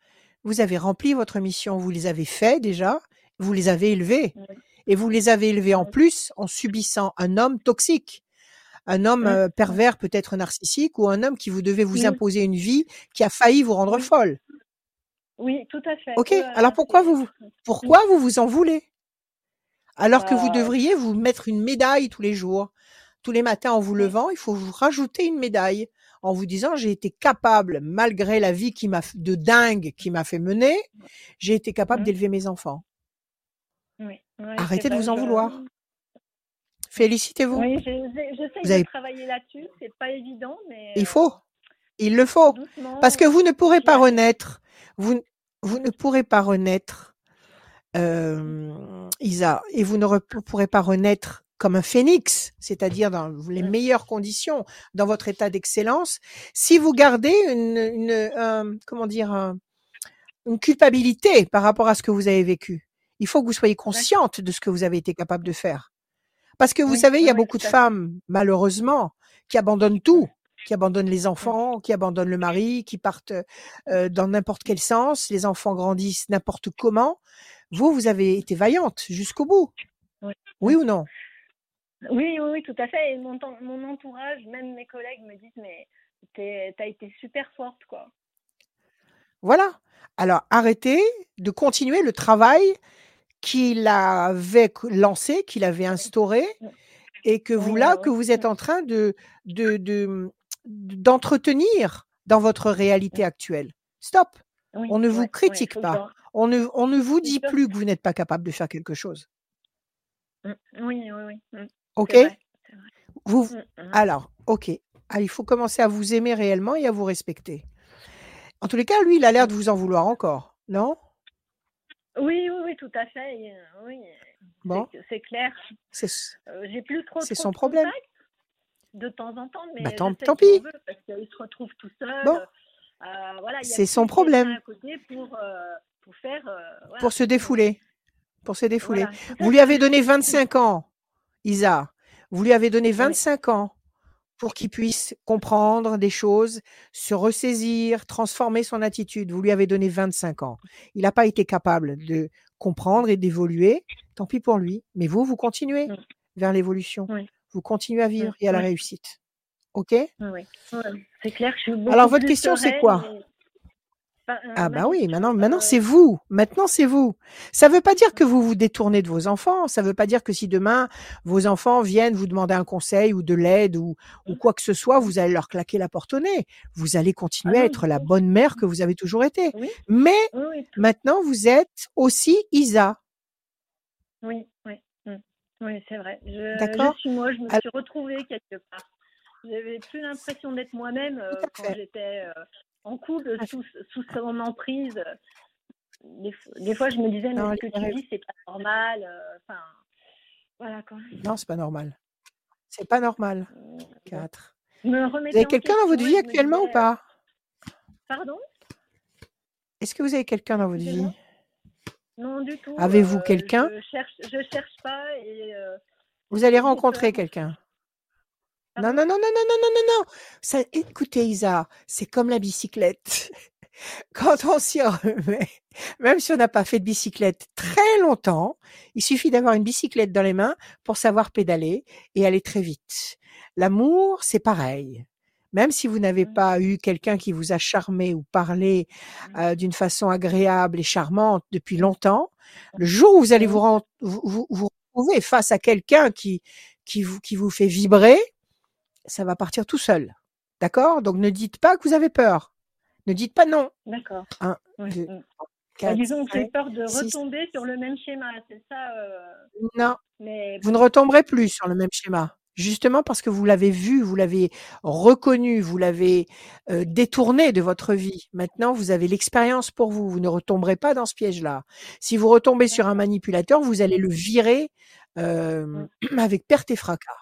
[SPEAKER 1] Vous avez rempli votre mission. Vous les avez faits déjà. Vous les avez élevés.
[SPEAKER 9] Oui.
[SPEAKER 1] Et vous les avez élevés en plus en subissant un homme toxique. Un homme
[SPEAKER 9] Mm.
[SPEAKER 1] euh, pervers, peut-être narcissique, ou un homme qui vous devait vous imposer une vie qui a failli vous rendre folle.
[SPEAKER 9] Oui, tout à fait.
[SPEAKER 1] Ok, alors pourquoi vous, pourquoi vous vous en voulez? Alors que vous
[SPEAKER 9] Bah,
[SPEAKER 1] devriez vous mettre une médaille tous les jours. Tous les matins en vous levant, il faut vous rajouter une médaille en vous disant j'ai été capable, malgré la vie qui m'a de dingue qui m'a fait mener, j'ai été capable
[SPEAKER 9] Mm.
[SPEAKER 1] d'élever mes enfants.
[SPEAKER 9] Oui, oui,
[SPEAKER 1] Arrêtez de vous en
[SPEAKER 9] je-
[SPEAKER 1] vouloir. Félicitez-vous.
[SPEAKER 9] Oui, j'ai- j'essaye
[SPEAKER 1] Vous
[SPEAKER 9] de
[SPEAKER 1] avez-
[SPEAKER 9] travailler là-dessus. C'est pas évident, mais
[SPEAKER 1] Il
[SPEAKER 9] euh,
[SPEAKER 1] faut, il le faut, parce que vous ne pourrez pas renaître. Vous, vous ne pourrez pas renaître, euh, Isa, et vous ne re- pourrez pas renaître comme un phénix, c'est-à-dire dans les meilleures conditions, dans votre état d'excellence, si vous gardez une, une un- comment dire, un- une culpabilité par rapport à ce que vous avez vécu. Il faut que vous soyez consciente de ce que vous avez été capable de faire. Parce que vous
[SPEAKER 9] Oui,
[SPEAKER 1] savez, il y a
[SPEAKER 9] oui,
[SPEAKER 1] beaucoup de femmes, malheureusement, qui abandonnent tout, qui abandonnent les enfants, qui abandonnent le mari, qui partent euh, dans n'importe quel sens. Les enfants grandissent n'importe comment. Vous, vous avez été vaillante jusqu'au bout.
[SPEAKER 9] Oui.
[SPEAKER 1] Oui ou non?
[SPEAKER 9] Oui, oui, oui, tout à fait. Et mon, mon entourage, même mes collègues me disent, mais t'as été super forte, quoi.
[SPEAKER 1] Voilà. Alors, arrêtez de continuer le travail qu'il avait lancé, qu'il avait instauré, et que vous, là,
[SPEAKER 9] oui,
[SPEAKER 1] que vous êtes en train de, de, de- d'entretenir dans votre réalité actuelle. Stop.
[SPEAKER 9] Oui,
[SPEAKER 1] On ne vous
[SPEAKER 9] ouais,
[SPEAKER 1] critique pas. On ne, on ne vous dit plus que vous n'êtes pas capable de faire quelque chose.
[SPEAKER 9] Mm, Oui, oui, oui. mm,
[SPEAKER 1] OK?
[SPEAKER 9] vrai.
[SPEAKER 1] vous,
[SPEAKER 9] Mm, mm.
[SPEAKER 1] Alors, OK. Ah, il faut commencer à vous aimer réellement et à vous respecter. En tous les cas, lui, il a l'air de vous en vouloir encore, non?
[SPEAKER 9] Oui, oui, oui, tout à fait. euh, Oui,
[SPEAKER 1] Bon,
[SPEAKER 9] c'est clair.
[SPEAKER 1] c'est
[SPEAKER 9] Euh, J'ai plus trop,
[SPEAKER 1] c'est
[SPEAKER 9] trop
[SPEAKER 1] son
[SPEAKER 9] de
[SPEAKER 1] problème.
[SPEAKER 9] contact de temps en temps, mais
[SPEAKER 1] Bah,
[SPEAKER 9] je
[SPEAKER 1] tant, pis.
[SPEAKER 9] veut parce qu'il se retrouve tout seul.
[SPEAKER 1] Bon,
[SPEAKER 9] Euh, voilà,
[SPEAKER 1] c'est son problème
[SPEAKER 9] à côté pour, euh, pour faire, euh, voilà,
[SPEAKER 1] pour se défouler. Pour se défouler.
[SPEAKER 9] voilà,
[SPEAKER 1] Vous lui avez donné 25 ans, Isa. Vous lui avez donné
[SPEAKER 9] Oui,
[SPEAKER 1] 25 ans pour qu'il puisse comprendre des choses, se ressaisir, transformer son attitude. Vous lui avez donné 25 ans. Il n'a pas été capable de comprendre et d'évoluer. Tant pis pour lui. Mais vous, vous continuez vers l'évolution.
[SPEAKER 9] Oui,
[SPEAKER 1] Vous continuez à vivre et à la réussite. OK?
[SPEAKER 9] Oui, C'est clair, je suis
[SPEAKER 1] Alors, votre question, c'est quoi?
[SPEAKER 9] Et... Enfin, euh,
[SPEAKER 1] Ah
[SPEAKER 9] ma
[SPEAKER 1] bah oui, maintenant, maintenant
[SPEAKER 9] euh,
[SPEAKER 1] c'est vous. Maintenant c'est vous. Ça veut pas dire que vous vous détournez de vos enfants. Ça veut pas dire que si demain vos enfants viennent vous demander un conseil ou de l'aide ou, ou quoi que ce soit, vous allez leur claquer la porte au nez. Vous allez
[SPEAKER 9] ah
[SPEAKER 1] continuer à être la bonne mère que vous avez toujours été.
[SPEAKER 9] Oui,
[SPEAKER 1] Mais maintenant vous êtes aussi Isa.
[SPEAKER 9] oui, oui. Oui, c'est vrai. Je, je
[SPEAKER 1] D'accord
[SPEAKER 9] suis moi, je me
[SPEAKER 1] Alors,
[SPEAKER 9] suis retrouvée quelque part. J'avais plus l'impression d'être moi-même euh, quand j'étais euh, en couple
[SPEAKER 1] à
[SPEAKER 9] sous, sous son emprise. Des, fois- des fois, je me disais, mais
[SPEAKER 1] Non,
[SPEAKER 9] ce que tu dis, c'est pas normal. euh, Enfin, voilà quoi.
[SPEAKER 1] non, c'est pas normal. C'est pas normal.
[SPEAKER 9] Euh, bon.
[SPEAKER 1] Quatre.
[SPEAKER 9] Je me
[SPEAKER 1] Vous avez quelqu'un dans votre vie actuellement ou
[SPEAKER 9] disais,
[SPEAKER 1] pas?
[SPEAKER 9] Pardon,
[SPEAKER 1] Est-ce que vous avez quelqu'un dans votre vie?
[SPEAKER 9] Non, du tout.
[SPEAKER 1] Avez-vous
[SPEAKER 9] euh,
[SPEAKER 1] quelqu'un?
[SPEAKER 9] je cherche, je cherche pas et euh,
[SPEAKER 1] Vous allez rencontrer quelqu'un. Non, non, non, non, non, non, non, non, non. Ça, écoutez, Isa, c'est comme la bicyclette. Quand on s'y remet, même si on n'a pas fait de bicyclette très longtemps, il suffit d'avoir une bicyclette dans les mains pour savoir pédaler et aller très vite. L'amour, c'est pareil. Même si vous n'avez pas eu quelqu'un qui vous a charmé ou parlé euh, d'une façon agréable et charmante depuis longtemps, le jour où vous allez vous, retrouver face à quelqu'un qui, qui, vous, qui vous fait vibrer, ça va partir tout seul. D'accord? Donc ne dites pas que vous avez peur. Ne dites pas non.
[SPEAKER 9] D'accord.
[SPEAKER 1] Un,
[SPEAKER 9] Oui,
[SPEAKER 1] deux, trois,
[SPEAKER 9] Bah,
[SPEAKER 1] quatre,
[SPEAKER 9] disons que j'ai peur de
[SPEAKER 1] six.
[SPEAKER 9] retomber sur le même schéma, c'est ça. euh,
[SPEAKER 1] Non,
[SPEAKER 9] Mais
[SPEAKER 1] vous ne retomberez plus sur le même schéma. Justement parce que vous l'avez vu, vous l'avez reconnu, vous l'avez euh, détourné de votre vie. Maintenant, vous avez l'expérience pour vous. Vous ne retomberez pas dans ce piège-là. Si vous retombez sur un manipulateur, vous allez le virer euh, avec perte et fracas.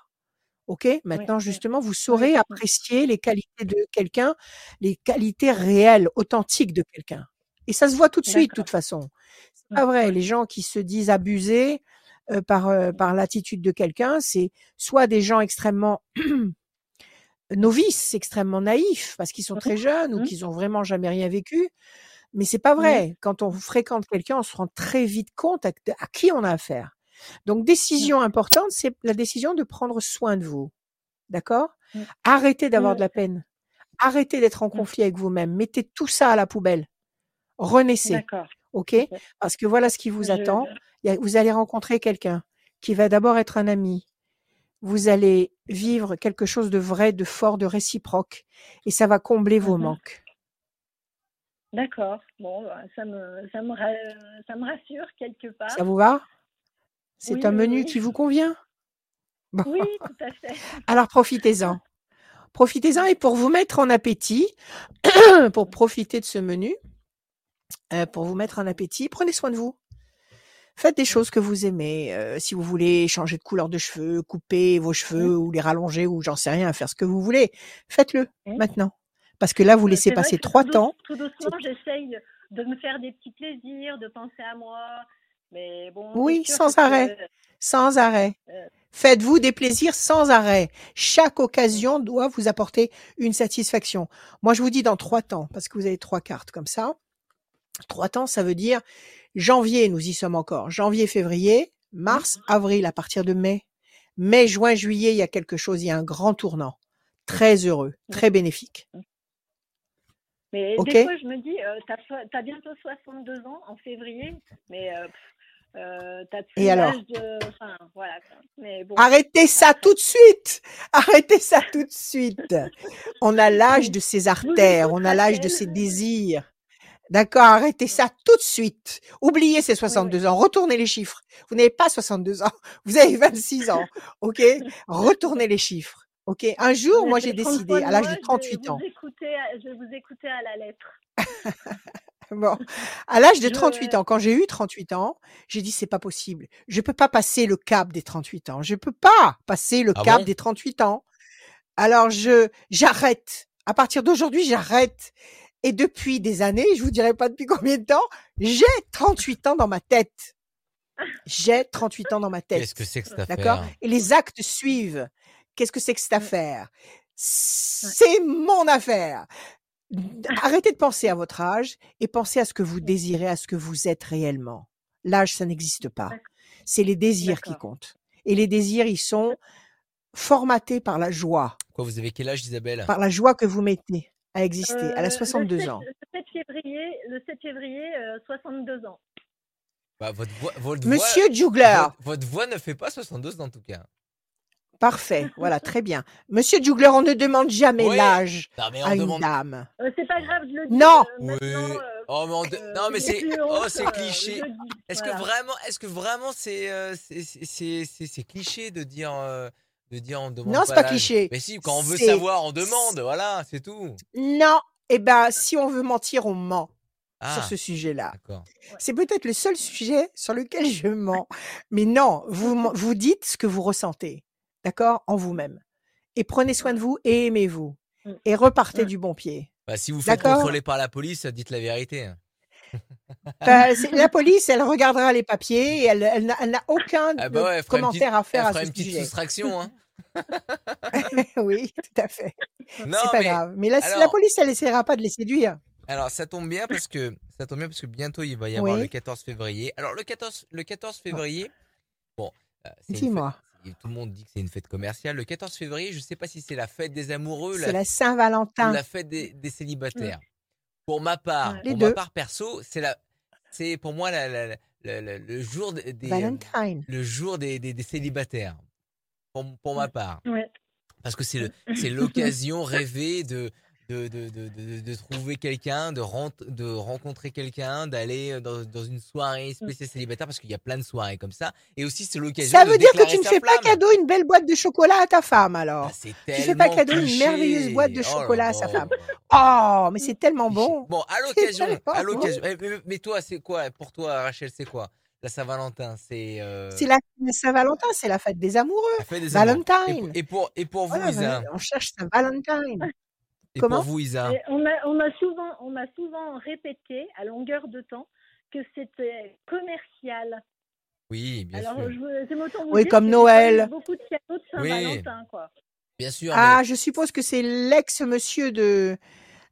[SPEAKER 1] OK? Maintenant, justement, vous saurez apprécier les qualités de quelqu'un, les qualités réelles, authentiques de quelqu'un. Et ça se voit tout de suite, de toute façon. C'est pas vrai. Les gens qui se disent abusés euh, par, euh, par l'attitude de quelqu'un, c'est soit des gens extrêmement novices, extrêmement naïfs, parce qu'ils sont
[SPEAKER 9] mm,
[SPEAKER 1] très jeunes ou
[SPEAKER 9] mm,
[SPEAKER 1] qu'ils ont vraiment jamais rien vécu. Mais c'est pas
[SPEAKER 9] mm,
[SPEAKER 1] vrai. Quand on fréquente quelqu'un, on se rend très vite compte à, à qui on a affaire. Donc, décision importante, c'est la décision de prendre soin de vous. D'accord? Arrêtez d'avoir de la peine. Arrêtez d'être en conflit avec vous-même. Mettez tout ça à la poubelle. Renaissez.
[SPEAKER 9] D'accord.
[SPEAKER 1] OK? Parce que voilà ce qui vous attend. Vous allez rencontrer quelqu'un qui va d'abord être un ami. Vous allez vivre quelque chose de vrai, de fort, de réciproque. Et ça va combler vos
[SPEAKER 9] mhm.
[SPEAKER 1] manques.
[SPEAKER 9] D'accord. Bon, bah, ça me, ça me, ra- ça me rassure quelque part.
[SPEAKER 1] Ça vous va? C'est
[SPEAKER 9] Oui,
[SPEAKER 1] un menu
[SPEAKER 9] oui.
[SPEAKER 1] qui vous convient? Bon.
[SPEAKER 9] Oui, tout à fait.
[SPEAKER 1] Alors profitez-en. Profitez-en et pour vous mettre en appétit, pour profiter de ce menu, euh, pour vous mettre en appétit, prenez soin de vous. Faites des choses que vous aimez. Euh, si vous voulez changer de couleur de cheveux, couper vos cheveux ou les rallonger ou j'en sais rien, faire ce que vous voulez, faites-le maintenant. Parce que là, vous
[SPEAKER 9] Euh,
[SPEAKER 1] laissez passer trois temps.
[SPEAKER 9] tout doucement, j'essaye de me faire des petits plaisirs, de penser à moi. Mais bon,
[SPEAKER 1] Oui,
[SPEAKER 9] sûr
[SPEAKER 1] sans
[SPEAKER 9] que
[SPEAKER 1] arrêt. Sans arrêt.
[SPEAKER 9] euh,
[SPEAKER 1] Faites-vous des plaisirs sans arrêt. Chaque occasion doit vous apporter une satisfaction. Moi, je vous dis dans trois temps, parce que vous avez trois cartes comme ça. Trois temps, ça veut dire janvier, nous y sommes encore. Janvier, février, mars, avril, à partir de mai. Mai, juin, juillet, il y a quelque chose, il y a un grand tournant. Très heureux, très bénéfique.
[SPEAKER 9] Mais
[SPEAKER 1] Ok?
[SPEAKER 9] des fois, je me dis, euh, t'as t'as bientôt 62 ans en février, mais euh, euh, t'as plus l'âge de. Enfin, voilà. quoi. Mais bon.
[SPEAKER 1] Arrêtez ça tout de suite. Arrêtez ça tout de suite. On a l'âge de ses artères, on a l'âge de ses désirs. D'accord, arrêtez ça tout de suite. Oubliez ces 62 ans, retournez les chiffres. Vous n'avez pas 62 ans, vous avez 26 ans. OK? Retournez les chiffres. OK? Un jour, moi j'ai décidé à l'âge de
[SPEAKER 9] je vais
[SPEAKER 1] 38
[SPEAKER 9] vous
[SPEAKER 1] ans.
[SPEAKER 9] écouter à- je vais vous écouter à la lettre.
[SPEAKER 1] Bon, à l'âge de
[SPEAKER 9] Je-
[SPEAKER 1] 38 ans, quand j'ai eu 38 ans, j'ai dit c'est pas possible. Je peux pas passer le cap des 38 ans. Je peux pas passer le
[SPEAKER 2] Ah
[SPEAKER 1] cap
[SPEAKER 2] bon?
[SPEAKER 1] des 38 ans. Alors je j'arrête. À partir d'aujourd'hui, j'arrête. Et depuis des années, je vous dirai pas depuis combien de temps, j'ai 38 ans dans ma tête. J'ai 38 ans dans ma tête.
[SPEAKER 2] Qu'est-ce que c'est que cette
[SPEAKER 1] D'accord?
[SPEAKER 2] affaire?
[SPEAKER 1] Et les actes suivent. Qu'est-ce que c'est que cette affaire? C'est mon affaire. Arrêtez de penser à votre âge et pensez à ce que vous désirez, à ce que vous êtes réellement. L'âge, ça n'existe pas. C'est les désirs qui
[SPEAKER 9] D'accord.
[SPEAKER 1] comptent. Et les désirs, ils sont formatés par la joie,
[SPEAKER 2] Quoi, vous avez quel âge, Isabelle?
[SPEAKER 1] Par la joie que vous mettez à exister. Elle
[SPEAKER 9] Euh,
[SPEAKER 1] a 62
[SPEAKER 9] le 7,
[SPEAKER 1] ans.
[SPEAKER 9] Le 7 février, le 7 février euh, 62 ans.
[SPEAKER 2] Bah, votre voix, votre
[SPEAKER 1] Monsieur
[SPEAKER 2] voix,
[SPEAKER 1] Jugler,
[SPEAKER 2] votre, votre voix ne fait pas 62 en tout cas.
[SPEAKER 1] parfait, voilà, très bien. Monsieur Jugler, on ne demande jamais
[SPEAKER 2] Oui.
[SPEAKER 1] l'âge à une
[SPEAKER 2] demande.
[SPEAKER 1] dame.
[SPEAKER 9] Euh, c'est pas grave, je le dis.
[SPEAKER 1] Non.
[SPEAKER 9] euh,
[SPEAKER 2] Oui.
[SPEAKER 9] euh,
[SPEAKER 2] Oh, mais de-
[SPEAKER 9] euh,
[SPEAKER 2] non, mais
[SPEAKER 9] j'ai
[SPEAKER 2] c'est oh, c'est
[SPEAKER 9] euh,
[SPEAKER 2] cliché. Est-ce
[SPEAKER 9] voilà.
[SPEAKER 2] que vraiment, est-ce que vraiment c'est euh, c'est c'est- c'est c'est- c'est cliché de dire euh, de dire on demande
[SPEAKER 1] Non, c'est
[SPEAKER 2] pas
[SPEAKER 1] pas cliché.
[SPEAKER 2] Mais si, quand on veut savoir, on demande. Voilà, c'est tout.
[SPEAKER 1] Non, eh ben, si on veut mentir, on ment
[SPEAKER 2] Ah,
[SPEAKER 1] sur ce sujet-là. C'est peut-être le seul sujet sur lequel je mens. Mais non, vous, vous dites ce que vous ressentez, d'accord, en vous-même. Et prenez soin de vous et aimez-vous.
[SPEAKER 9] Mm.
[SPEAKER 1] Et repartez
[SPEAKER 9] Mm.
[SPEAKER 1] du bon pied.
[SPEAKER 2] Bah, si vous faites contrôler par la police, dites la vérité.
[SPEAKER 1] Euh, la police, elle regardera les papiers et elle, elle n'a aucun
[SPEAKER 2] Ah bah ouais,
[SPEAKER 1] commentaire
[SPEAKER 2] petite-
[SPEAKER 1] à faire
[SPEAKER 2] Elle
[SPEAKER 1] à ce
[SPEAKER 2] une petite
[SPEAKER 1] sujet.
[SPEAKER 2] soustraction. Hein.
[SPEAKER 1] oui, tout à fait. C'est pas
[SPEAKER 2] mais
[SPEAKER 1] grave. Mais la, police, elle essaiera pas de les séduire.
[SPEAKER 2] Alors ça tombe bien parce que ça tombe bien parce que bientôt il va y avoir
[SPEAKER 1] Oui.
[SPEAKER 2] le 14 février. Alors le 14 le 14 février, bon, euh,
[SPEAKER 1] Dis-moi.
[SPEAKER 2] tout le monde dit que c'est une fête commerciale. Le 14 février, je sais pas si c'est la fête des amoureux,
[SPEAKER 1] C'est
[SPEAKER 2] la,
[SPEAKER 1] Saint-Valentin.
[SPEAKER 2] la fête des, des célibataires. Pour ma part.
[SPEAKER 1] Les
[SPEAKER 2] pour
[SPEAKER 1] deux.
[SPEAKER 2] ma part perso, c'est la, c'est pour moi la- la- la- le jour des, des-
[SPEAKER 1] Valentine.
[SPEAKER 2] le jour des, des- des célibataires. Pour, pour ma part,
[SPEAKER 9] Ouais.
[SPEAKER 2] parce que c'est le, c'est l'occasion rêvée de de, de, de, de, trouver quelqu'un, de, de rencontrer quelqu'un, d'aller dans, dans une soirée spéciale célibataire, parce qu'il y a plein de soirées comme ça. Et aussi, c'est l'occasion
[SPEAKER 1] Ça veut dire que tu ne fais pas cadeau une belle boîte de chocolat à ta femme alors.
[SPEAKER 2] Ah, c'est
[SPEAKER 1] Tu fais pas cadeau une merveilleuse boîte de
[SPEAKER 2] Oh
[SPEAKER 1] chocolat à sa femme. Oh, mais c'est tellement bon.
[SPEAKER 2] Bon, à l'occasion, à l'occasion. Eh, Mais, toi, c'est quoi? Pour toi, Rachel, c'est quoi? La Saint-Valentin, c'est euh,
[SPEAKER 1] C'est la Saint-Valentin, c'est la fête des amoureux.
[SPEAKER 2] fête des. Et,
[SPEAKER 1] Valentine.
[SPEAKER 2] pour- et pour et pour vous,
[SPEAKER 1] Voilà,
[SPEAKER 2] Isa?
[SPEAKER 1] on cherche sa Valentine.
[SPEAKER 2] Et
[SPEAKER 1] comment
[SPEAKER 2] pour vous, Isa.
[SPEAKER 9] On a, on a souvent, on a souvent répété à longueur de temps que c'était commercial.
[SPEAKER 2] Oui, bien
[SPEAKER 9] Alors,
[SPEAKER 2] sûr.
[SPEAKER 9] je veux- c'est autant vous
[SPEAKER 1] Oui,
[SPEAKER 9] dire
[SPEAKER 1] comme Noël.
[SPEAKER 9] Beaucoup de cadeaux de
[SPEAKER 2] Oui.
[SPEAKER 9] Saint-Valentin, quoi.
[SPEAKER 2] Bien sûr.
[SPEAKER 1] Ah,
[SPEAKER 2] mais-
[SPEAKER 1] je suppose que c'est l'ex-monsieur de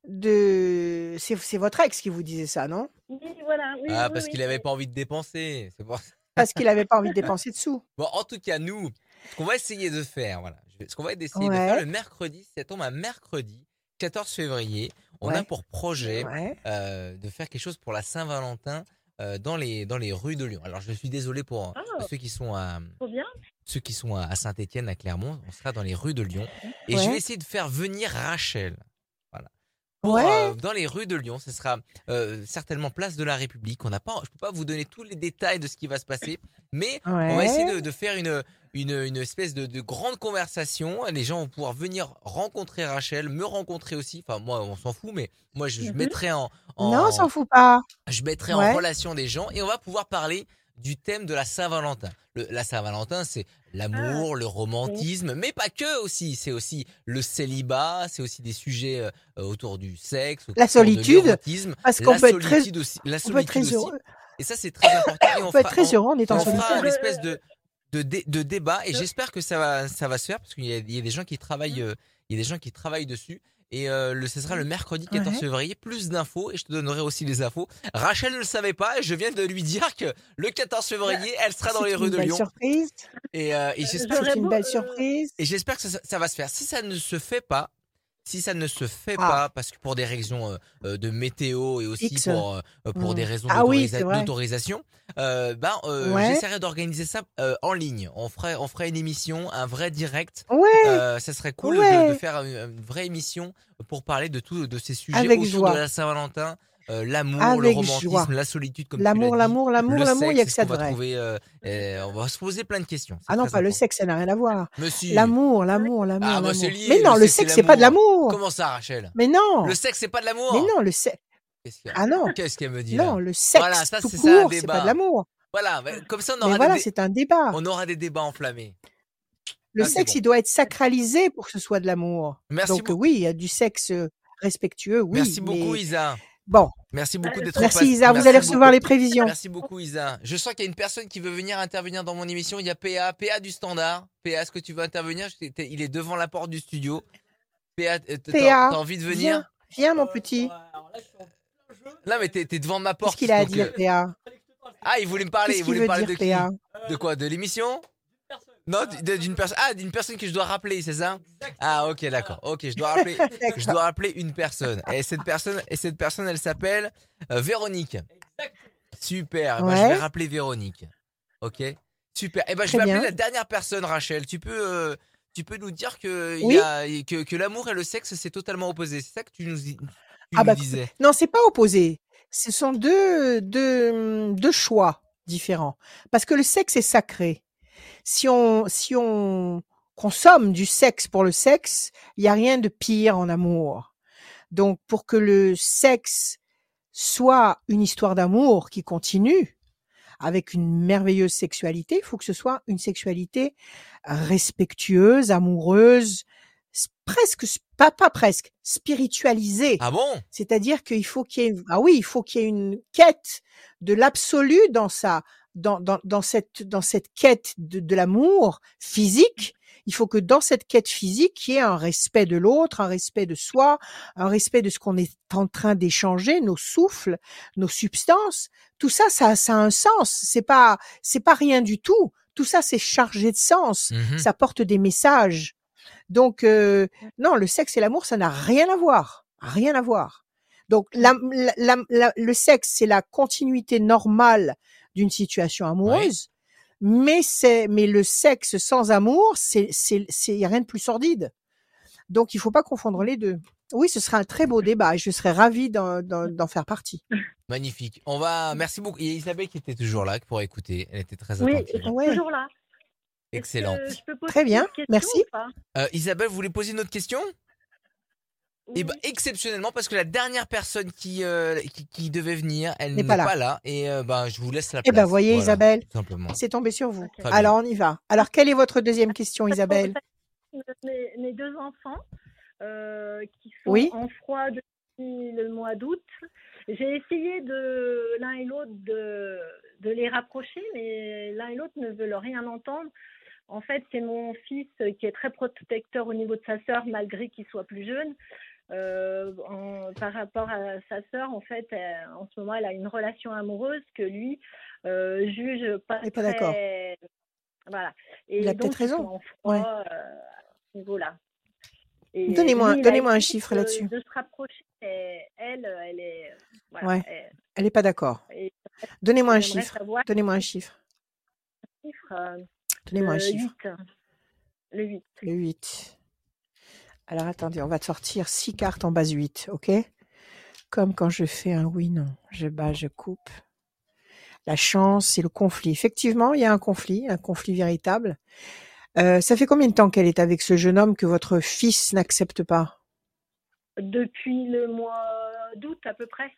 [SPEAKER 1] de c'est votre ex qui vous disait ça, non?
[SPEAKER 9] Oui, voilà. Oui,
[SPEAKER 2] Ah,
[SPEAKER 9] oui,
[SPEAKER 2] parce
[SPEAKER 9] oui,
[SPEAKER 2] qu'il n'avait
[SPEAKER 9] oui.
[SPEAKER 2] pas envie de dépenser. C'est pour ça.
[SPEAKER 1] Parce qu'il avait pas envie de dépenser de sous.
[SPEAKER 2] Bon, en tout cas, nous, ce qu'on va essayer de faire, voilà, ce qu'on va essayer de faire le mercredi, ça tombe un mercredi, 14 février, on a pour projet
[SPEAKER 1] Ouais.
[SPEAKER 2] euh, de faire quelque chose pour la Saint-Valentin euh, dans les dans les rues de Lyon. Alors, je suis désolé pour
[SPEAKER 9] Ah.
[SPEAKER 2] ceux qui sont à ceux qui sont à Saint-Étienne, à Clermont, on sera dans les rues de Lyon et je vais essayer de faire venir Rachel.
[SPEAKER 1] Ouais.
[SPEAKER 2] euh, dans les rues de Lyon, ce sera euh, certainement place de la République. On n'a pas, je peux pas vous donner tous les détails de ce qui va se passer, mais on va essayer de, de faire une, une, une espèce de, de grande conversation. Les gens vont pouvoir venir rencontrer Rachel, me rencontrer aussi. Enfin, moi, on s'en fout, mais moi, je, je
[SPEAKER 9] Mhm.
[SPEAKER 2] mettrai en, en-
[SPEAKER 1] Non, on s'en fout pas.
[SPEAKER 2] je mettrai
[SPEAKER 1] Ouais.
[SPEAKER 2] en relation des gens et on va pouvoir parler du thème de la Saint-Valentin. Le- La Saint-Valentin, c'est l'amour, le romantisme, mais pas que aussi. C'est aussi le célibat, c'est aussi des sujets euh, autour du sexe, autour
[SPEAKER 1] La
[SPEAKER 2] de
[SPEAKER 1] solitude, parce qu'on peut être très-
[SPEAKER 2] aussi. La
[SPEAKER 1] On peut être
[SPEAKER 2] solitude
[SPEAKER 1] très
[SPEAKER 2] aussi.
[SPEAKER 1] heureux.
[SPEAKER 2] Et ça, c'est très important. Et
[SPEAKER 1] On
[SPEAKER 2] on
[SPEAKER 1] peut être très heureux en étant
[SPEAKER 2] on fera
[SPEAKER 1] solitaire.
[SPEAKER 2] un espèce de, de, dé- de débat. Et
[SPEAKER 9] Je-
[SPEAKER 2] j'espère que ça va, ça va se faire parce qu'il y, a- il y a des gens qui travaillent, euh, il y a des gens qui travaillent dessus. Et euh, le, ce sera le mercredi 14
[SPEAKER 1] Ouais.
[SPEAKER 2] février. Plus d'infos et je te donnerai aussi les infos. Rachel ne le savait pas et je viens de lui dire que le 14 février, elle sera dans les rues de Lyon.
[SPEAKER 1] surprise.
[SPEAKER 2] Et, euh, et j'espère
[SPEAKER 1] C'est une belle
[SPEAKER 9] euh,
[SPEAKER 1] surprise.
[SPEAKER 2] et j'espère que ça, ça va se faire. Si ça ne se fait pas, si ça ne se fait
[SPEAKER 1] Ah.
[SPEAKER 2] pas, parce que pour des raisons euh, euh, de météo et aussi
[SPEAKER 1] X.
[SPEAKER 2] pour, euh, pour
[SPEAKER 1] Mm.
[SPEAKER 2] des raisons
[SPEAKER 1] Ah oui,
[SPEAKER 2] d'autorisation, euh, ben, euh,
[SPEAKER 1] Ouais.
[SPEAKER 2] j'essaierai d'organiser ça en ligne. On ferait, on ferait une émission, un vrai direct.
[SPEAKER 1] Ouais,
[SPEAKER 2] ça serait cool de- faire une, une vraie émission pour parler de tout de ces sujets
[SPEAKER 1] Avec
[SPEAKER 2] autour
[SPEAKER 1] joie.
[SPEAKER 2] de la Saint-Valentin, euh, l'amour, le
[SPEAKER 1] Avec
[SPEAKER 2] romantisme,
[SPEAKER 1] joie.
[SPEAKER 2] la solitude, comme
[SPEAKER 1] l'amour, l'amour, l'amour,
[SPEAKER 2] le
[SPEAKER 1] l'amour, il y a que ça de vrai.
[SPEAKER 2] trouver, euh, euh, on va se poser plein de questions.
[SPEAKER 1] Ah non, pas le sexe, ça n'a rien à voir.
[SPEAKER 2] Mais.
[SPEAKER 1] L'amour, l'amour, l'amour,
[SPEAKER 2] Ah, bah,
[SPEAKER 1] l'amour. Mais
[SPEAKER 2] le
[SPEAKER 1] non, le
[SPEAKER 2] sexe, c'est
[SPEAKER 1] pas de
[SPEAKER 2] l'amour. Comment ça, Rachel?
[SPEAKER 1] Mais non.
[SPEAKER 2] Le sexe, c'est pas de l'amour.
[SPEAKER 1] Mais non, le sexe. Ah non.
[SPEAKER 2] Qu'est-ce qu'elle me dit
[SPEAKER 1] Non, le sexe
[SPEAKER 2] Voilà, ça,
[SPEAKER 1] tout court, c'est pas de l'amour.
[SPEAKER 2] Voilà, comme ça, on
[SPEAKER 1] Mais
[SPEAKER 2] aura,
[SPEAKER 1] voilà, c'est un débat.
[SPEAKER 2] on aura des débats enflammés.
[SPEAKER 1] Le
[SPEAKER 2] Ah,
[SPEAKER 1] sexe,
[SPEAKER 2] bon.
[SPEAKER 1] il doit être sacralisé pour que ce soit de l'amour.
[SPEAKER 2] Merci
[SPEAKER 1] Donc
[SPEAKER 2] beaucoup.
[SPEAKER 1] oui, il y a du sexe respectueux, oui.
[SPEAKER 2] Merci beaucoup,
[SPEAKER 1] mais
[SPEAKER 2] Isa.
[SPEAKER 1] Bon,
[SPEAKER 2] Merci beaucoup d'être
[SPEAKER 1] merci. Isa, vous allez recevoir
[SPEAKER 2] beaucoup.
[SPEAKER 1] les prévisions.
[SPEAKER 2] Merci beaucoup, Isa. Je sens qu'il y a une personne qui veut venir intervenir dans mon émission. Il y a PA, PA du standard. PA, est-ce que tu veux intervenir? Il est devant la porte du studio. PA, euh, t'as envie de venir?
[SPEAKER 1] Viens, viens mon petit.
[SPEAKER 2] Là, mais t'es devant ma porte.
[SPEAKER 1] Qu'est-ce qu'il a à dire,
[SPEAKER 2] euh,
[SPEAKER 1] PA
[SPEAKER 2] Ah, il voulait me parler.
[SPEAKER 1] Qu'est-ce
[SPEAKER 2] Il voulait me parler
[SPEAKER 1] dire,
[SPEAKER 2] de qui?
[SPEAKER 1] PA
[SPEAKER 2] De quoi? De l'émission? Non, d'une personne. Ah, d'une personne que je dois rappeler, c'est ça? Ah, ok, d'accord. Ok, je dois rappeler. je dois rappeler une personne. Et cette personne, et cette personne, elle s'appelle euh, Véronique. Super. Eh ben, je vais rappeler Véronique. Ok. Super. Et ben, je vais appeler la dernière personne, Rachel. Tu peux, euh, tu peux nous dire que il
[SPEAKER 1] Oui.
[SPEAKER 2] y a, que, que l'amour et le sexe c'est totalement opposé. C'est ça que tu nous, tu
[SPEAKER 1] Ah
[SPEAKER 2] nous
[SPEAKER 1] bah,
[SPEAKER 2] disais.
[SPEAKER 1] Non, c'est pas opposé. Ce sont deux, deux, deux choix différents. Parce que le sexe est sacré. Si on, si on consomme du sexe pour le sexe, il n'y a rien de pire en amour. Donc, pour que le sexe soit une histoire d'amour qui continue, avec une merveilleuse sexualité, il faut que ce soit une sexualité respectueuse, amoureuse, presque, pas, pas presque, spiritualisée.
[SPEAKER 2] Ah bon?
[SPEAKER 1] C'est-à-dire qu'il faut qu'il y ait, une- ah oui, il faut qu'il y ait une quête de l'absolu dans sa, dans, dans, dans cette, dans cette quête de, de l'amour physique. Il faut que dans cette quête physique, il y ait un respect de l'autre, un respect de soi, un respect de ce qu'on est en train d'échanger, nos souffles, nos substances. Tout ça, ça, ça a un sens. C'est pas, c'est pas rien du tout. Tout ça, c'est chargé de sens.
[SPEAKER 2] Mhm.
[SPEAKER 1] Ça porte des messages. Donc, euh, non, le sexe et l'amour, ça n'a rien à voir. Rien à voir. Donc, la- la- la- le sexe, c'est la continuité normale d'une situation amoureuse. Mais c'est, mais le sexe sans amour, c'est, c'est, c'est, y a rien de plus sordide. Donc, il faut pas confondre les deux. Oui, ce sera un très beau débat et je serais ravie d'en, d'en- d'en faire partie.
[SPEAKER 2] Magnifique. On va. Merci beaucoup. Il y a Isabelle qui était toujours là pour écouter. Elle était très
[SPEAKER 9] Oui,
[SPEAKER 2] attentive.
[SPEAKER 9] suis
[SPEAKER 1] Ouais.
[SPEAKER 9] toujours là.
[SPEAKER 2] Excellent.
[SPEAKER 9] que je peux poser
[SPEAKER 1] Très bien, merci.
[SPEAKER 2] Euh, Isabelle, vous voulez poser une autre question?
[SPEAKER 9] Oui.
[SPEAKER 2] Eh ben, exceptionnellement, parce que la dernière personne qui, euh, qui, qui devait venir, elle
[SPEAKER 1] N'est pas
[SPEAKER 2] pas,
[SPEAKER 1] là.
[SPEAKER 2] Et euh, ben, je vous laisse la
[SPEAKER 1] Eh
[SPEAKER 2] place.
[SPEAKER 1] ben, voyez,
[SPEAKER 2] Voilà,
[SPEAKER 1] Isabelle,
[SPEAKER 2] Tout simplement.
[SPEAKER 1] c'est tombé sur vous. Alors, on y va. Alors, quelle est votre deuxième question, Isabelle
[SPEAKER 9] mes, mes deux enfants euh, qui sont
[SPEAKER 1] Oui.
[SPEAKER 9] en froid depuis le mois d'août. J'ai essayé de l'un et l'autre de, de les rapprocher, mais l'un et l'autre ne veulent rien entendre. En fait, c'est mon fils qui est très protecteur au niveau de sa sœur, malgré qu'il soit plus jeune. Euh, en- par rapport à sa sœur, en fait, elle- en ce moment, elle a une relation amoureuse que lui euh, juge pas
[SPEAKER 1] Elle est pas
[SPEAKER 9] très-
[SPEAKER 1] d'accord.
[SPEAKER 9] Voilà. Et
[SPEAKER 1] Il a peut-être raison.
[SPEAKER 9] froid euh, à ce niveau-là. Et
[SPEAKER 1] Donnez-moi- donnez-moi un chiffre
[SPEAKER 9] de-
[SPEAKER 1] là-dessus.
[SPEAKER 9] De se rapprocher, et elle, elle est. Voilà,
[SPEAKER 1] Ouais.
[SPEAKER 9] elle-
[SPEAKER 1] Elle n'est pas d'accord.
[SPEAKER 9] et
[SPEAKER 1] Donnez-moi un chiffre. Donnez-moi un chiffre.
[SPEAKER 9] le chiffre. euh,
[SPEAKER 1] Donnez-moi un chiffre.
[SPEAKER 9] 8. Le 8.
[SPEAKER 1] Le 8. Alors attendez, on va te sortir 6 cartes en base 8, ok? Comme quand je fais un oui-non. Je bats, je coupe. La chance, c'est le conflit. Effectivement, il y a un conflit, un conflit véritable. Euh, ça fait combien de temps qu'elle est avec ce jeune homme que votre fils n'accepte pas?
[SPEAKER 9] Depuis le mois d'août à peu près.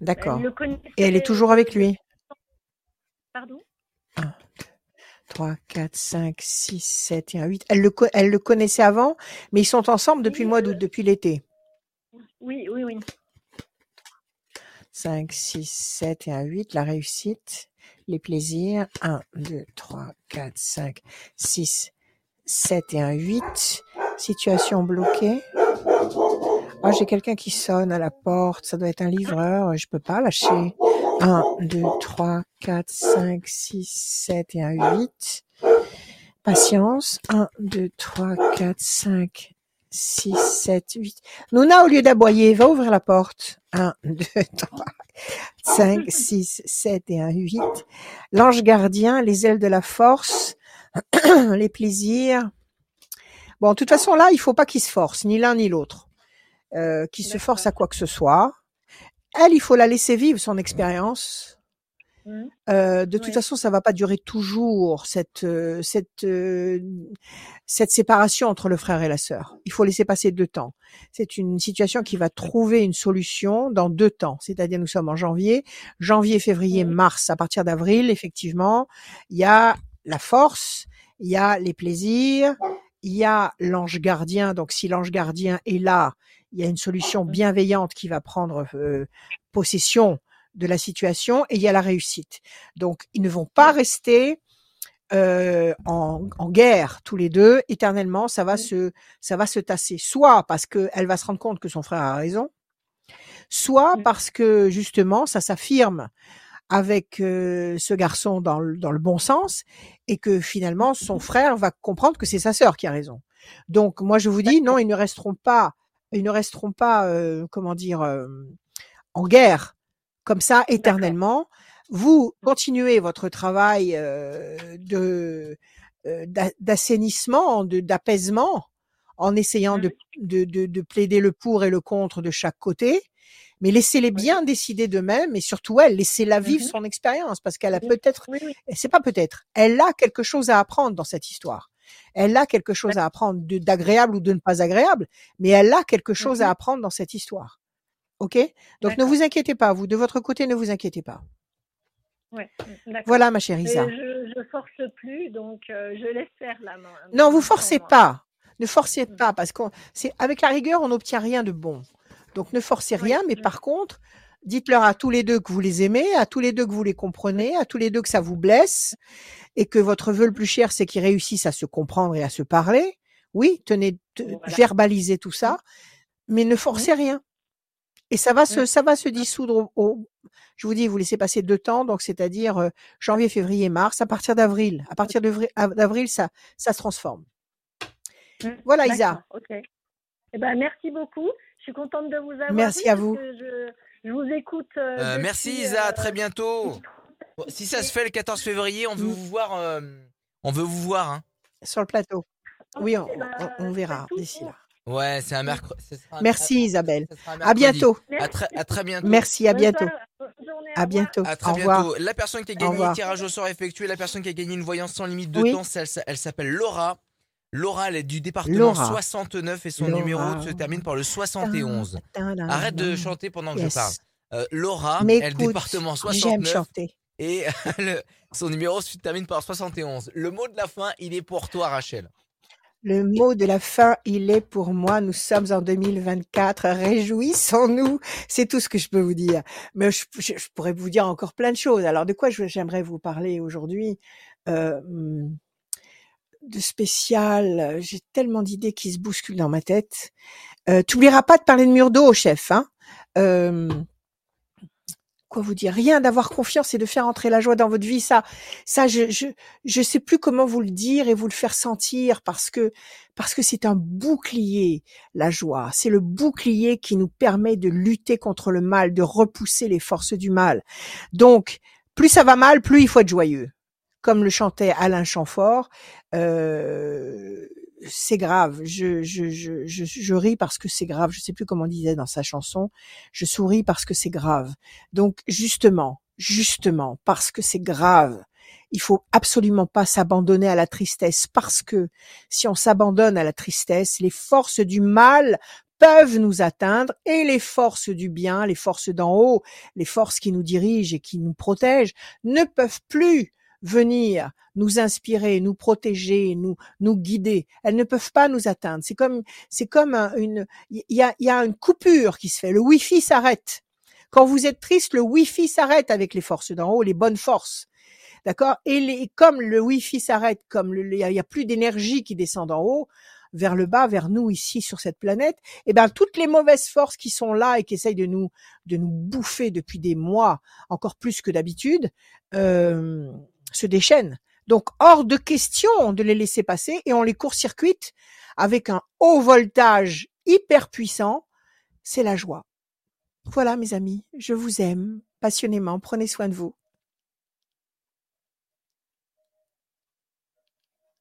[SPEAKER 1] D'accord. Et elle est toujours avec lui?
[SPEAKER 9] Pardon?
[SPEAKER 1] 3, 4, 5, 6, 7 et 1, 8. Elle le, elle le connaissait avant, mais ils sont ensemble depuis le mois d'août, depuis l'été.
[SPEAKER 9] Oui, oui, oui.
[SPEAKER 1] 5, 6, 7 et un 8. La réussite, les plaisirs. 1, 2, 3, 4, 5, 6, 7 et un 8. Situation bloquée. Ah, j'ai quelqu'un qui sonne à la porte. Ça doit être un livreur. Je peux pas lâcher. 1, 2, 3, 4, 5, 6, 7 et un 8. Patience. 1, 2, 3, 4, 5, 6, 7, 8. Nouna, au lieu d'aboyer, va ouvrir la porte. 1, 2, 3, 5, 6, 7 et un 8. L'ange gardien, les ailes de la force, les plaisirs. Bon, de toute façon, là, il faut pas qu'il se force, ni l'un ni l'autre. Euh, qu'il se force à quoi que ce soit. Elle, il faut la laisser vivre son expérience.
[SPEAKER 9] Mmh.
[SPEAKER 1] Euh, de toute
[SPEAKER 9] Ouais.
[SPEAKER 1] façon, ça va pas durer toujours cette euh, cette euh, cette séparation entre le frère et la sœur. Il faut laisser passer deux temps. C'est une situation qui va trouver une solution dans deux temps. C'est-à-dire, nous sommes en janvier, janvier, février,
[SPEAKER 9] Mmh.
[SPEAKER 1] mars. À partir d'avril, effectivement, il y a la force, il y a les plaisirs, il y a l'ange gardien. Donc, si l'ange gardien est là, il y a une solution bienveillante qui va prendre euh, possession de la situation et il y a la réussite. Donc, ils ne vont pas rester euh, en, en guerre tous les deux éternellement. Ça va se, ça va se tasser. Soit parce qu'elle va se rendre compte que son frère a raison, soit parce que justement ça s'affirme avec euh, ce garçon dans le, dans le bon sens et que finalement son frère va comprendre que c'est sa sœur qui a raison. Donc moi je vous dis non, ils ne resteront pas, ils ne resteront pas, euh, comment dire, euh, en guerre comme ça éternellement. Vous continuez votre travail euh, de euh, d'a- d'assainissement, d'apaisement, en essayant de, de, de, de plaider le pour et le contre de chaque côté. Mais laissez-les bien décider d'eux-mêmes et surtout elle, laissez-la vivre
[SPEAKER 9] Mhm.
[SPEAKER 1] son expérience parce qu'elle a
[SPEAKER 9] Oui,
[SPEAKER 1] peut-être,
[SPEAKER 9] oui,
[SPEAKER 1] c'est pas peut-être, elle a quelque chose à apprendre dans cette histoire. Elle a quelque chose à apprendre d'agréable ou de ne pas agréable, mais elle a quelque chose à apprendre dans cette histoire. Ok? Donc ne vous inquiétez pas, vous de votre côté ne vous inquiétez pas.
[SPEAKER 9] Ouais, d'accord.
[SPEAKER 1] Voilà ma chère
[SPEAKER 9] Mais
[SPEAKER 1] Isa.
[SPEAKER 9] je, je force plus, donc euh, je laisse faire la main.
[SPEAKER 1] Non, vous forcez pas. Ne forcez pas parce qu'on c'est avec la rigueur on n'obtient rien de bon. Donc ne forcez rien, mais par contre, dites-leur à tous les deux que vous les aimez, à tous les deux que vous les comprenez, à tous les deux que ça vous blesse et que votre vœu le plus cher c'est qu'ils réussissent à se comprendre et à se parler. Oui, tenez, te-
[SPEAKER 9] Voilà.
[SPEAKER 1] verbalisez tout ça, mais ne forcez rien. Et ça va se ça va se dissoudre au, au- je vous dis, vous laissez passer deux temps, donc c'est-à-dire euh, janvier, février, mars, à partir d'avril. À partir d'avril, ça ça se transforme.
[SPEAKER 9] Mm.
[SPEAKER 1] Voilà Isa.
[SPEAKER 9] Eh ben, merci beaucoup. Je suis contente de vous avoir.
[SPEAKER 1] Merci à vous.
[SPEAKER 9] Je, je vous écoute. euh,
[SPEAKER 2] Euh,
[SPEAKER 9] depuis,
[SPEAKER 2] merci Isa, à très
[SPEAKER 9] euh,
[SPEAKER 2] bientôt. Bon, si ça se fait le 14 février, on veut
[SPEAKER 1] Mm.
[SPEAKER 2] vous voir. euh, on veut vous voir. Hein.
[SPEAKER 1] Sur le plateau. Oui, on,
[SPEAKER 9] ben,
[SPEAKER 1] on- on verra
[SPEAKER 9] tout
[SPEAKER 1] d'ici là.
[SPEAKER 2] Ouais, c'est un mercredi.
[SPEAKER 1] Merci Isabelle.
[SPEAKER 2] Un
[SPEAKER 1] À bientôt.
[SPEAKER 2] À très, à très bientôt.
[SPEAKER 1] Merci, à bientôt. À bientôt.
[SPEAKER 2] À très
[SPEAKER 1] Au revoir.
[SPEAKER 2] bientôt. La personne qui a gagné le tirage au sort effectué, la personne qui a gagné une voyance sans limite de
[SPEAKER 1] Oui.
[SPEAKER 2] temps, elle, elle s'appelle Laura. Laura, elle est du département
[SPEAKER 1] Laura.
[SPEAKER 2] 69 et son
[SPEAKER 1] Laura.
[SPEAKER 2] numéro se termine par le 71. Arrête de chanter pendant que je parle. Euh, Laura,
[SPEAKER 1] Mais
[SPEAKER 2] elle
[SPEAKER 1] écoute,
[SPEAKER 2] département
[SPEAKER 1] j'aime
[SPEAKER 2] 69
[SPEAKER 1] chanter.
[SPEAKER 2] et le- son numéro se termine par 71. Le mot de la fin, il est pour toi, Rachel.
[SPEAKER 1] Le mot de la fin, il est pour moi. Nous sommes en 2024. Réjouissons-nous. C'est tout ce que je peux vous dire. Mais je, je- je pourrais vous dire encore plein de choses. Alors, de quoi j'aimerais vous parler aujourd'hui? Euh, hum, De spécial. J'ai tellement d'idées qui se bousculent dans ma tête. Euh, T'oublieras pas de parler de mur d'eau, chef. Hein Euh, quoi vous dire Rien d'avoir confiance et de faire entrer la joie dans votre vie. Ça, ça, je, je, je sais plus comment vous le dire et vous le faire sentir parce que, parce que c'est un bouclier, la joie. C'est le bouclier qui nous permet de lutter contre le mal, de repousser les forces du mal. Donc, plus ça va mal, plus il faut être joyeux. Comme le chantait Alain Chamfort, euh, c'est grave. Je, je, je, je, je ris parce que c'est grave. Je sais plus comment on disait dans sa chanson. Je souris parce que c'est grave. Donc, justement, justement, parce que c'est grave, il faut absolument pas s'abandonner à la tristesse parce que si on s'abandonne à la tristesse, les forces du mal peuvent nous atteindre et les forces du bien, les forces d'en haut, les forces qui nous dirigent et qui nous protègent ne peuvent plus venir nous inspirer, nous protéger, nous nous guider. Elles ne peuvent pas nous atteindre. C'est comme c'est comme un- une il y a il y a une coupure qui se fait. Le wifi s'arrête. Quand vous êtes triste, le Wi-Fi s'arrête avec les forces d'en haut, les bonnes forces. D'accord? Et les, comme le Wi-Fi s'arrête, comme il y, a plus d'énergie qui descend d'en haut vers le bas, vers nous ici sur cette planète, eh ben toutes les mauvaises forces qui sont là et qui essayent de nous de nous bouffer depuis des mois, encore plus que d'habitude, euh, se déchaînent. Donc hors de question de les laisser passer et on les court-circuite avec un haut voltage hyper puissant. C'est la joie. Voilà mes amis, je vous aime passionnément. Prenez soin de vous.